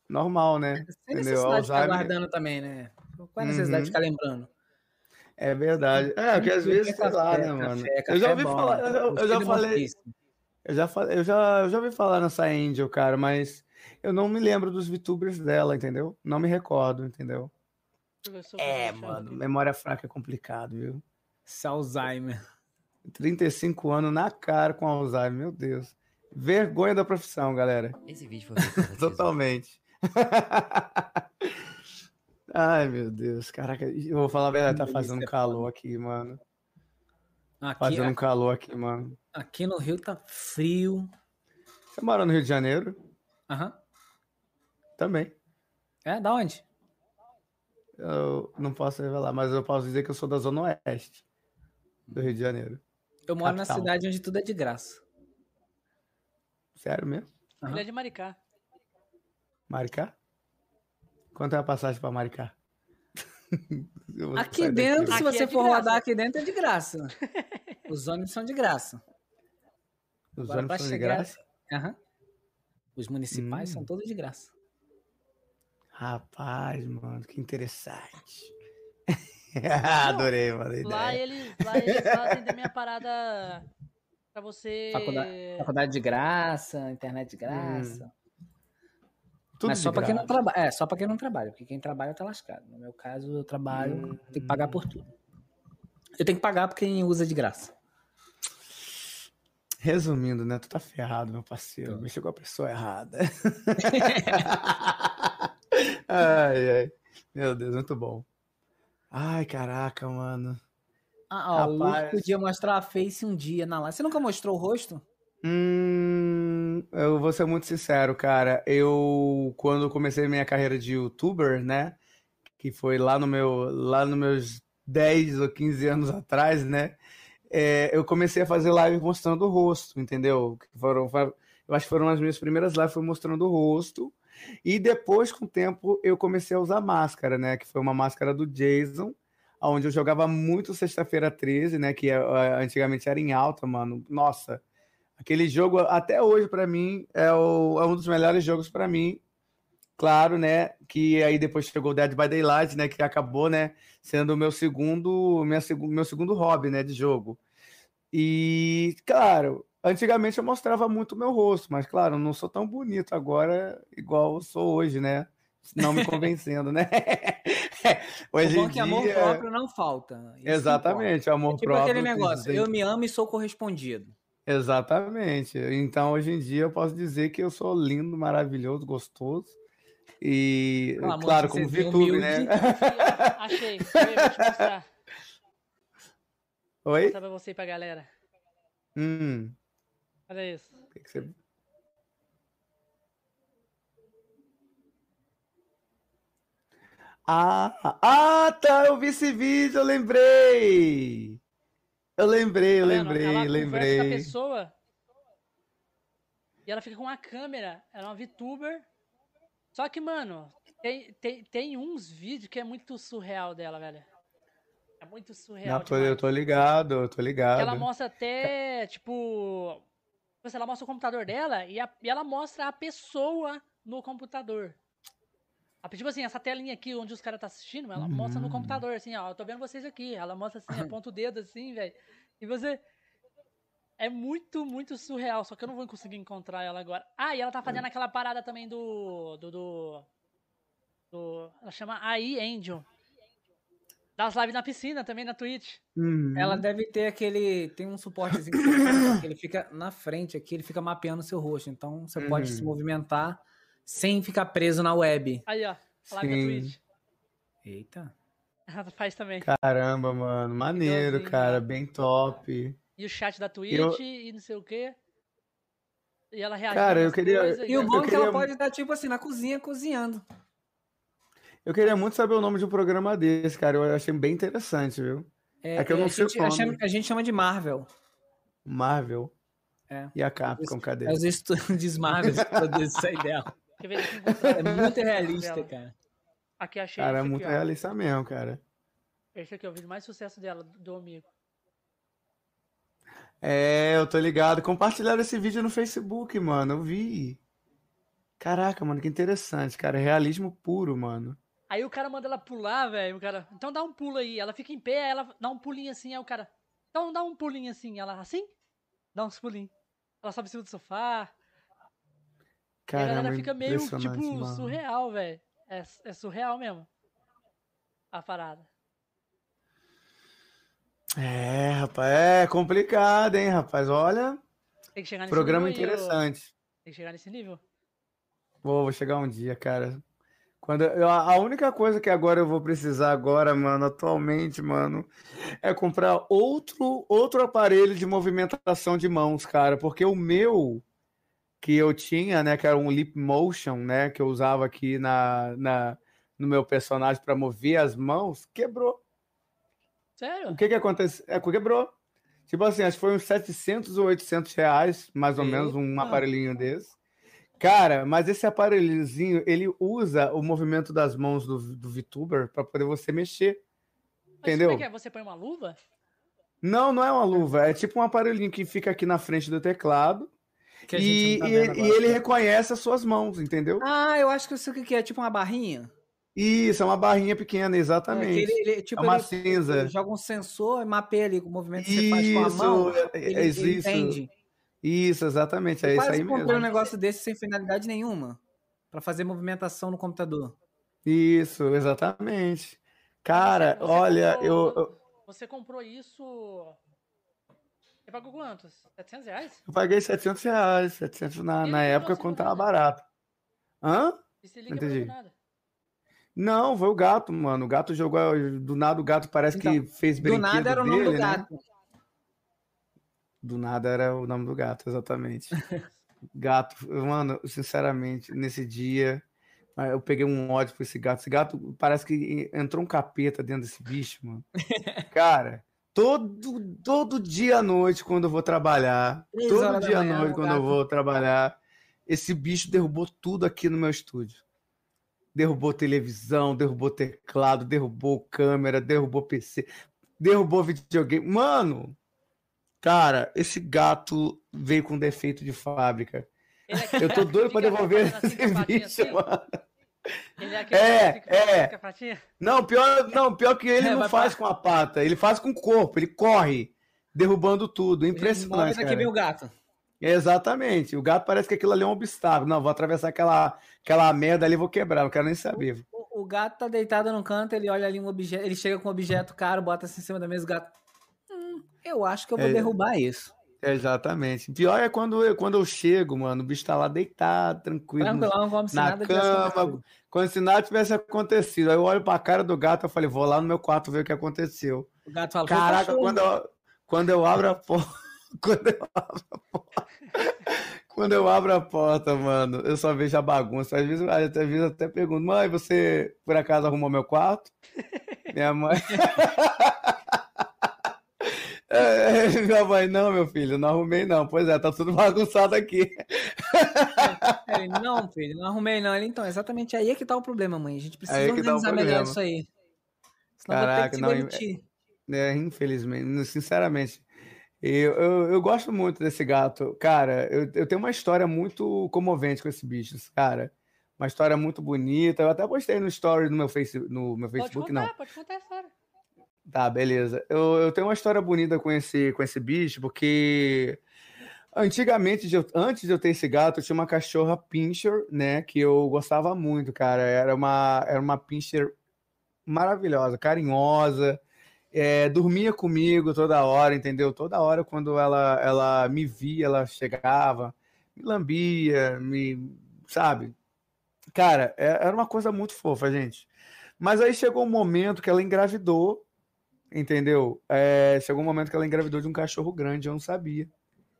Normal, né? Sem Entendeu? necessidade de ficar Alzheimer- guardando também, né? Qual é a necessidade Uhum. de ficar lembrando? É verdade. É, porque às vezes, sei lá, né, mano? Eu já ouvi falar, eu, eu- eu já falei, eu já falei, eu já, eu já ouvi falar nessa Angel, cara, mas eu não me lembro dos VTubers dela, entendeu? Não me recordo, entendeu? É, mano, memória fraca é complicado, viu? Esse Alzheimer. 35 anos na cara com Alzheimer, meu Deus. Vergonha da profissão, galera. Esse vídeo foi. Totalmente. Ai, meu Deus. Caraca, eu vou falar a verdade, tá Delícia, fazendo é calor aqui, mano. Aqui, Fazendo um calor aqui, mano. aqui no Rio tá frio. Você mora no Rio de Janeiro? Aham. Também. É, da onde? Eu não posso revelar, mas eu posso dizer que eu sou da Zona Oeste do Rio de Janeiro. Eu moro Capital. na cidade onde tudo é de graça. Sério mesmo? Aham. Ele é de Maricá. Maricá? Quanto é a passagem pra Maricá? Aqui dentro, se Aqui você é de for graça. rodar aqui dentro, é de graça. Os ônibus são de graça. Os Agora, ônibus são de graça? Aham. Os municipais Hum. são todos de graça. Rapaz, mano, que interessante. Adorei, mano, Lá eles, lá eles fazem também a parada pra você. Faculdade de graça, internet de graça. Tudo Mas só pra quem não trabalha. É, só pra quem não trabalha, porque quem trabalha tá lascado. No meu caso, eu trabalho, Hum. tenho que pagar por tudo. Eu tenho que pagar por quem usa de graça. Resumindo, né? Tu tá ferrado, meu parceiro. Tô. Mexeu com a pessoa errada. ai, ai. Meu Deus, muito bom. Ai, caraca, mano. Ah, ó, o Luke Rapaz. podia mostrar a face um dia na live. Você nunca mostrou o rosto? Hum, eu vou ser muito sincero, cara. Eu, quando comecei minha carreira de youtuber, né? Que foi lá no meu, lá nos meus 10 ou 15 anos atrás, né? é, eu comecei a fazer live mostrando o rosto, entendeu? Foram, eu acho que foram as minhas primeiras lives, foi mostrando o rosto. E depois, com o tempo, eu comecei a usar máscara, né? Que foi uma máscara do Jason, onde eu jogava muito Sexta-feira 13, né? Que é, antigamente era em alta, mano. Nossa, aquele jogo, até hoje, pra mim, é, o- é um dos melhores jogos pra mim. Claro, né? Que aí depois chegou o Dead by Daylight, né? Que acabou, né? Sendo o meu segundo, minha, meu segundo hobby, né? De jogo. E, claro, antigamente eu mostrava muito o meu rosto, mas, claro, não sou tão bonito agora igual sou hoje, né? Não me convencendo, né? o Hoje bom em é que amor dia... próprio não falta. Isso importa. Exatamente, o amor É tipo próprio. aquele negócio, eu me amo e sou correspondido. Exatamente. Então, hoje em dia, eu posso dizer que eu sou lindo, maravilhoso, gostoso. E, Pelo claro, como VTube, né? Achei. Aí, vou te mostrar. Vou Oi? mostrar pra você e pra galera. Hum, Olha isso. o que que você... Ah, ah, tá, eu vi esse vídeo, eu lembrei. Eu lembrei, eu Tá lembrei, ela conversa com a lembrei. pessoa e ela fica com uma câmera. Ela é uma VTuber. Só que, mano, tem, tem, tem uns vídeos que é muito surreal dela, velho. É muito surreal. Não, tô- eu tô ligado, eu tô ligado. ela mostra até, tipo, Tipo assim, ela mostra o computador dela e, a- e ela mostra a pessoa no computador. A- Tipo assim, essa telinha aqui onde os caras tá assistindo, ela mostra no Hum. computador, assim, ó, eu tô vendo vocês aqui. Ela mostra assim, aponta o dedo assim, velho. E você. É muito, muito surreal, só que eu não vou conseguir encontrar ela agora. Ah, e ela tá fazendo aquela parada também do. do. do. do- ela chama AI Angel. Das lives na piscina também na Twitch. Uhum. Ela deve ter aquele. Tem um suportezinho que, ele fica na frente aqui, ele fica mapeando o seu rosto. Então você pode Uhum. se movimentar sem ficar preso na web. Aí, ó. A live Sim. na Twitch. Eita. Ela faz também. Caramba, mano. Maneiro, Igualzinho, cara. Bem top. E o chat da Twitch Eu- e não sei o quê. E ela reage. Cara, eu queria- E o bom Eu é que ela pode estar, tipo assim, na cozinha cozinhando. Eu queria muito saber o nome de um programa desse, cara. Eu achei bem interessante, viu? É que eu não a sei o gente, a, nome. chama- a gente chama de Marvel. Marvel. É. E a Capcom, cadê? É os estúdios Marvel que produzem isso aí É muito realista, cara. Aqui achei Cara, é muito aqui, ó. realista mesmo, cara. Esse aqui é o vídeo mais sucesso dela, do amigo. É, eu tô ligado. Compartilharam esse vídeo no Facebook, mano. Eu vi. Caraca, mano, que interessante, cara. Realismo puro, mano. Aí o cara manda ela pular, velho. O cara, então dá um pulo aí. Ela fica em pé, ela dá um pulinho assim. Aí o cara, então dá um pulinho assim. Ela, assim? Dá uns pulinhos. Ela sobe em cima do sofá. E a Caramba, galera fica meio, tipo, mano. surreal, velho. É, é surreal mesmo. A parada. É, rapaz, é complicado, hein, rapaz. Olha, Tem que chegar nesse programa nível interessante. Tem que chegar nesse nível. Vou, vou chegar um dia, cara. Quando eu- a a única coisa que agora eu vou precisar agora, mano, atualmente, mano, é comprar outro outro aparelho de movimentação de mãos, cara, porque o meu que eu tinha, né, que era um Leap Motion, né, que eu usava aqui na, na no meu personagem para mover as mãos, quebrou. Sério? O que que aconteceu? É, quebrou. Tipo assim, acho que foi uns 700 ou 800 reais, mais ou menos, um Eita. aparelhinho desse. Cara, mas esse aparelhozinho, ele usa o movimento das mãos do, do VTuber para poder você mexer. Mas Entendeu? como é que é? Você põe uma luva? Não, não é uma luva, é tipo um aparelhinho que fica aqui na frente do teclado e, não tá e- vendo e ele reconhece as suas mãos, entendeu? Ah, eu acho que eu sei o que é. Tipo uma barrinha. Isso, é uma barrinha pequena, É, exatamente. ele, ele- tipo, É uma ele- cinza. ele joga um sensor e mapeia ali o movimento que você faz com a Isso, mão. é- Ele, é ele isso. entende. Isso, exatamente, é Eu isso quase aí comprei um mesmo. negócio desse sem finalidade nenhuma. Pra fazer movimentação no computador. Isso, exatamente. Cara, Você- você olha, comprou- eu, eu, Você comprou isso. Você pagou quantos? 700 reais? eu paguei 700 reais, 700 na, na época quando do tava nada? barato. Hã? E se liga Entendi. nada. Não, foi o gato, mano. O gato jogou. Do nada o gato parece que Então, fez Do brinquedo nada era o nome do né? gato. Do nada era o nome do gato, exatamente. Gato, mano, sinceramente, nesse dia ah, eu peguei um ódio por esse gato. Esse gato parece que entrou um capeta dentro desse bicho, mano. Cara, todo, todo dia à noite, quando eu vou trabalhar, Três todo dia à noite, quando eu vou trabalhar, esse bicho derrubou tudo aqui no meu estúdio. Derrubou televisão, derrubou teclado, derrubou câmera, derrubou PC, derrubou videogame. Mano, cara, esse gato veio com defeito de fábrica. É Eu tô doido pra devolver assim esse bicho, assim. mano. Ele é aquele É, que é. a patinha. Não, pior, não, pior que ele É, não faz com a pata, ele faz com o corpo, ele corre, derrubando tudo. Impressionante, Daqui cara. vem o gato. Exatamente. O gato parece que aquilo ali é um obstáculo. Não, vou atravessar aquela, aquela merda ali vou quebrar, não quero nem saber. O, o gato tá deitado num canto, ele olha ali um objeto, ele chega com um objeto caro, bota assim em cima da mesa, o gato. Hum, eu acho que eu vou É. derrubar isso. Exatamente. Pior é quando eu, quando eu chego, mano, o bicho tá lá deitado, tranquilo. Tranquilão, como se na nada tivesse cama, acontecido. Como se nada tivesse acontecido. Aí eu olho pra cara do gato e falei, vou lá no meu quarto ver o que aconteceu. O gato fala, "Foi o Caraca, cachorro." quando eu, quando eu abro a porta. Quando eu abro a porta. Quando eu abro a porta, mano, eu só vejo a bagunça. Às vezes, às vezes eu até pergunto, mãe, você por acaso arrumou meu quarto? Minha mãe. É, minha mãe, não, meu filho, não arrumei, não. Pois é, tá tudo bagunçado aqui. Ele, não, filho, não arrumei não. Ele, então, exatamente aí é que tá o problema, mãe. A gente precisa Aí é tá organizar melhor problema. isso aí. Senão Caraca, não, demitir. É, infelizmente, sinceramente. Eu, eu, eu, gosto muito desse gato. Cara, eu, eu tenho uma história muito comovente com esse bicho, cara. Uma história muito bonita. Eu até postei no story no meu, face, no meu Facebook, contar, não. Pode contar a história. Tá, beleza. Eu, eu tenho uma história bonita com esse, com esse bicho, porque antigamente, antes de eu ter esse gato, eu tinha uma cachorra pincher, né? Que eu gostava muito, cara. Era uma, era uma pincher maravilhosa, carinhosa é, dormia comigo toda hora, entendeu? Toda hora quando ela, ela me via, ela chegava, me lambia, me. Sabe? Cara, é, era uma coisa muito fofa, gente. Mas aí chegou um momento que ela engravidou, entendeu? É, chegou um momento que ela engravidou de um cachorro grande, eu não sabia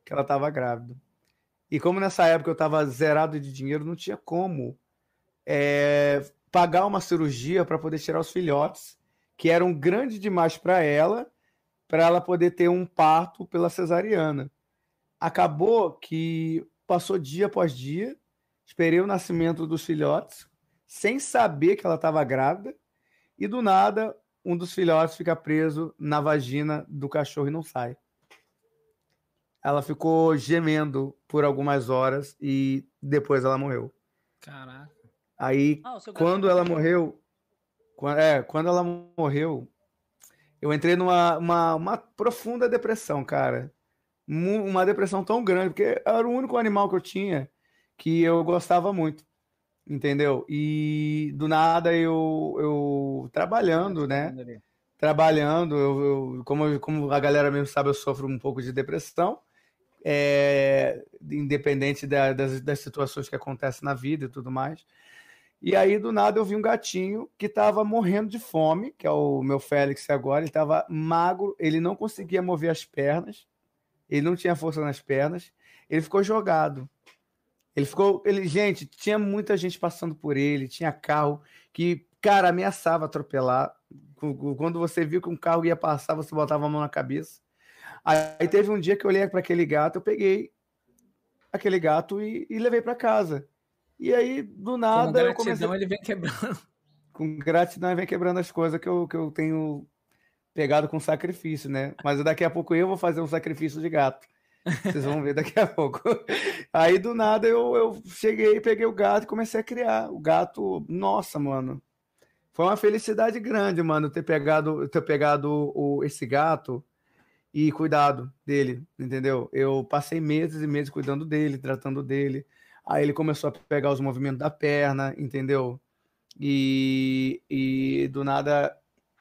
que ela estava grávida. E como nessa época eu estava zerado de dinheiro, não tinha como é, pagar uma cirurgia para poder tirar os filhotes que eram grandes demais para ela, para ela poder ter um parto pela cesariana. Acabou que passou dia após dia, esperei o nascimento dos filhotes, sem saber que ela estava grávida, e do nada um dos filhotes fica preso na vagina do cachorro e não sai. Ela ficou gemendo por algumas horas e depois ela morreu. Caraca. Aí, ah, quando ela morreu, é, quando ela morreu, eu entrei numa uma, uma profunda depressão, cara. Uma depressão tão grande, porque era o único animal que eu tinha que eu gostava muito, entendeu? E do nada eu, eu trabalhando, né? Trabalhando, eu, eu, como, como a galera mesmo sabe, eu sofro um pouco de depressão, é, independente da, das, das situações que acontecem na vida e tudo mais. E aí, do nada, eu vi um gatinho que estava morrendo de fome, que é o meu Félix agora. Ele estava magro, ele não conseguia mover as pernas, ele não tinha força nas pernas, ele ficou jogado. Ele ficou. Ele, gente, tinha muita gente passando por ele, tinha carro que, cara, ameaçava atropelar. Quando você viu que um carro ia passar, você botava a mão na cabeça. Aí teve um dia que eu olhei para aquele gato, eu peguei aquele gato e, e levei para casa. E aí, do nada. Com gratidão, comecei... ele vem quebrando. Com gratidão, ele vem quebrando as coisas que eu, que eu tenho pegado com sacrifício, né? Mas daqui a pouco eu vou fazer um sacrifício de gato. Vocês vão ver daqui a pouco. Aí do nada eu, eu cheguei, peguei o gato e comecei a criar. O gato, nossa, mano. Foi uma felicidade grande, mano, ter pegado, ter pegado o, esse gato e cuidado dele, entendeu? Eu passei meses e meses cuidando dele, tratando dele. Aí ele começou a pegar os movimentos da perna, entendeu? E, e do nada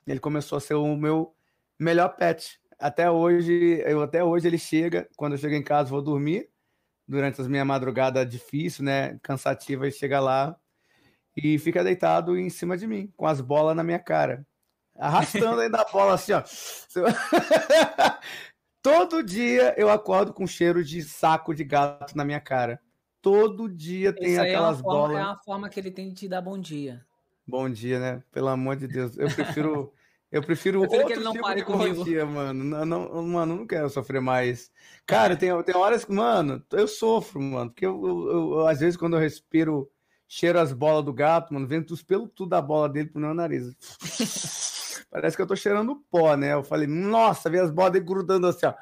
ele começou a ser o meu melhor pet. Até hoje, eu até hoje ele chega, quando eu chego em casa, vou dormir durante as minhas madrugadas difícil, né, cansativa, ele chega lá e fica deitado em cima de mim, com as bolas na minha cara, arrastando ainda a bola assim, ó. Todo dia eu acordo com cheiro de saco de gato na minha cara todo dia tem Isso aquelas é bolas. É a forma que ele tem de te dar bom dia. Bom dia, né? Pelo amor de Deus. Eu prefiro. Eu prefiro, eu prefiro que ele não tipo pare comigo. Mano. Não, não, mano, não quero sofrer mais. Cara, tem, tem horas que, mano, eu sofro, mano. Porque eu, eu, eu, às vezes, quando eu respiro, cheiro as bolas do gato, mano, vendo os pelos tudo da bola dele pro meu nariz. Parece que eu tô cheirando pó, né? Eu falei, nossa, vi as bolas dele grudando assim, ó.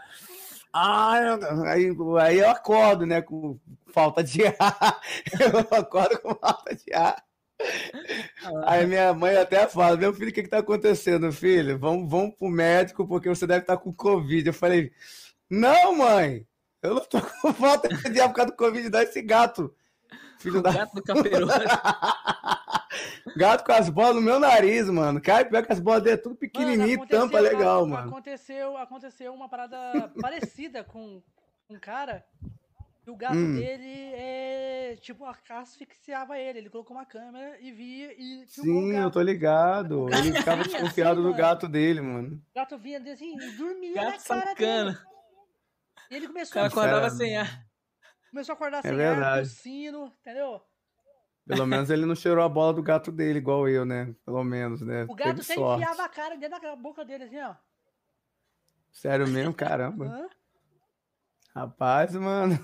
Ah, aí, aí eu acordo, né, com falta de ar. Eu acordo com falta de ar. Aí minha mãe até fala: Meu filho, o que está acontecendo, filho? Vamos, vamos pro médico porque você deve estar tá com Covid. Eu falei: Não, mãe, eu não tô com falta de ar por causa do Covid, dá esse gato. Filho o da. Gato do. Gato com as bolas no meu nariz, mano. Cai, pega as bolas dele, tudo pequenininho, mano, tampa legal, mano. Aconteceu, aconteceu uma parada parecida com um cara. E o gato hum. dele é tipo, asfixiava ele. Ele colocou uma câmera e via e Sim, eu tô ligado. Ele ficava desconfiado assim, do gato dele, mano. O gato vinha assim, dormia gato na cara sacana. dele. E ele começou o cara acordava sem ar. Começou a acordar é sem verdade. ar, tossindo, entendeu? Pelo menos ele não cheirou a bola do gato dele, igual eu, né? Pelo menos, né? O gato até enfiava a cara dentro da boca dele, assim, ó. Sério mesmo? Caramba. Hã? Rapaz, mano.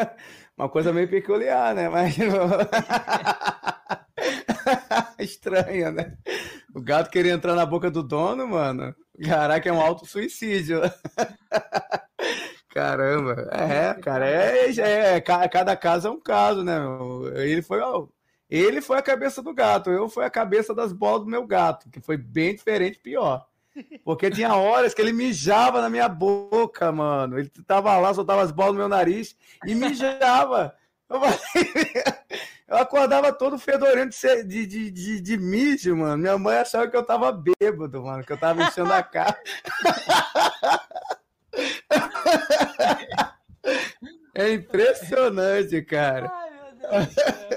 Uma coisa meio peculiar, né? Mas. Estranha, né? O gato queria entrar na boca do dono, mano. Caraca, é um auto-suicídio. Caramba. É, cara, é, é, é, cada caso é um caso, né? Ele foi, ó, ele foi a cabeça do gato, eu fui a cabeça das bolas do meu gato, que foi bem diferente, pior. Porque tinha horas que ele mijava na minha boca, mano. Ele tava lá, soltava as bolas no meu nariz e mijava. Eu, eu acordava todo fedorento de, de, de, de, mijo, mano. Minha mãe achava que eu tava bêbado, mano, que eu tava enchendo a cara. É impressionante, cara. Ai, meu Deus do céu.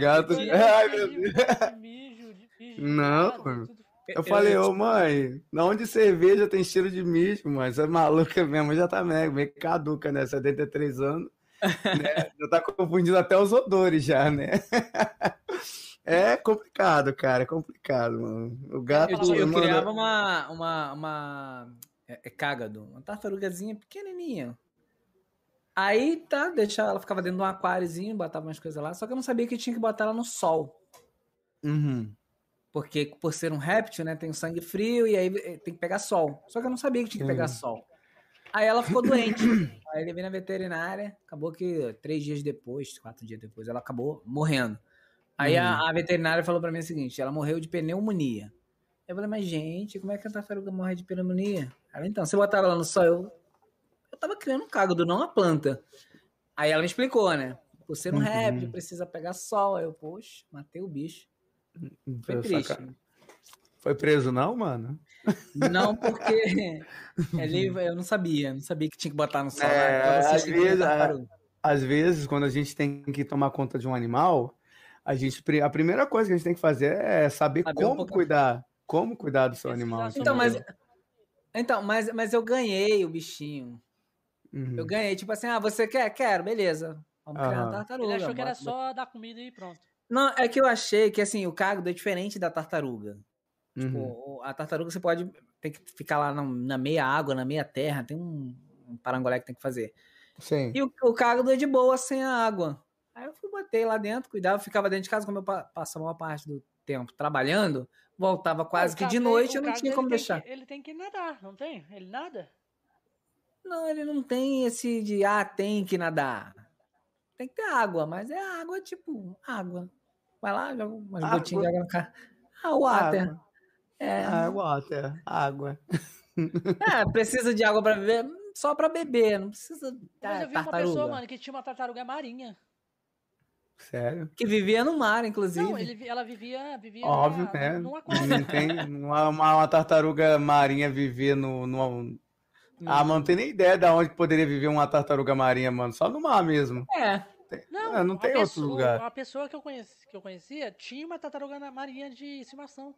Gato. Ai, meu mijo, Deus. de mijo, de mijo de Não, mano. Eu falei, ô mãe, na onde cerveja tem cheiro de mijo, mãe? Você é maluca, mãe já tá meio, meio caduca, né? 73 anos. Né? Já tá confundindo até os odores já, né? É complicado, cara, é complicado, mano. O gato. Eu, eu mano, criava uma, uma, uma é, é cágado, uma tartarugazinha pequenininha. Aí, tá, deixava, ela ficava dentro de um aquáriozinho, botava umas coisas lá, só que eu não sabia que tinha que botar ela no sol. Uhum. Porque por ser um réptil, né, tem o sangue frio e aí eh, tem que pegar sol. Só que eu não sabia que tinha que pegar Uhum. sol. Aí ela ficou doente. aí ele veio na veterinária, acabou que três dias depois, quatro dias depois, ela acabou morrendo. Aí a, a veterinária falou pra mim o seguinte, ela morreu de pneumonia. Eu falei, mas gente, como é que a tartaruga morre de pneumonia? Ela, então, você botar ela no sol, eu, eu tava criando um cágado, não a planta. Aí ela me explicou, né? Por ser um Uhum. réptil, precisa pegar sol. Aí eu, poxa, matei o bicho. Foi triste. Foi preso, não, mano? Não, porque ele, eu não sabia, não sabia que tinha que botar no sol. É? Então, às era vezes. Às vezes, quando a gente tem que tomar conta de um animal, a gente a primeira coisa que a gente tem que fazer é saber Saber um como pouco- cuidar, como cuidar do seu animal. sobre Então, mas, então mas, mas eu ganhei o bichinho. Uhum. Eu ganhei, tipo assim, ah, você quer? Quero, beleza. Vamos criar uma tartaruga. Ele achou que era só dar comida e pronto. Não, é que eu achei que assim, o cágado é diferente da tartaruga. Tipo, Uhum. a tartaruga você pode tem que ficar lá na, na meia água, na meia terra, tem um, um parangolé que tem que fazer. Sim. E o, o cágado é de boa sem a água. Aí eu fui botei lá dentro, cuidava, ficava dentro de casa, como eu pa- passava uma parte do tempo trabalhando, voltava quase que de noite, eu não tinha como deixar. que- ele tem que nadar, não tem? Ele nada? Não, ele não tem esse de, ah, tem que nadar. Tem que ter água, mas é água, tipo, água. Vai lá, joga umas Água. gotinhas de água no carro. Ah, o water. Água. É, Ah, water, água. é, precisa de água pra beber? Só pra beber, não precisa Mas eu vi uma tartaruga. pessoa, mano, que tinha uma tartaruga marinha. Sério? Que vivia no mar, inclusive. Não, ele, vi- ela vivia, vivia Óbvio, na, né? num aquário. Não tem uma, uma, uma tartaruga marinha viver no, no. Ah, mano, não tem nem ideia de onde poderia viver uma tartaruga marinha, mano. Só no mar mesmo. É, Não, É, não a tem outro pessoa- lugar. A pessoa que eu, conheci, que eu conhecia tinha uma tartaruga na- marinha de estimação.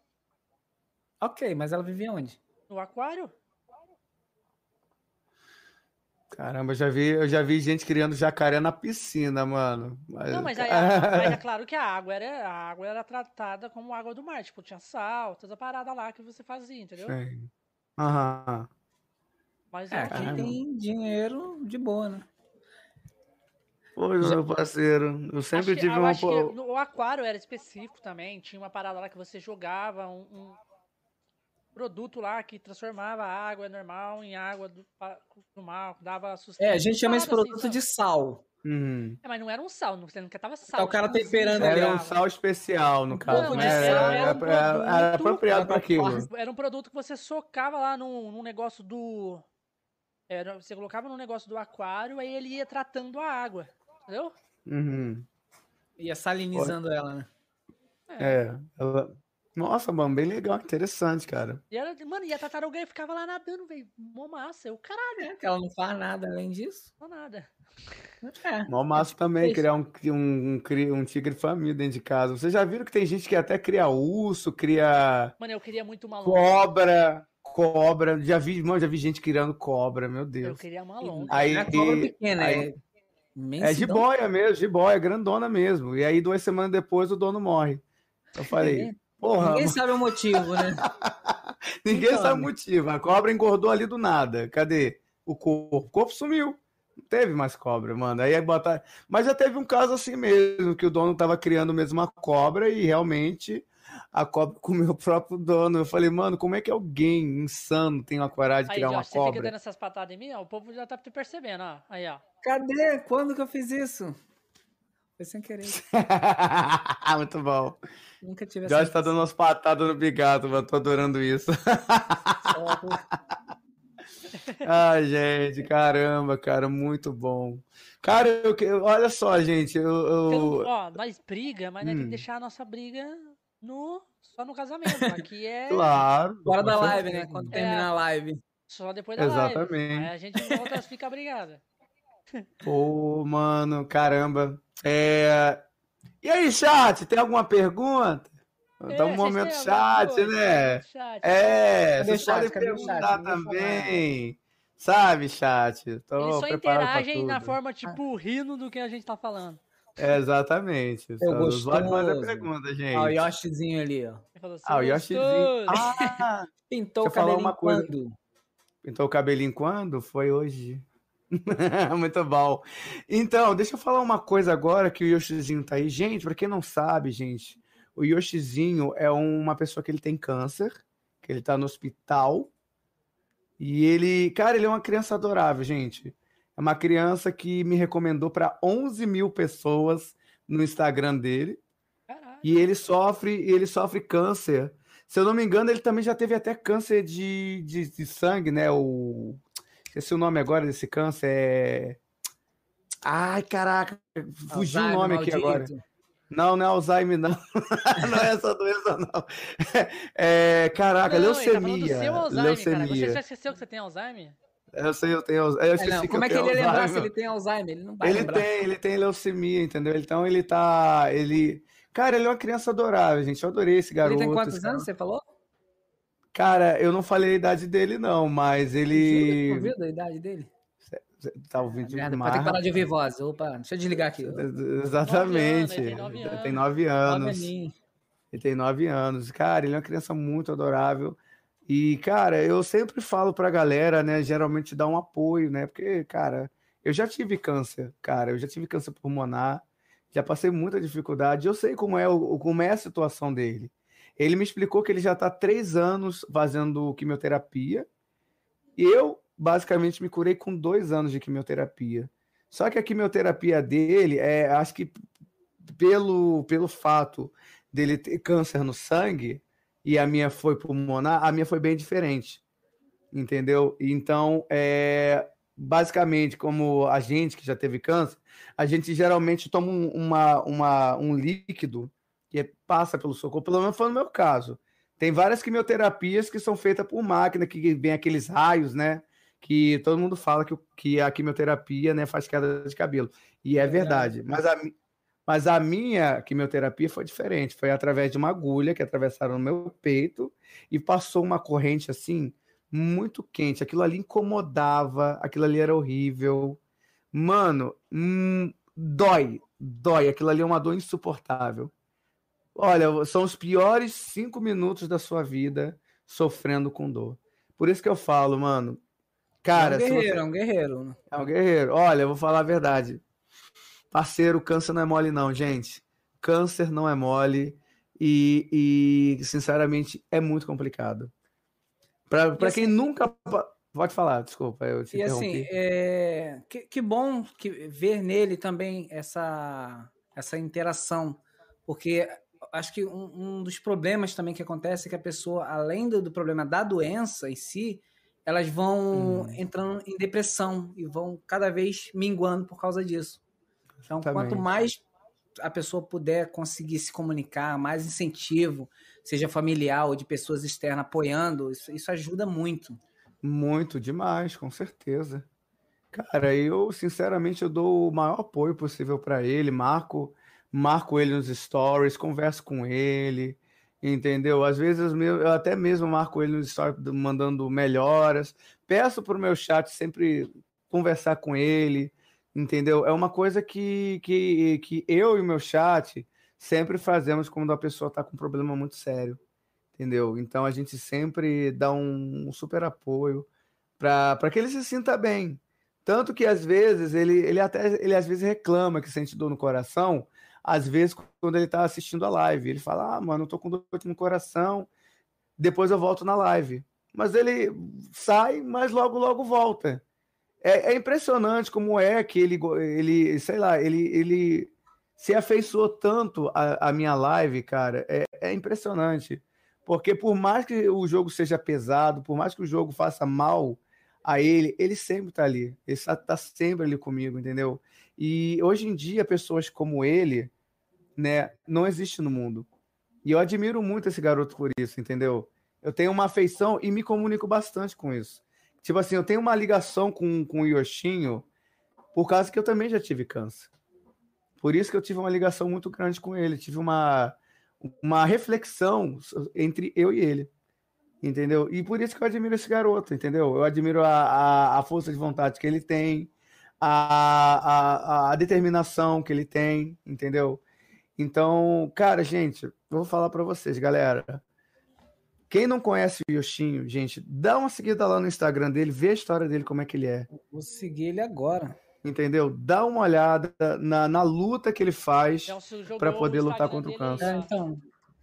ok, mas ela vivia onde? No aquário? Caramba, eu já vi, eu já vi gente criando jacaré na piscina, mano. Mas, Não, mas, aí, mas é claro que a água era, a água era tratada como água do mar. Tipo, tinha sal, toda a parada lá que você fazia, entendeu? Sim. Aham. Mas É, quem caramba. tem dinheiro de boa, né? Pois, meu parceiro. Eu sempre acho tive eu uma. acho que no- aquário era específico também. Tinha uma parada lá que você jogava um, um produto lá que transformava a água normal em água do, do mar, dava sustento. É, a gente chama esse assim, produto sabe? de sal. Uhum. É, mas não era um sal, não, não tava sal. Tá o cara temperando Era um sal especial, no caso. pouco né? Era, era um era- era produto- apropriado para aquilo. Era um produto que você socava lá num, num negócio do. Era, você colocava no negócio do aquário, aí ele ia tratando a água. Entendeu? Uhum. Ia salinizando ela, né? É. ela- Nossa, mano, bem legal, interessante, cara. E era, mano, e a tartaruga ficava lá nadando, velho. Mó massa. Eu, caralho, É, que ela não faz nada além disso. não nada. É. Mó massa também Isso. criar um, um, um, um tigre família dentro de casa. Vocês já viram que tem gente que até cria urso, cria Mano, eu queria muito uma longa. cobra, cobra. Já vi, mano, já vi gente criando cobra, meu Eu Deus. queria uma longa. Aí, é cobra pequena, aí- é É jiboia mesmo, jiboia, grandona mesmo. E aí, duas semanas depois, o dono morre. Eu falei, porra, Ninguém mano, sabe o motivo, né? ninguém então, sabe o né? motivo. A cobra engordou ali do nada. Cadê o corpo? O corpo sumiu. Não teve mais cobra, mano. Aí botar. Mas já teve um caso assim mesmo, que o dono tava criando mesmo uma cobra e realmente a cobra comeu o próprio dono. Eu falei, mano, como é que alguém insano tem uma coragem de Aí, criar Josh, uma você fica cobra? dando essas patadas em mim, ó, o povo já tá percebendo, ó. Aí, ó. Cadê? Quando que eu fiz isso? Foi sem querer. Muito bom. Nunca tive Josh tá dando umas patadas no bigato, mano. Tô adorando isso. Ai, gente, caramba, cara, muito bom. Cara, eu, eu- olha só, gente, eu, Então, eu- ó, nós briga, mas nós tem Hum. que deixar a nossa briga no, só no casamento. Aqui é claro. Fora da live, né? Quando terminar a live. só depois da live. Exatamente. Aí a gente volta e fica brigada. Pô, mano, caramba. É... E aí, chat, tem alguma pergunta? É, Tá um momento chat, coisa? né? Chat. É, vocês chat? podem chat? perguntar falou também. Sabe, chat? Tô Eles só interagem na forma, tipo, rindo do que a gente tá falando. É, exatamente. É pode fazer gostoso. pergunta, gente. Ó, o Yoshizinho ali, ó. Falou, Ah, o "Seu Yoshizinho. gostoso." Ah, Pintou Deixa o eu falar cabelinho uma coisa. quando? pintou o cabelinho quando? Foi hoje. Muito bom. Então, deixa eu falar uma coisa agora que o Yoshizinho tá aí. Gente, pra quem não sabe, gente, o Yoshizinho é uma pessoa que ele tem câncer, que ele tá no hospital. E ele, cara, ele é uma criança adorável, gente. É uma criança que me recomendou para 11 mil pessoas no Instagram dele. Caralho. E ele sofre, ele sofre câncer. Se eu não me engano, ele também já teve até câncer de, de, de sangue, né? O... Esqueci o nome agora desse câncer. É... Ai, caraca, fugiu o Alzheimer, nome aqui agora. maldito. Não, não é Alzheimer, não. não é essa doença, não. É, caraca, Não, tá leucemia. seu Alzheimer, cara. Você leucemia. já esqueceu que você tem Alzheimer? Eu sei, eu tenho. Eu É, não, que como eu é que ele ia lembrar se Alzheimer. ele tem Alzheimer? Ele não vai Ele lembrar. tem, ele tem leucemia, entendeu? Então ele tá. Ele. Cara, ele é uma criança adorável, gente. Eu adorei esse garoto. Ele tem quantos anos, você falou? Cara, eu não falei a idade dele, não, mas ele. Não viu da idade dele? Tá ouvindo Merda, demais. pode ter que parar de ouvir voz. Opa, deixa eu desligar aqui. Exatamente. Ele tem nove anos. Ele tem nove anos. Novelinho. Ele tem nove anos. Cara, ele é uma criança muito adorável. E, cara, eu sempre falo pra galera, né? Geralmente dar um apoio, né? Porque, cara, eu já tive câncer, cara. Eu já tive câncer pulmonar. Já passei muita dificuldade. Eu sei como é, o, como é a situação dele. Ele me explicou que ele já está três anos fazendo quimioterapia. E eu, basicamente, me curei com dois anos de quimioterapia. Só que a quimioterapia dele, é, acho que pelo, pelo fato dele ter câncer no sangue, e a minha foi pulmonar, a minha foi bem diferente. Entendeu? Então, é, basicamente, como a gente que já teve câncer, a gente geralmente toma um, uma, uma, um líquido que passa pelo socorro, pelo menos foi no meu caso. Tem várias quimioterapias que são feitas por máquina, que vem aqueles raios, né? Que todo mundo fala que, o- que a quimioterapia né, faz queda de cabelo. E é verdade. Mas a, mas a minha quimioterapia foi diferente. Foi através de uma agulha que atravessaram no meu peito e passou uma corrente assim, muito quente. Aquilo ali incomodava, aquilo ali era horrível. Mano, hum, dói, dói. Aquilo ali é uma dor insuportável. Olha, são os piores cinco minutos da sua vida sofrendo com dor. Por isso que eu falo, mano. Cara, é um se você- guerreiro, é um guerreiro. é um guerreiro. Olha, eu vou falar a verdade. Parceiro, câncer não é mole, não, gente. Câncer não é mole. E, e, sinceramente, é muito complicado. Pra, pra quem nunca. Pode falar, desculpa, eu te E assim, é, que, que bom que ver nele também essa, essa interação, porque acho que um, um dos problemas também que acontece é que a pessoa, além do, do problema da doença em si, elas vão Hum. entrando em depressão e vão cada vez minguando por causa disso. Então, Exatamente. quanto mais a pessoa puder conseguir se comunicar, mais incentivo, seja familiar ou de pessoas externas apoiando, isso, isso ajuda muito. Muito demais, com certeza. Cara, eu sinceramente eu dou o maior apoio possível para ele, marco, marco ele nos stories, converso com ele, entendeu? Às vezes eu até mesmo marco ele nos stories mandando melhoras, peço pro meu chat sempre conversar com ele, entendeu? É uma coisa que, que, que eu e o meu chat sempre fazemos quando a pessoa está com um problema muito sério entendeu? Então a gente sempre dá um, um super apoio para que ele se sinta bem. Tanto que às vezes ele, ele até ele às vezes reclama que sente dor no coração, às vezes, quando ele tá assistindo a live. Ele fala, ah, mano, eu tô com dor no coração, depois eu volto na live. Mas ele sai, mas logo, logo volta. É, é impressionante como é que ele, ele sei lá, ele, ele se afeiçoou tanto a minha live, cara. É, é impressionante. Porque por mais que o jogo seja pesado, por mais que o jogo faça mal a ele, ele sempre tá ali. Ele tá, tá sempre ali comigo, entendeu? E hoje em dia, pessoas como ele, né, não existe no mundo. E eu admiro muito esse garoto por isso, entendeu? Eu tenho uma afeição e me comunico bastante com isso. Tipo assim, eu tenho uma ligação com, com o Yoshinho por causa que eu também já tive câncer. Por isso que eu tive uma ligação muito grande com ele. Tive uma, uma reflexão entre eu e ele. Entendeu? E por isso que eu admiro esse garoto, entendeu? Eu admiro a, a, a força de vontade que ele tem, a, a, a determinação que ele tem, entendeu? Então, cara, gente, eu vou falar para vocês, galera. Quem não conhece o Yoshinho, gente, dá uma seguida lá no Instagram dele, vê a história dele, como é que ele é. Vou seguir ele agora. Entendeu? Dá uma olhada na, na luta que ele faz para poder lutar contra o câncer. É, então,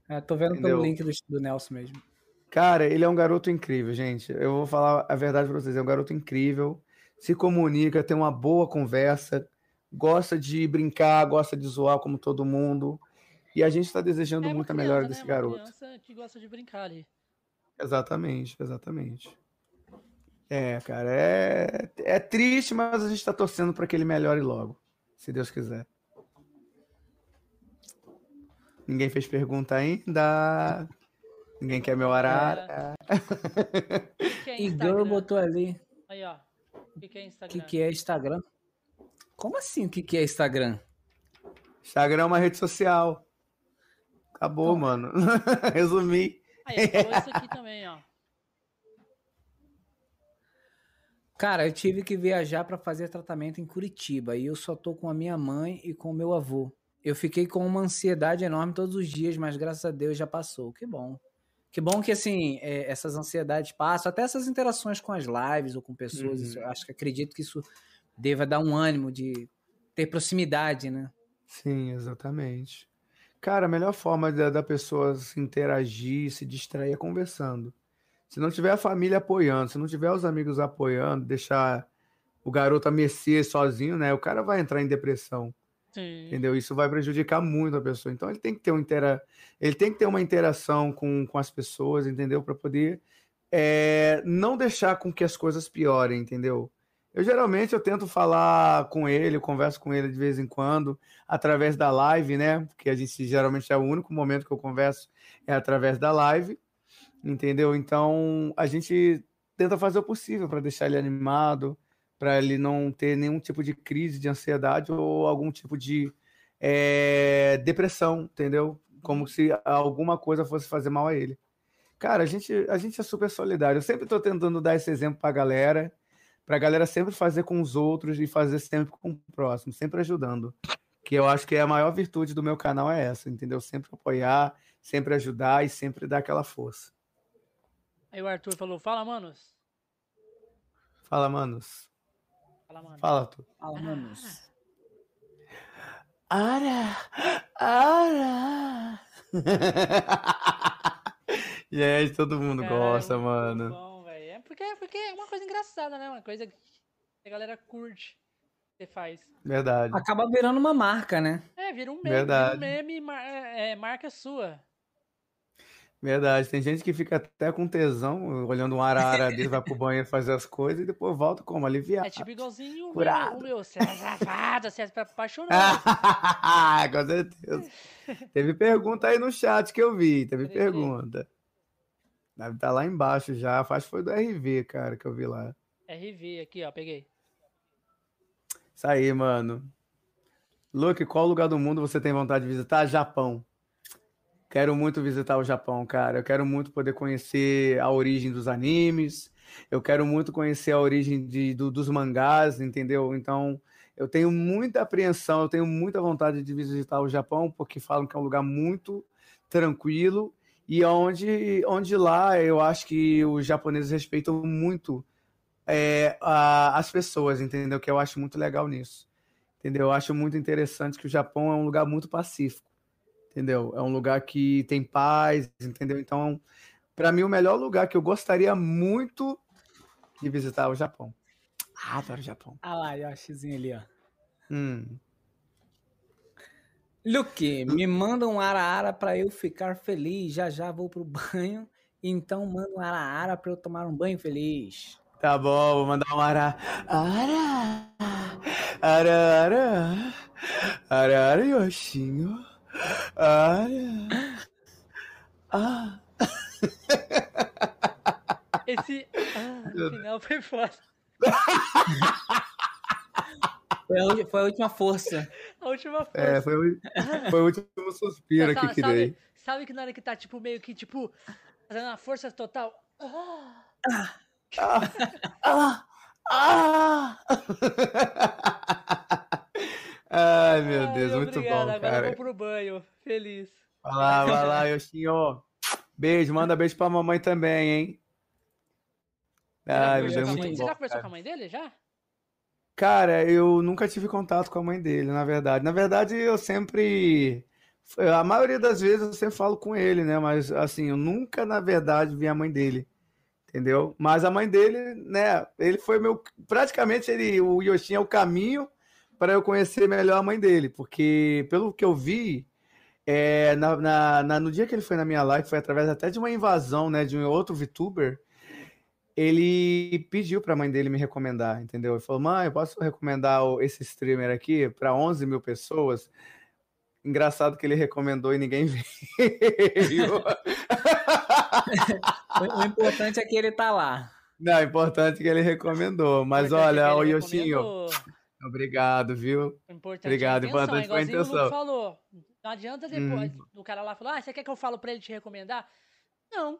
é, tô vendo Entendeu? pelo link do, do Nelson mesmo. Cara, ele é um garoto incrível, gente. Eu vou falar a verdade para vocês. É um garoto incrível, se comunica, tem uma boa conversa, gosta de brincar, gosta de zoar como todo mundo. E a gente está desejando é muita melhora né? desse garoto. criança que gosta de brincar ali. Exatamente, exatamente. É, cara, é, é triste, mas a gente está torcendo para que ele melhore logo, se Deus quiser. Ninguém fez pergunta ainda. Ninguém quer meu arara. É. Igor botou ali. Aí, ó. O que, que é Instagram? O que, que é Instagram? Como assim o que, que é Instagram? Instagram é uma rede social. Acabou, então... mano. Resumi. Aí, falou isso aqui também, ó. Cara, eu tive que viajar para fazer tratamento em Curitiba e eu só tô com a minha mãe e com o meu avô. Eu fiquei com uma ansiedade enorme todos os dias, mas graças a Deus já passou. Que bom. Que bom que, assim, é, essas ansiedades passam, até essas interações com as lives ou com pessoas, uhum. isso, acho que acredito que isso deva dar um ânimo de ter proximidade, né? Sim, exatamente. Cara, a melhor forma da, da pessoa se interagir, se distrair é conversando. Se não tiver a família apoiando, se não tiver os amigos apoiando, deixar o garoto a mercê sozinho, né? O cara vai entrar em depressão. Sim. Entendeu? Isso vai prejudicar muito a pessoa. Então ele tem que ter, um intera... ele tem que ter uma interação com, com as pessoas, entendeu? Para poder é, não deixar com que as coisas piorem, entendeu? Eu geralmente eu tento falar com ele, eu converso com ele de vez em quando, através da live, né? Porque a gente geralmente é o único momento que eu converso é através da live, entendeu? Então a gente tenta fazer o possível para deixar ele animado, para ele não ter nenhum tipo de crise de ansiedade ou algum tipo de é, depressão, entendeu? Como se alguma coisa fosse fazer mal a ele. Cara, a gente, a gente é super solidário. Eu sempre estou tentando dar esse exemplo para a galera, para a galera sempre fazer com os outros e fazer sempre com o próximo, sempre ajudando. Que eu acho que é a maior virtude do meu canal é essa, entendeu? Sempre apoiar, sempre ajudar e sempre dar aquela força. Aí o Arthur falou: Fala, manos. Fala, manos. Fala, mano. Fala, tu. Fala, manos. Ara! Ara! Gente, todo mundo Cara, gosta, é mano. Bom, é porque, porque é uma coisa engraçada, né? Uma coisa que a galera curte você faz. Verdade. Acaba virando uma marca, né? É, vira um meme. Verdade. Vira um meme, é, marca sua. Verdade, tem gente que fica até com tesão, olhando um arara dele, vai pro banheiro fazer as coisas e depois volta como? Aliviado. É tipo igualzinho Curado. o meu, você é safado, você é apaixonado. com certeza. Teve pergunta aí no chat que eu vi, teve pergunta. Deve estar tá lá embaixo já, acho que foi do RV, cara, que eu vi lá. RV, aqui ó, peguei. Isso aí, mano. Luke, qual lugar do mundo você tem vontade de visitar? Japão. Quero muito visitar o Japão, cara. Eu quero muito poder conhecer a origem dos animes. Eu quero muito conhecer a origem de, do, dos mangás, entendeu? Então, eu tenho muita apreensão, eu tenho muita vontade de visitar o Japão, porque falam que é um lugar muito tranquilo e onde, onde lá eu acho que os japoneses respeitam muito é, a, as pessoas, entendeu? Que eu acho muito legal nisso. Entendeu? Eu acho muito interessante que o Japão é um lugar muito pacífico. Entendeu? É um lugar que tem paz, entendeu? Então, para mim, o melhor lugar que eu gostaria muito de visitar é o Japão. Ah, adoro o Japão. Ah lá, Yoshizinho ali, ó. Hum. Luke, me manda um ara-ara pra eu ficar feliz. Já já vou pro banho. Então manda um ara-ara pra eu tomar um banho feliz. Tá bom, vou mandar um ara. Ara! Ara, ara! Ara, ara, Yoshinho. Ara! Ah! Esse. Ah, no final foi foda. Foi a, foi a última força. A última força. É, foi, o- foi o último suspiro Sabe- que tirei. Sabe, sabe que na hora que tá, tipo, meio que, tipo, fazendo uma força total. Ah, Ah! Ah! Ai, meu ai, Deus, muito obrigado, bom, Agora eu cara. vou pro banho. Feliz. Vai lá, vai lá, Yoshinho. Beijo, manda beijo pra mamãe também, hein? Ai, meu Você Deus, muito Você bom. já conversou cara. com a mãe dele, já? Cara, eu nunca tive contato com a mãe dele, na verdade. Na verdade, eu sempre. A maioria das vezes eu sempre falo com ele, né? Mas, assim, eu nunca, na verdade, vi a mãe dele. Entendeu? Mas a mãe dele, né? Ele foi meu. Praticamente, ele, o Yoshin é o caminho para eu conhecer melhor a mãe dele. Porque, pelo que eu vi, é, na, na- na- no dia que ele foi na minha live, foi através até de uma invasão, né? De um outro VTuber ele pediu para a mãe dele me recomendar, entendeu? Ele falou, mãe, eu posso recomendar o- esse streamer aqui para 11 mil pessoas? Engraçado que ele recomendou e ninguém veio. O, o importante é que ele tá lá. Não, é importante que ele recomendou. Mas Importante olha, o Yoshinho, recomendou. Obrigado, viu? O Importante Obrigado, é a intenção, importante foi a o intenção. Luke falou. Não adianta depois Hum. do cara lá falar, ah, você quer que eu falo pra ele te recomendar? Não.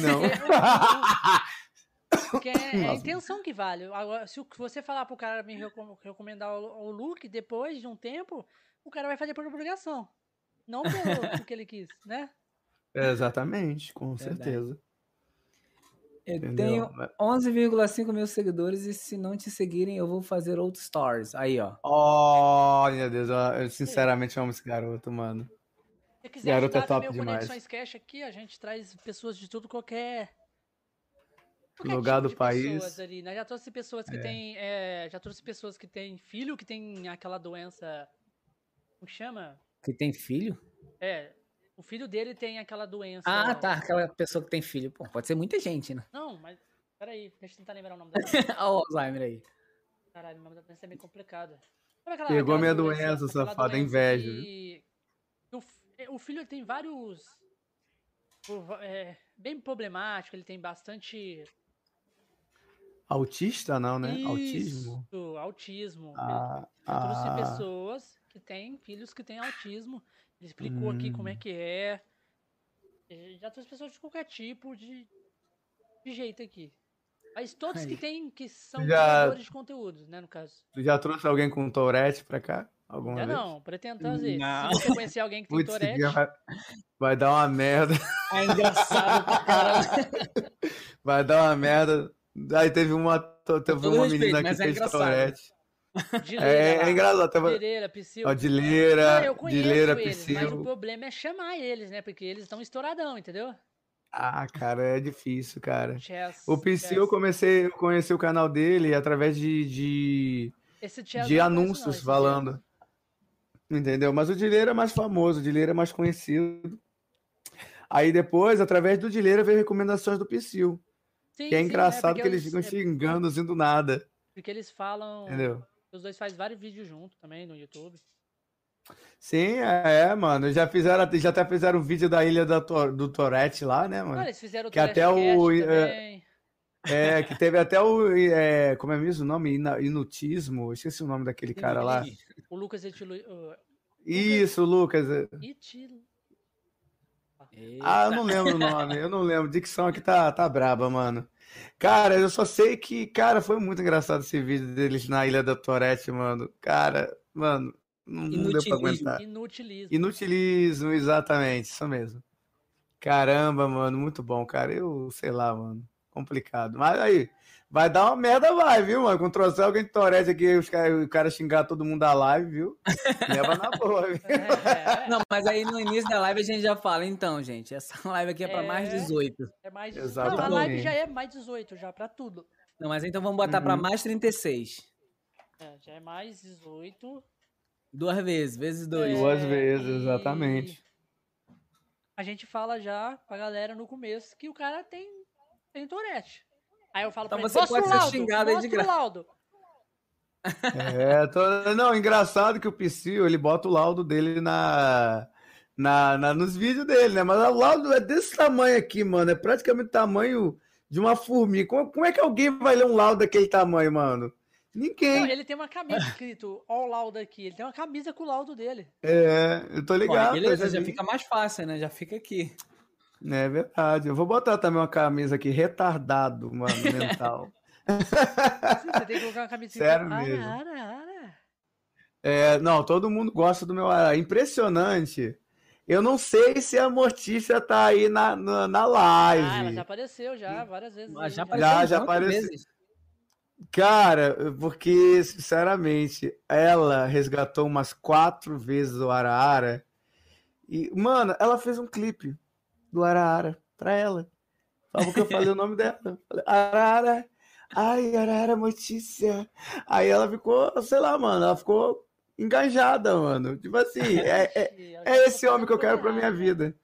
Não. Porque é, é a Nossa. intenção que vale. Agora, se o- você falar pro cara me recom- recomendar o, o Luke, depois de um tempo, o cara vai fazer por obrigação. Não pelo porque ele quis, né? Exatamente, com Verdade. certeza. Eu Entendeu? tenho 11,5 mil seguidores e se não te seguirem, eu vou fazer outros stories. Aí, ó. Oh, meu Deus, eu, sinceramente amo esse garoto, mano. Se quiser Garoto é ajudar também top demais. Conexões Cash aqui, a gente traz pessoas de tudo qualquer. qualquer Lugar tipo do país. ali, né? Já trouxe pessoas que têm. é, já trouxe pessoas que têm filho que tem aquela doença. Como que chama? Que tem filho? É. O filho dele tem aquela doença. Ah, tá. Aquela pessoa que tem filho. Pô, pode ser muita gente, né? Não, mas. Peraí, deixa eu tentar lembrar o nome dela. Olha o Alzheimer aí. Caralho, o nome da doença é meio complicado. Sabe aquela- Pegou aquela minha doença, doença inveja, que- O, f- o filho tem vários. é, bem problemático, ele tem bastante. Autista não, né? Autismo? Isso, autismo. Ah, Eu trouxe ah. pessoas que têm filhos que têm autismo. Ele explicou aqui como Hum. é que é. Já trouxe pessoas de qualquer tipo de, de jeito aqui. Mas todos que Aí. tem, que são Já- criadores de conteúdos, né, no caso. Tu já trouxe alguém com Tourette pra cá? Alguma Ainda vez? não, pretendo trazer. Não. Se você conhecer alguém que tem Putz, Tourette, vai, vai dar uma merda. É engraçado pra caralho. Vai dar uma merda. Aí teve uma, teve uma respeito, menina que é fez engraçado. Tourette. Dileira, É, é engraçado. Dileira, Psyu. ó, Não, Dileira, eu conheço Dileira, eles, mas o problema é chamar eles, né? Porque eles estão estouradão, entendeu? Ah, cara, é difícil, cara. Chess, O Psyu, eu comecei, eu conheci o canal dele através de, de, de não não, anúncios esse falando. Entendeu? Mas o Dileira é mais famoso, o Dileira é mais conhecido. Aí depois, através do Dileira, veio recomendações do Psyu. Sim, Que é sim, engraçado porque que eles ficam é xingando assim do nada. Porque eles falam. Entendeu? Os dois fazem vários vídeos juntos também no YouTube. Sim, é, mano. Já fizeram, já até fizeram um vídeo da ilha da Tor- do Tourette lá, né, mano? eles fizeram o Que até o, é. É, que teve até o. é, como é mesmo o nome? Inutismo. Eu Esqueci o nome daquele cara lá. O Lucas Etilu... Isso, Lucas. é. Itilu... Ah, eu não lembro o nome. Eu não lembro. Dicção aqui tá, tá braba, mano. Cara, eu só sei que, cara, foi muito engraçado esse vídeo deles na Ilha da Tourette, mano. Cara, mano, não, não deu pra Inutilismo. aguentar. Inutilismo. Inutilismo, exatamente, isso mesmo. Caramba, mano, muito bom, cara. Eu sei lá, mano. Complicado. Mas aí, Vai dar uma merda, vai, viu, mano? Quando trouxer alguém de Torete aqui, os cara, o cara xingar todo mundo da live, viu? Leva na boa, viu? É, Não, mas aí no início da live a gente já fala, então, gente, essa live aqui é pra mais É. 18. é mais Não, Exatamente. a live já é mais 18, já, pra tudo. Não, mas então vamos botar pra Uhum. mais 36. É, já é mais 18. Duas vezes, vezes dois. Duas É, vezes, e exatamente. A gente fala já pra galera no começo que o cara tem, tem Tourette. Aí eu falo Então pra ele, você pode o ser laudo, xingado aí de o graça." laudo. É, tô... não, engraçado que o Psyu, ele bota o laudo dele na, na, na- nos vídeos dele, né? Mas o laudo é desse tamanho aqui, mano. É praticamente o tamanho de uma formiga. Como, como é que alguém vai ler um laudo daquele tamanho, mano? Não, Ninguém. ele tem uma camisa escrito All Laudo aqui. Ele tem uma camisa com o laudo dele. É, eu tô ligado. beleza, eu já fica mais fácil, né? Já fica aqui. É verdade. Eu vou botar também uma camisa aqui, retardado, mano, mental. Você tem que colocar uma camisa Sério escrito, mesmo. Ara, ara, ara. É, não, todo mundo gosta do meu arara. Impressionante. Eu não sei se a Mortícia tá aí na, na, na live. Ah, ela já apareceu já várias vezes. Mas já já. apareceu já muitas apareceu. vezes. Cara, porque, sinceramente, ela resgatou umas quatro vezes o Araara. E, mano, ela fez um clipe do Araara pra ela. Só porque eu falei o nome dela. Falei, Araara. Ai, Araara Mortícia. Aí ela ficou, sei lá, mano, ela ficou engajada, mano. Tipo assim, é, é, é esse homem que eu quero pra minha vida.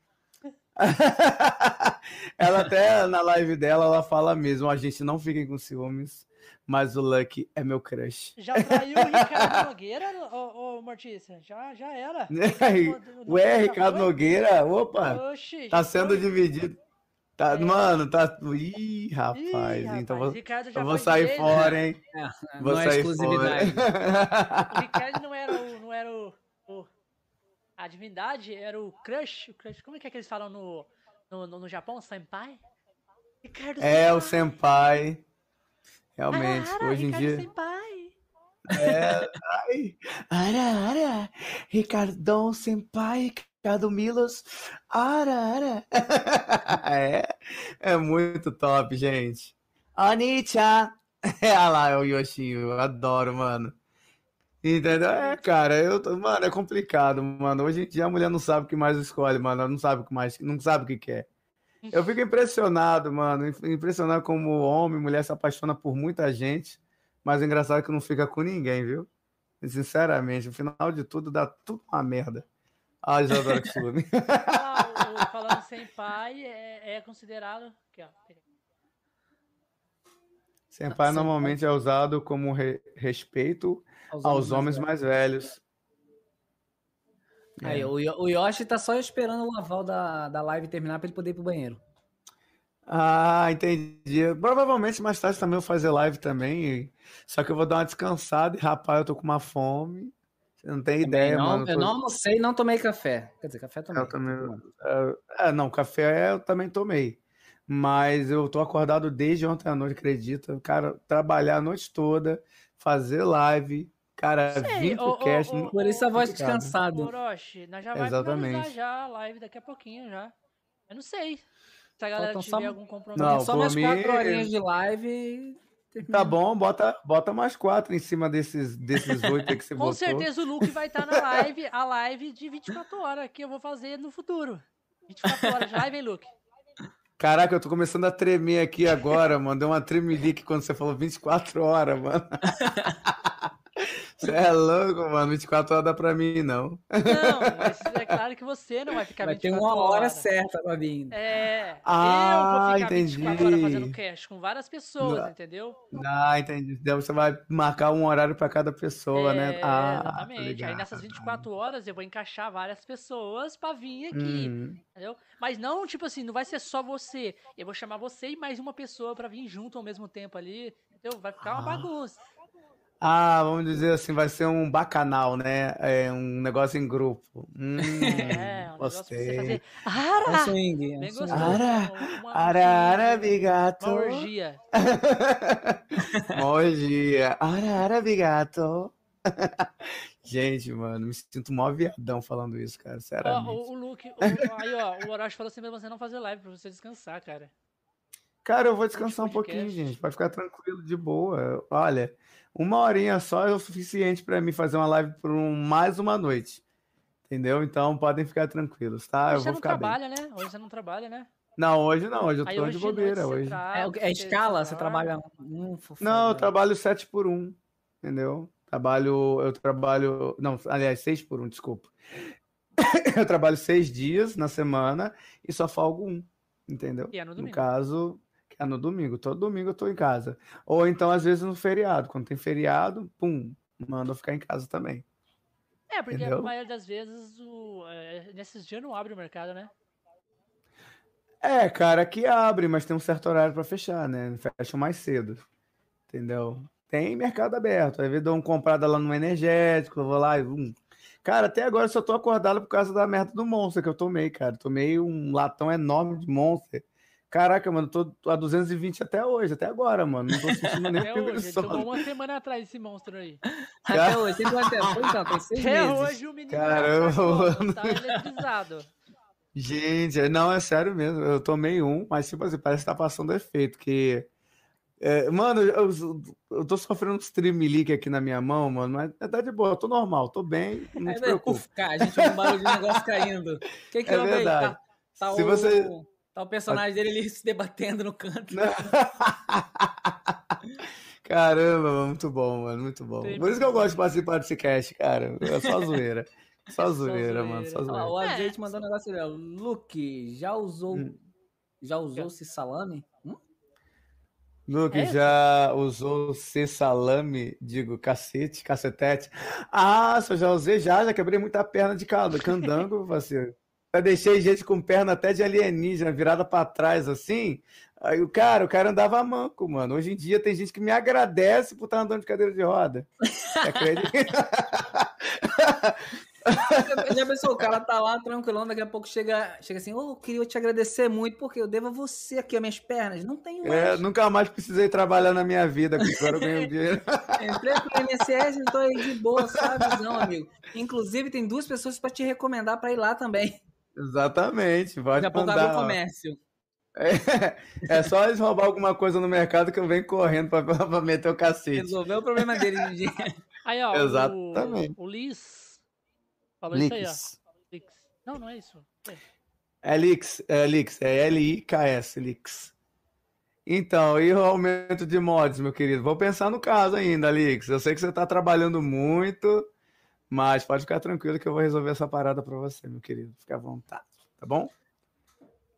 ela até na live dela, ela fala mesmo, a gente não fiquem com ciúmes, mas o Lucky é meu crush. Já traiu o Ricardo Nogueira, ô, ô Mortícia? Já, já era. Ué, Ricardo? Nogueira, opa, Oxi, tá sendo foi. dividido. Tá, É. Mano, tá. Ih, Ih, rapaz, então rapaz, vou, eu vou sair dele. fora, hein? É, Vou não é sair exclusividade. fora. O Ricardo não era o. Não era o, o- a divindade, era o crush, o crush. Como é que, é que eles falam no, no, no, no Japão? Senpai? Ricardo É, o Senpai. Realmente, Ara, ara, hoje em Ricardo dia. Senpai. É, ai, ara, ara, Ricardão Senpai, Ricardo Milos, ara, ara. É, é muito top, gente. Anicha. É, olha lá, é o Yoshinho, eu adoro, mano. Entendeu? É, cara, eu, tô- mano, é complicado, mano. Hoje em dia a mulher não sabe o que mais escolhe, mano. Ela não sabe o que mais, não sabe o que quer. Eu fico impressionado, mano. Impressionado como homem e mulher se apaixona por muita gente. Mas o engraçado é que não fica com ninguém, viu? Sinceramente, no final de tudo dá tudo uma merda. Ah, Isadora Tsumi. Ah, falando senpai é, é considerado. Aqui, ó. Senpai normalmente é usado como re- respeito aos homens mais velhos. Aí, o, Yo- o Yoshi tá só esperando o aval da, da live terminar pra ele poder ir pro banheiro. Ah, entendi. Provavelmente mais tarde também eu vou fazer live também. Só que eu vou dar uma descansada e, rapaz, eu tô com uma fome. Você não tem ideia, não, mano. eu Tô- não almocei e não tomei café. Quer dizer, café também. Eu também. É, não, café eu também tomei. Mas eu tô acordado desde ontem à noite, acredita? Cara, trabalhar a noite toda, fazer live, cara, Sei, vir pro ô, ô, cast. ô, Por isso a voz descansada. Orochi, nós já vai Exatamente. finalizar já a live daqui a pouquinho já. Eu não sei. Se a galera Faltam tiver só- algum compromisso. Não, só por mais mim- quatro horinhas de live e. Tá bom, bota, bota mais quatro em cima desses, desses oito aí que você Com botou. certeza o Luke vai estar na live, a live de 24 horas que eu vou fazer no futuro. 24 horas de live, hein, Luke? Caraca, eu tô começando a tremer aqui agora, mano. Deu uma tremelique quando você falou 24 horas, mano. Você é louco, mano. 24 horas dá pra mim, não. Não, mas é claro que você não vai ficar Vai ter 24 uma hora horas. certa pra vir. É, Ah, eu vou ficar entendi. 24 horas fazendo cast com várias pessoas, Não. entendeu? Ah, entendi. Então você vai marcar um horário pra cada pessoa, né? É, Ah, tô exatamente. Aí nessas 24 horas eu vou encaixar várias pessoas pra vir aqui, Hum. entendeu? Mas não, tipo assim, não vai ser só você. Eu vou chamar você e mais uma pessoa pra vir junto ao mesmo tempo ali, entendeu? Vai ficar uma Ah. bagunça. Ah, vamos dizer assim, vai ser um bacanal, né? É um negócio em grupo. Hum, É, um negócio pra você gostei. fazer. É um Ara! swing. é um swing. gostoso. Ara, uma- uma- Ara, ara, bigato. Uma orgia. Uma orgia. Ara, ara, bigato. Gente, mano, me sinto mó viadão falando isso, cara, Ó, sinceramente. o, o Luke, o- aí ó, o Orochi falou assim pra você não fazer live, pra você descansar, cara. Cara, eu vou descansar um podcast. pouquinho, gente. Pode ficar tranquilo, de boa. Olha, uma horinha só é o suficiente pra mim fazer uma live por um- mais uma noite. Entendeu? Então podem ficar tranquilos, tá? Hoje Eu você vou não ficar bem. trabalha, né? Hoje você não trabalha, né? Não, hoje não, hoje eu Aí tô hoje de bobeira. Hoje. É, é escala? Você trabalha um fofo- Não, eu trabalho 7 por 1, entendeu? Trabalho, eu trabalho, não, aliás, 6 por 1, desculpa. Eu trabalho seis dias na semana e só folgo um, entendeu? E é no No domingo. caso, que é no domingo. Todo domingo eu tô em casa. Ou então, às vezes, no feriado. Quando tem feriado, pum, manda eu ficar em casa também. É, porque a Entendeu? maioria das vezes o, é, nesses dias não abre o mercado, né? É, cara, aqui abre, mas tem um certo horário pra fechar, né? Fecha mais cedo. Entendeu? Tem mercado aberto. Às vezes dou uma comprada lá no energético, eu vou lá e. Hum. Cara, até agora eu só tô acordado por causa da merda do Monster que eu tomei, cara. Tomei um latão enorme de Monster. Caraca, mano, tô, tô a 220 até hoje, até agora, mano. Não tô sentindo nem Até hoje. Tomou uma semana atrás esse monstro aí. Até hoje. Tem quanto tempo? Então, tem seis Até meses. hoje o menino Caramba, tá, tá eletrizado. Gente, não, é sério mesmo. Eu tomei um, mas tipo assim, parece que tá passando efeito. Que. é, mano, eu, eu tô sofrendo uns tremelique aqui na minha mão, mano, mas tá de boa, eu tô normal, tô bem, não Aí, te velho, preocupe. puf, cara, a gente ouve um barulho de negócio caindo. O que que É houve aí? verdade. Tá, tá Se o, você- tá o personagem dele ali se debatendo no canto. Caramba, muito bom, mano, muito bom. Tem- Por isso que eu gosto de participar desse cast, cara. É só zoeira. Só Só zoeira, mano, zoeira. só zoeira. o É. azeite mandou um negócio ali, ó. Luke, já usou. Hum. Já usou-se salame? Hum? Luke É? já usou C salame, digo, cacete, cacetete. Ah, eu já usei já, já quebrei muita perna de caldo, candango, parceiro. Já deixei gente com perna até de alienígena, virada pra trás assim. Aí o cara, o cara andava manco, mano. Hoje em dia tem gente que me agradece por estar andando de cadeira de roda. Já pensou, o cara tá lá tranquilão, daqui a pouco chega, chega assim, ô, eu queria te agradecer muito, porque eu devo a você aqui as minhas pernas. Não tenho É, mais. nunca mais precisei trabalhar na minha vida, porque agora eu ganho dinheiro. Entrei pro INSS e tô aí de boa, sabe? Não, amigo. Inclusive, tem duas pessoas pra te recomendar pra ir lá também. Exatamente, pode mandar. o comércio. É, é só eles roubar alguma coisa no mercado que eu venho correndo pra meter o cacete. Resolveu o problema dele. de- Aí, ó, Exatamente. o, o Liz falou isso aí, ó. Lix. Lix. Não, não é isso. É. É Lix, é Lix, é L-I-K-S, Lix. Então, e o aumento de mods, meu querido? Vou pensar no caso ainda, Lix. Eu sei que você tá trabalhando muito, mas pode ficar tranquilo que eu vou resolver essa parada pra você, meu querido. Fica à vontade, tá bom?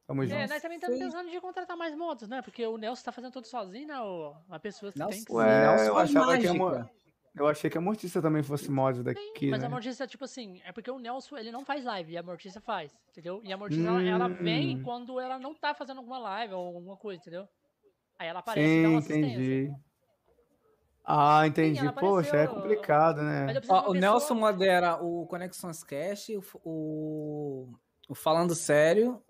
Tamo É, junto. nós também estamos pensando de contratar mais motos, né? Porque o Nelson tá fazendo tudo sozinho, né? O, a pessoa que Nossa, tem que Ué, ser. Nelson eu faz achava que a mágica. mo- Eu achei que a Mortícia também fosse mod daqui, Mas né? a Mortícia, tipo assim, é porque o Nelson, ele não faz live, e a Mortícia faz, entendeu? E a Mortícia, ela, ela vem Hum. quando ela não tá fazendo alguma live ou alguma coisa, entendeu? Aí ela aparece e dá Sim, uma assistência. entendi. Ah, entendi. ela Poxa, é complicado, né? Ó, o pessoa- Nelson modera o Conexões Cash, o, o, o Falando Sério,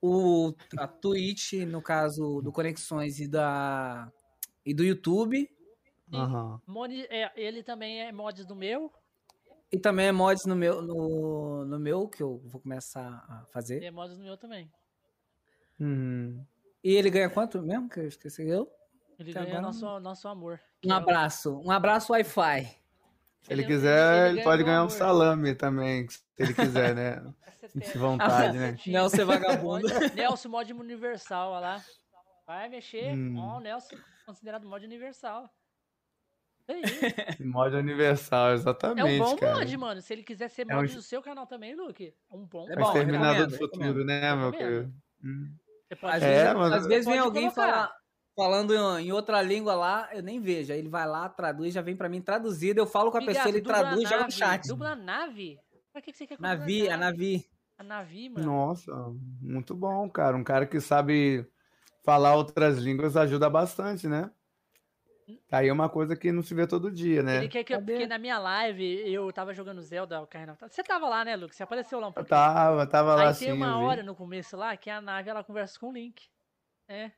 o, a Twitch, no caso do Conexões e, da, e do YouTube. Sim. Aham. Moni- é, ele também é mods do meu, E também é mods no meu, no, no meu, que eu vou começar a e fazer. é mods do meu também. Uhum. E ele ganha quanto mesmo? Que eu esqueci eu. Ele Até ganha agora nosso, nosso amor. Um é abraço. Um abraço Wi-Fi. Se ele Ele- quiser, ele pode ganhar um amor. salame também, se ele quiser, né? Sentir vontade, né? Nelson é vagabundo. Nelson, mod universal, olha lá. Vai mexer. Hum. Ó, o Nelson considerado mod universal. Isso aí. Mod universal, É um exatamente, bom cara. mod, mano. Se ele quiser ser É mod um- do seu canal também, Luke. É um bom. É É o bom, Exterminador do Futuro, né, meu querido? Hum. Você pode Às É, vezes, às vezes vem alguém colocar. falar, falando em, outra língua lá, eu nem vejo. Aí ele vai lá, traduz, já vem pra mim traduzido. Eu falo com a Bigato, pessoa, ele traduz e joga no nave. chat. Dubla a nave? Pra que que você quer com Navi, dubla a Navi. A Navi, mano. Nossa, muito bom, cara. Um cara que sabe falar outras línguas ajuda bastante, né? Tá aí uma coisa que não se vê todo dia, né? Ele quer que eu, porque na minha live eu tava jogando Zelda of Time. Você tava lá, né, Luke? Você apareceu lá um Eu pouquinho. tava, tava lá Aí tem uma eu hora no começo lá que a nave ela conversa com o Link. É.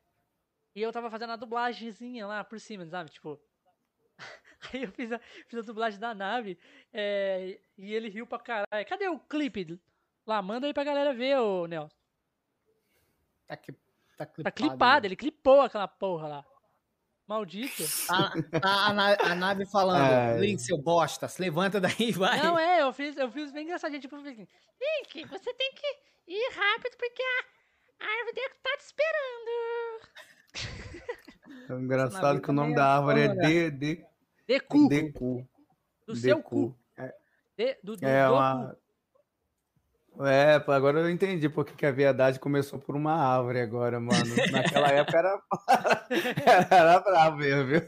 E eu tava fazendo a dublagemzinha lá por cima, sabe? Tipo. Aí eu fiz a, fiz a dublagem da nave é, e ele riu pra caralho. Cadê o clipe? Lá, manda aí pra galera ver, ô Nelson. Tá aqui. Tá Tá clipado, ele clipou aquela porra lá. Maldito. A, a, a a nave falando. Link, seu bosta, se levanta daí, vai. Não, é, eu fiz, eu fiz bem engraçadinho. Tipo, eu falei assim, Link, você tem que ir rápido porque a, a árvore deve estar te esperando. É engraçado que o nome da é árvore é foda. D, D, Decu, Decu. do seu Decu. cu. De, do, do, É do uma. cu. É, agora eu entendi porque que a viadagem começou por uma árvore agora, mano. Naquela época era, era bravo mesmo, viu?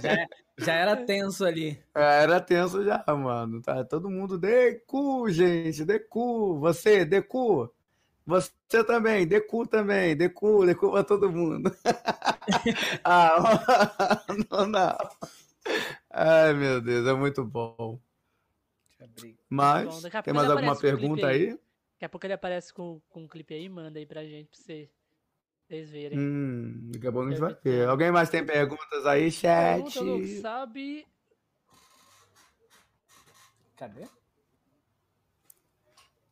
Já, já era tenso ali. É, Era tenso já, mano. Tá todo mundo Decu, gente, Decu. Você, Decu. Você também, Decu também, Decu, Decu pra todo mundo. ah, não, não. Ai, meu Deus, é muito bom. Mas, Bom, tem mais alguma pergunta clipe aí? Daqui a pouco ele aparece com, com um clipe aí, manda aí pra gente, pra você- vocês verem. Hum, daqui a pouco a gente vai ter. Alguém mais tem perguntas aí, chat? Pergunta, Lu, sabe... Cadê?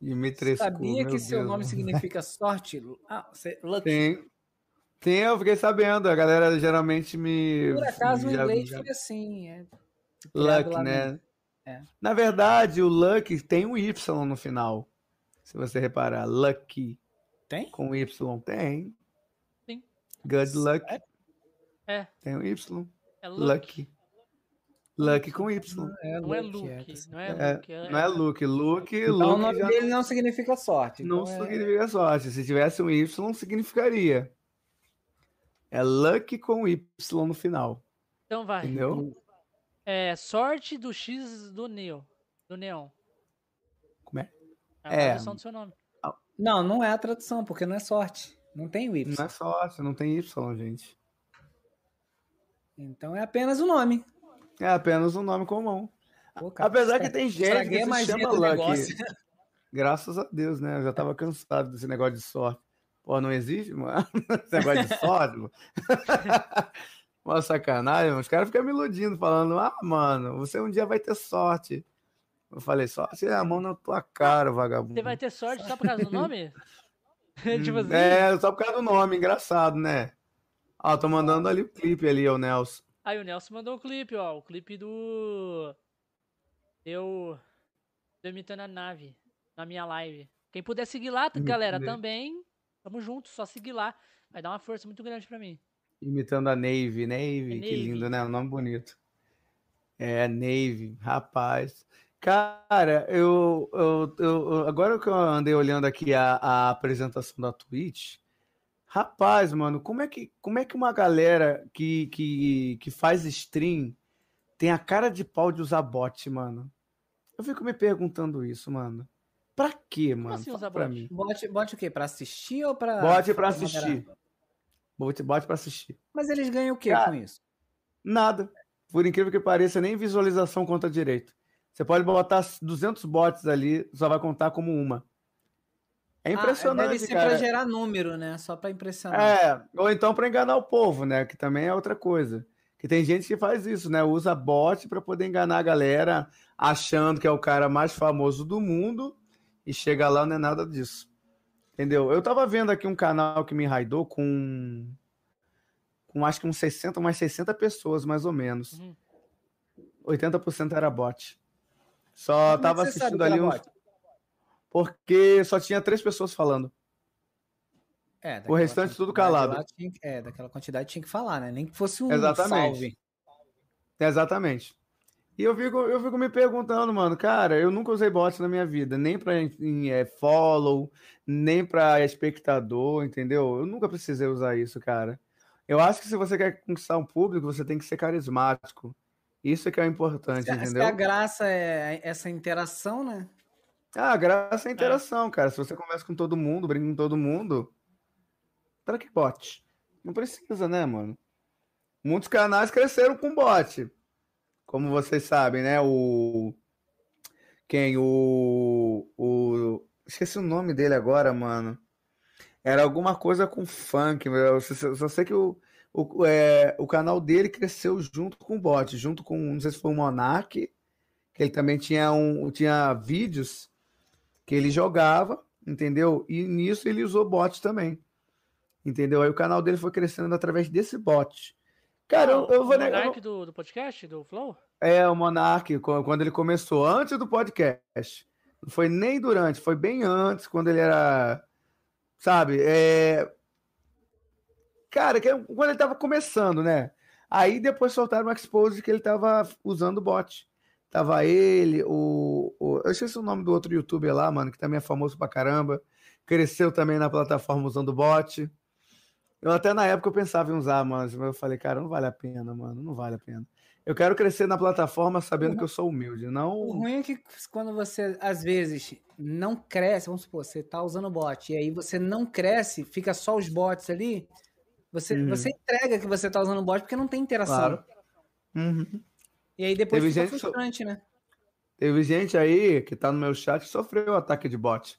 Dimitrescu, Sabia meu que seu Deus. nome significa sorte? Ah, você, lucky. Tem. Tem, eu fiquei sabendo. A galera geralmente me. Por acaso o inglês já- fica assim. É, Luck, né? É. Na verdade, o Luck tem um Y no final. Se você reparar, Lucky Tem? com Y. Tem. Sim. Good luck. É, Tem um Y. é Luke. Lucky. Lucky com Y. É, Não é Luke, é, não é É, Luke. É, Não é Luke. Luke, Então o Luke nome já dele não significa sorte. não então é- significa sorte. Se tivesse um Y, significaria. É Lucky com Y no final. Então vai. Entendeu? É, sorte do X do Neo. Do Neon. Como é? É a É. tradução do seu nome. Não, não é a tradução, porque não é sorte. Não tem o Y. Não é sorte, não tem Y, gente. Então é apenas o nome. É apenas um nome comum. Pô, cara, Apesar que estra- tem gente que a se chama Lucky. Graças a Deus, né? Eu já tava cansado desse negócio de sorte. Pô, não existe, mano? Esse negócio de sorte, mano. Uma sacanagem, mano. Os caras ficam me iludindo, falando, ah, mano, você um dia vai ter sorte. Eu falei, sorte é a mão na tua cara, vagabundo. Você vai ter sorte só por causa do nome? tipo assim. É, só por causa do nome, engraçado, né? Ó, tô mandando ali o clipe ali, ô Nelson. Aí o Nelson mandou o clipe, ó. O clipe do. Eu. Eu imitando a nave na minha live. Quem puder seguir lá, Imitando galera, ele. também. Tamo junto, só seguir lá. Vai dar uma força muito grande pra mim. Imitando a Navy, Navy, É que Navy. lindo, né? Um nome bonito. É, Navy, rapaz. Cara, eu, eu, eu- eu- agora que eu andei olhando aqui a, a apresentação da Twitch, rapaz, mano, como é que, como é que uma galera que, que, que faz stream tem a cara de pau de usar bot, mano? Eu fico me perguntando isso, mano. Pra quê, mano? assim usar pra bot? mim. Bote, bote o quê? Pra assistir ou pra. Bote pra assistir. Bot, bot pra assistir. Mas eles ganham o quê Cara, com isso? Nada. Por incrível que pareça, nem visualização conta direito. Você pode botar 200 bots ali, só vai contar como uma. É Ah, impressionante, deve ser cara. pra gerar número, né? Só pra impressionar. É, ou então para enganar o povo, né? Que também é outra coisa. Que tem gente que faz isso, né? Usa bot para poder enganar a galera, achando que é o cara mais famoso do mundo e chega lá não é nada disso. Entendeu? Eu tava vendo aqui um canal que me raidou com com acho que uns 60, umas 60 pessoas mais ou menos. Uhum. 80% era bot. Só Como é tava assistindo ali uns bot? Porque só tinha três pessoas falando. É, O restante tudo calado. que- é, daquela quantidade tinha que falar, né? Nem que fosse um Exatamente. salve. Exatamente. E eu fico, eu fico me perguntando, mano, cara, eu nunca usei bot na minha vida, nem pra em, é, follow, nem pra espectador, entendeu? Eu nunca precisei usar isso, cara. Eu acho que se você quer conquistar um público, você tem que ser carismático. Isso é que é o importante, Se, a- se entendeu? a graça é essa interação, né? Ah, a graça é a interação, cara. Se você conversa com todo mundo, brinca com todo mundo, pra que bot? Não precisa, né, mano? Muitos canais cresceram com bot. Como vocês sabem, né? O. Quem? O. o... Esqueci o nome dele agora, mano. Era alguma coisa com funk. Eu só, só sei que o, o, é, o canal dele cresceu junto com o bot, junto com, não sei se foi o Monark, que ele também tinha, um, tinha vídeos que ele jogava, entendeu? E nisso ele usou bot também. Entendeu? Aí o canal dele foi crescendo através desse bot. Cara, eu, eu vou o. Monark do, do podcast, do Flow? É, o Monark, quando ele começou, antes do podcast. Não foi nem durante, foi bem antes, quando ele era. Sabe? É... Cara, que é quando ele tava começando, né? Aí depois soltaram um expose que ele tava usando o bot. Tava ele, o, o. Eu esqueci o nome do outro youtuber lá, mano, que também é famoso pra caramba. Cresceu também na plataforma usando o bot. Eu até na época eu pensava em usar, mas eu falei, cara, não vale a pena, mano, não vale a pena. Eu quero crescer na plataforma sabendo que eu sou humilde, O não. ruim é que quando você, às vezes, não cresce, vamos supor, você tá usando bot, e aí você não cresce, fica só os bots ali, você, Uhum. você entrega que você tá usando bot porque não tem interação. Claro. Uhum. E aí depois Teve fica gente que so- frustrante, né? Teve gente aí que tá no meu chat que sofreu ataque de bot.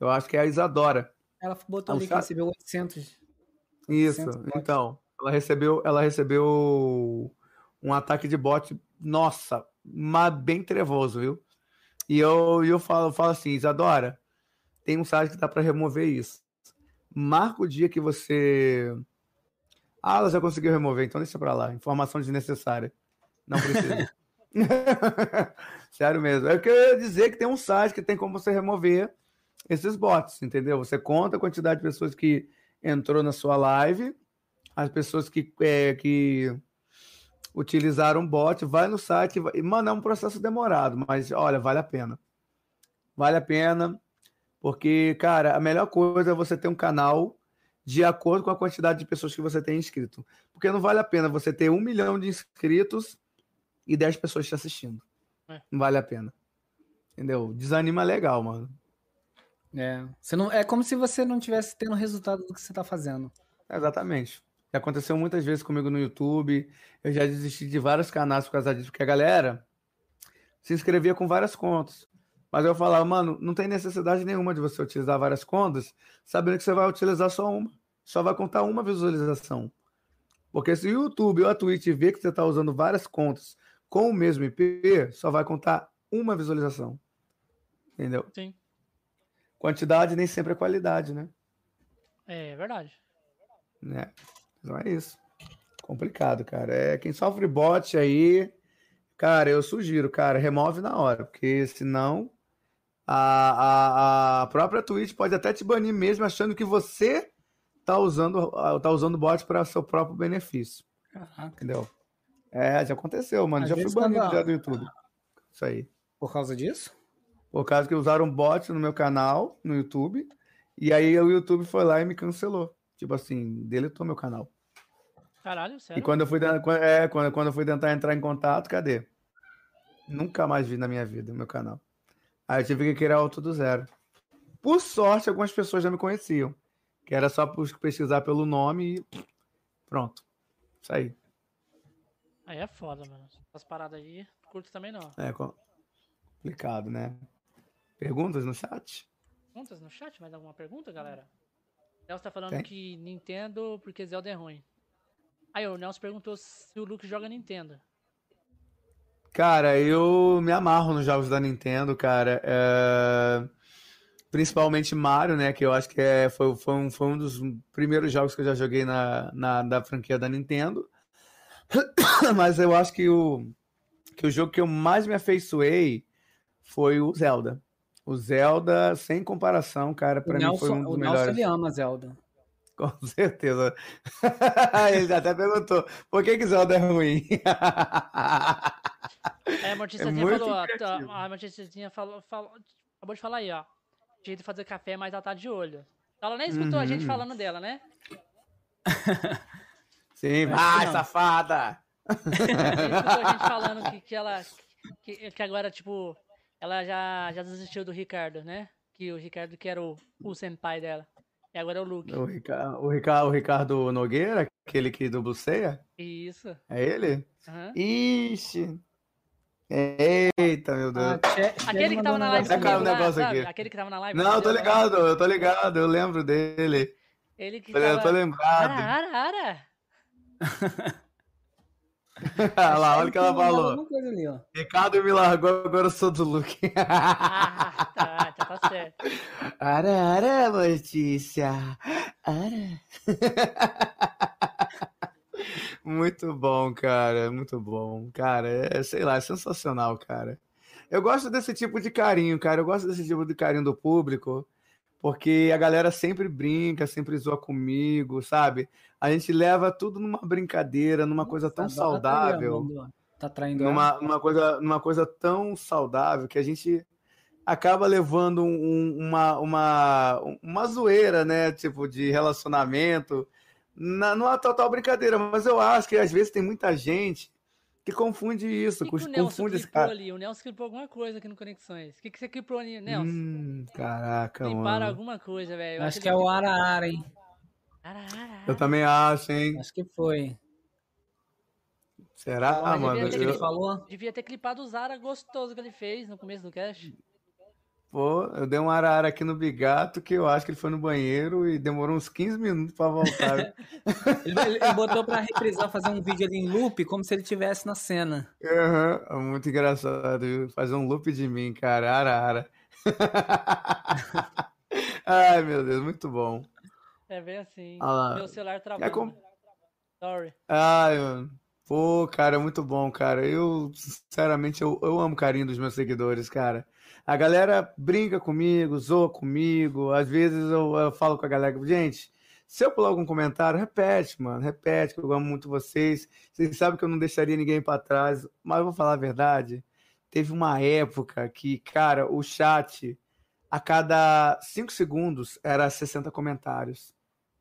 Eu acho que é a Isadora. Ela botou Ah, ali que recebeu 800. Isso. 100 bots. Então, ela recebeu, ela recebeu um ataque de bot, nossa, mas bem trevoso, viu? E eu, eu falo, falo assim, Isadora, tem um site que dá para remover isso. Marca o dia que você. Ah, ela já conseguiu remover, então deixa pra lá. Informação desnecessária. Não precisa. Sério mesmo. É eu ia dizer que tem um site que tem como você remover esses bots, entendeu? Você conta a quantidade de pessoas que entrou na sua live, as pessoas que, é, que utilizaram bot, vai no site, e, mano, é um processo demorado, mas olha, vale a pena. Vale a pena, porque, cara, a melhor coisa é você ter um canal de acordo com a quantidade de pessoas que você tem inscrito. Porque não vale a pena você ter um milhão de inscritos e 10 pessoas te assistindo. É. Não vale a pena. Entendeu? Desanima legal, mano. É. Você não, é como se você não tivesse tendo resultado do que você tá fazendo. Exatamente. Já aconteceu muitas vezes comigo no YouTube. Eu já desisti de vários canais por causa disso, porque a galera se inscrevia com várias contas. Mas eu falava, mano, não tem necessidade nenhuma de você utilizar várias contas, sabendo que você vai utilizar só uma. Só vai contar uma visualização. Porque se o YouTube ou a Twitch vê que você está usando várias contas com o mesmo IP, só vai contar uma visualização. Entendeu? Sim. Quantidade nem sempre é qualidade, né? É verdade. né? Então é isso. Complicado, cara. É quem sofre bot aí, cara, eu sugiro, cara, remove na hora, porque senão a, a, a própria Twitch pode até te banir mesmo achando que você tá usando tá usando bot para seu próprio benefício, Caraca. entendeu? É, já aconteceu, mano. Às já fui banido quando- já do YouTube. Isso aí. Por causa disso? Por causa que usaram bot no meu canal, no YouTube, e aí o YouTube foi lá e me cancelou. Tipo assim, deletou meu canal. Caralho, sério. E quando eu fui, é, quando, quando eu fui tentar entrar em contato, cadê? Nunca mais vi na minha vida o meu canal. Aí eu tive que criar outro do zero. Por sorte, algumas pessoas já me conheciam. Que era só pesquisar pelo nome e pronto. Isso aí. Aí é foda, mano. Essas paradas aí, curto também não. É co- complicado, né? Perguntas no chat? Perguntas no chat? Mais alguma pergunta, galera? Nelson tá falando Tem. que Nintendo porque Zelda é ruim. Aí o Nelson perguntou se o Luke joga Nintendo. Cara, eu me amarro nos jogos da Nintendo, cara. É, Principalmente Mario, né? Que eu acho que é... foi, foi, um, foi um dos primeiros jogos que eu já joguei na, na da franquia da Nintendo. Mas eu acho que o, que o jogo que eu mais me afeiçoei foi o Zelda. O Zelda, sem comparação, cara, O pra mim foi Nelson, um dos o Nelson melhores. ele ama Zelda. Com certeza. Ele até perguntou, por que que Zelda é ruim? É, a Mortiçazinha muito falou, a Mortiçazinha falou, falou, acabou de falar aí, ó. Jeito de fazer café, mas ela tá de olho. Ela nem escutou a gente Uhum. falando dela, né? Sim, vai, safada! A gente falando que, que ela, que, que agora, tipo, ela já, já desistiu do Ricardo, né? Que o Ricardo que era o, o senpai dela. E agora é o Luke. O Ricardo, o Ricardo, o Ricardo Nogueira, aquele que dubla o Ceia? Isso. É ele? aham. Ixi! Eita, meu Deus. Ah, Che- Che Aquele que tava na live comigo um lá, negócio sabe? aqui. Aquele que tava na live. Não, eu tô ligado, eu tô ligado, eu lembro dele. Ele que Eu tô tava... lembrado. Ara, ara, ara. Olha lá, olha o que ela falou. ali. Ricardo me largou, agora eu sou do Luke. Ah, tá, tá. tá certo. Ara, ara, Mortícia. Ara. Muito bom, cara. Muito bom. Cara, é, sei lá, é sensacional, cara. Eu gosto desse tipo de carinho, cara. Eu gosto desse tipo de carinho do público, porque a galera sempre brinca, sempre zoa comigo, sabe? A gente leva tudo numa brincadeira, numa coisa tão saudável. Tá traindo numa, numa, coisa, numa coisa tão saudável que a gente acaba levando um, uma, uma, uma zoeira, né? Tipo, de relacionamento na, numa total brincadeira, mas eu acho que às vezes tem muita gente que confunde isso, que que confunde esse cara. Ali? O Nelson clipou alguma coisa aqui no Conexões. O que, que você clipou ali, Nelson? Hum, caraca, Cliparam mano. alguma coisa, velho. Acho, acho que é o Ara Ara, hein? Ara, ara, Eu também acho, hein? Acho que foi. Será, ah, mano? Devia ter, eu... ele falou? devia ter clipado o Zara gostoso que ele fez no começo do cast. Pô, eu dei um arara aqui no Bigato que eu acho que ele foi no banheiro e demorou uns 15 minutos para voltar. ele, ele, botou para reprisar, fazer um vídeo ali em loop, como se ele estivesse na cena. Uhum, muito engraçado, viu? Fazer um loop de mim, cara. Arara. Ai, meu Deus, muito bom. É bem assim. Ah, Meu celular travou. É com... Sorry. Ai, mano. Pô, cara, muito bom, cara. Eu, sinceramente, eu, eu amo o carinho dos meus seguidores, cara. A galera brinca comigo, zoa comigo. Às vezes eu, eu falo com a galera, gente, se eu pular algum comentário, repete, mano, repete, que eu amo muito vocês. Vocês sabem que eu não deixaria ninguém para trás, mas eu vou falar a verdade. Teve uma época que, cara, o chat, a cada 5 segundos, era 60 comentários.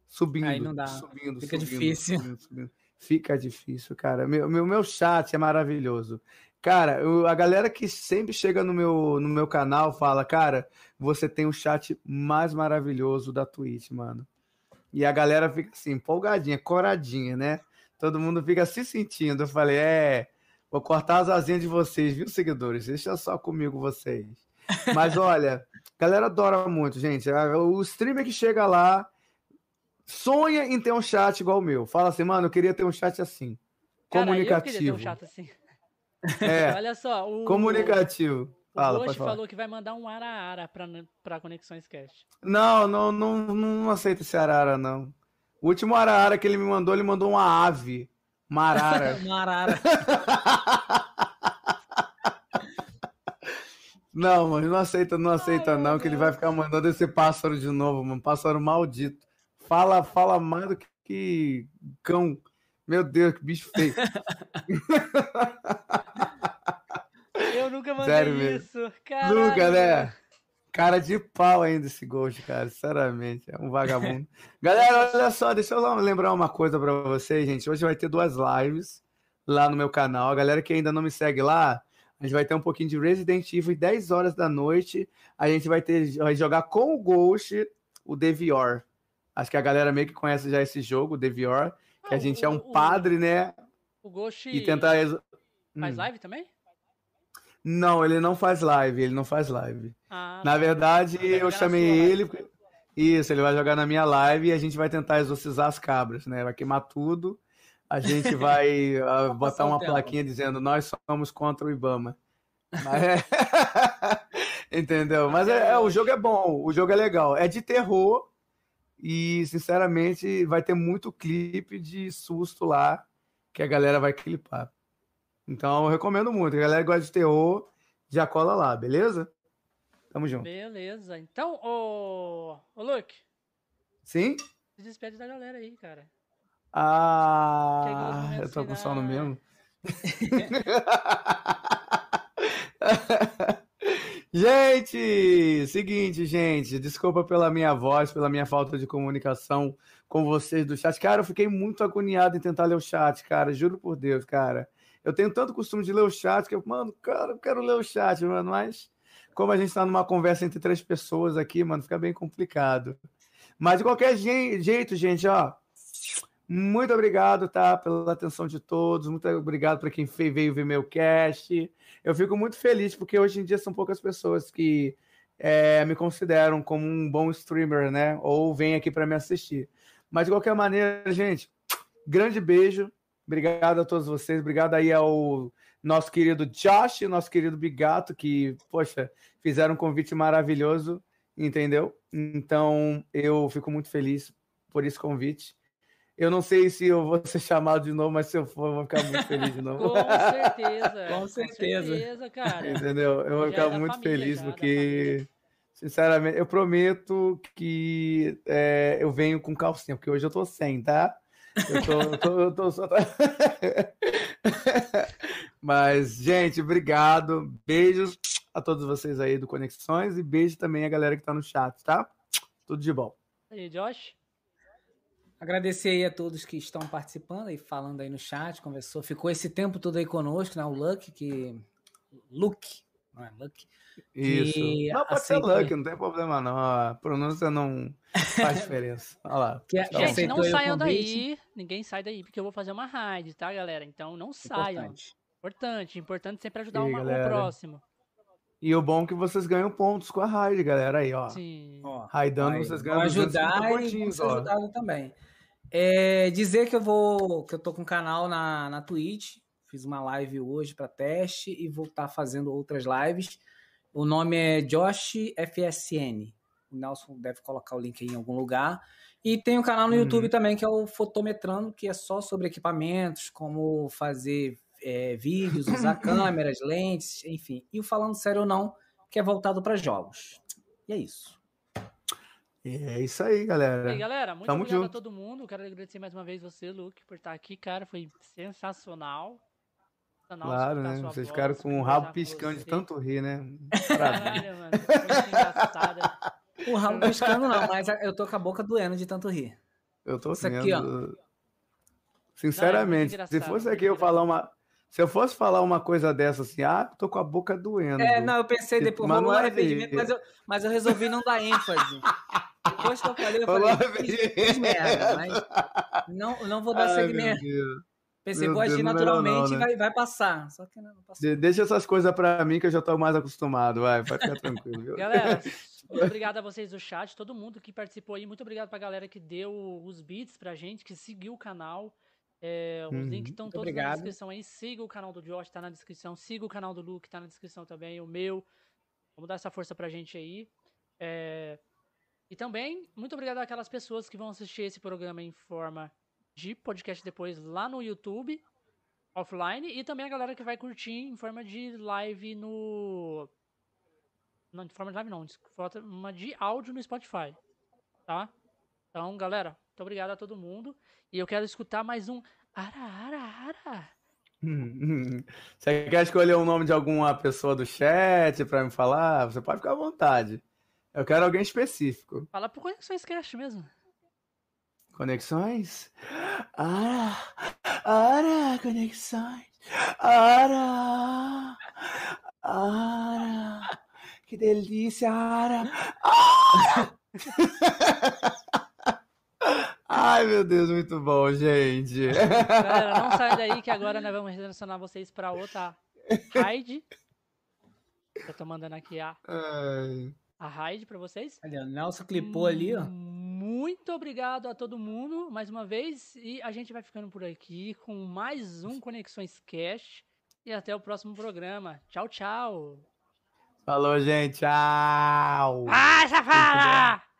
Subindo, Aí não dá. subindo, Fica subindo, difícil. Subindo, subindo. Fica difícil, cara. Meu, meu, meu chat é maravilhoso. Cara, eu, a galera que sempre chega no meu, no meu canal fala, cara, você tem o chat mais maravilhoso da Twitch, mano. E a galera fica assim, empolgadinha, coradinha, né? Todo mundo fica se sentindo. Eu falei, é, vou cortar as asinhas de vocês, viu, seguidores? Deixa só comigo vocês. Mas olha, a galera adora muito, gente. O streamer que chega lá, sonha em ter um chat igual o meu. Fala assim, mano, eu queria ter um chat assim. Cara, comunicativo. Eu queria ter um chat assim. É, Olha só, o, comunicativo. Fala, o Ghost falou que vai mandar um Arara para Conexões Cast. Não, não, não, não aceito esse Arara, não. O último Arara que ele me mandou, ele mandou uma ave. Uma arara. uma arara. não, mas não aceita, não aceita, Ai, não, que ele vai ficar mandando esse pássaro de novo, mano. Pássaro maldito. Fala, fala mais do que, que cão. Meu Deus, que bicho feio. Eu nunca mandei Sério isso. Caralho. Nunca, né? Cara de pau ainda esse Ghost, cara. Sinceramente, é um vagabundo. Galera, olha só, deixa eu lembrar uma coisa para vocês, gente. Hoje vai ter duas lives lá no meu canal. A galera que ainda não me segue lá, a gente vai ter um pouquinho de Resident Evil 10 horas da noite. A gente vai ter vai jogar com o Ghost o Devior. Acho que a galera meio que conhece já esse jogo, o Devior, que ah, a gente o, é um padre, né? O Ghost e tentar faz hum. live também? Não, ele não faz live, ele não faz live. Ah, na tá. verdade, eu chamei ele. Isso, ele vai jogar na minha live e a gente vai tentar exorcizar as cabras, né? Vai queimar tudo. A gente vai uh, botar uma plaquinha dizendo nós somos contra o Ibama. Mas é... Entendeu? Mas é, é, o jogo é bom, o jogo é legal. É de terror e, sinceramente, vai ter muito clipe de susto lá que a galera vai clipar. Então eu recomendo muito. A galera que gosta de terror, já cola lá, beleza? Tamo junto. Beleza. Então, ô, ô Luke. Sim? Se despede da galera aí, cara. Ah, eu tô com sono mesmo. gente, seguinte, gente, desculpa pela minha voz, pela minha falta de comunicação com vocês do chat. Cara, eu fiquei muito agoniado em tentar ler o chat, cara, juro por Deus, cara. Eu tenho tanto costume de ler o chat que eu, mano, cara, eu quero ler o chat, mano, mas como a gente está numa conversa entre três pessoas aqui, mano, fica bem complicado. Mas de qualquer jeito, gente, ó, muito obrigado, tá, pela atenção de todos. Muito obrigado para quem veio ver meu cast. Eu fico muito feliz porque hoje em dia são poucas pessoas que é, me consideram como um bom streamer, né? Ou vêm aqui para me assistir. Mas de qualquer maneira, gente, grande beijo. Obrigado a todos vocês. Obrigado aí ao nosso querido Josh e nosso querido Bigato, que, poxa, fizeram um convite maravilhoso, entendeu? Então, eu fico muito feliz por esse convite. Eu não sei se eu vou ser chamado de novo, mas se eu for, eu vou ficar muito feliz de novo. Com certeza. Com certeza. Com certeza, cara. Entendeu? Eu vou Já é ficar da muito família, feliz, já, da porque, sinceramente, eu prometo que é, eu venho com calcinha, porque hoje eu tô sem, tá? Eu tô, eu tô, eu tô só. Mas, gente, obrigado. Beijos a todos vocês aí do Conexões e beijo também a galera que tá no chat, tá? Tudo de bom. E aí, Josh? Agradecer aí a todos que estão participando e falando aí no chat, conversou, ficou esse tempo todo aí conosco, né? O Luck, que. Luke, não é Luck? Isso. Não, pode ser aceitou Luck, não tem problema não. A pronúncia não faz diferença. Olha lá. Que, Tá. Gente, não saiam daí. Ninguém sai daí, porque eu vou fazer uma raid, tá, galera? Então não saiam. Importante. Importante, importante sempre ajudar E uma- o próximo. E o bom é que vocês ganham pontos com a raid, galera. Aí, ó. Sim. Ó, Raidando, vocês ganham ajudar 250 e vão pontinhos, ser ó. ajudados também. É, dizer que eu vou, que eu tô com um canal na, na Twitch, fiz uma live hoje para teste e vou estar fazendo outras lives. O nome é Josh FSN. O Nelson deve colocar o link aí em algum lugar. E tem um canal no Uhum. YouTube também que é o Fotometrando, que é só sobre equipamentos, como fazer é, vídeos, usar câmeras, lentes, enfim. E o Falando Sério ou Não, que é voltado para jogos. E é isso. É isso aí, galera. E aí, galera, muito Tamo obrigado junto. a todo mundo. Quero agradecer mais uma vez você, Luke, por estar aqui, cara. Foi sensacional. Sensacional Claro, né? Vocês voz, ficaram com o rabo piscando de tanto rir, né? Caralho, mano. Foi. O rabo piscando não, mas eu tô com a boca doendo de tanto rir. Eu tô Isso aqui, ó. vendo. Sinceramente, Não, é se fosse aqui eu falar uma. Se eu fosse falar uma coisa dessa assim, ah, tô com a boca doendo. É, não, eu pensei Tipo, depois, mas rolou um é arrependimento, mas eu, mas eu resolvi não dar ênfase. Depois que eu falei, eu Rolou falei, fiz, fiz merda, mas não, não vou dar Ai, meu segmento. Pensei, meu vou agir é naturalmente não, e né? vai, vai passar. Só que não, não passou. De- Deixa essas coisas pra mim que eu já tô mais acostumado, vai, pode ficar tranquilo, viu? Galera, muito obrigado a vocês do chat, todo mundo que participou aí. Muito obrigado pra galera que deu os beats pra gente, que seguiu o canal. É, os Uhum. links estão todos na obrigado. descrição aí. Siga o canal do Josh, tá na descrição. Siga o canal do Luke, tá na descrição também. O meu. Vamos dar essa força pra gente aí. É, E também, muito obrigado àquelas pessoas que vão assistir esse programa em forma de podcast depois lá no YouTube, offline. E também a galera que vai curtir em forma de live no. Não, de forma de live não, de forma de áudio no Spotify. Tá? Então, galera, muito obrigado a todo mundo. E eu quero escutar mais um. Ara, ara, ara. Você quer escolher o nome de alguma pessoa do chat pra me falar? Você pode ficar à vontade. Eu quero alguém específico. Fala pro Conexões Cast mesmo. Conexões? Ara, ara, conexões. Ara, ara. Que delícia, ara. Ara! Ai, meu Deus, muito bom, gente. Galera, não sai daí que agora nós vamos redirecionar vocês pra outra raid. Eu tô mandando aqui a, Ai. a raid pra vocês. Olha, o Nelson clipou ali, ó. Muito obrigado a todo mundo mais uma vez. E a gente vai ficando por aqui com mais um Conexões Cash. E até o próximo programa. Tchau, tchau. Falou, gente. Tchau. Ah, safada!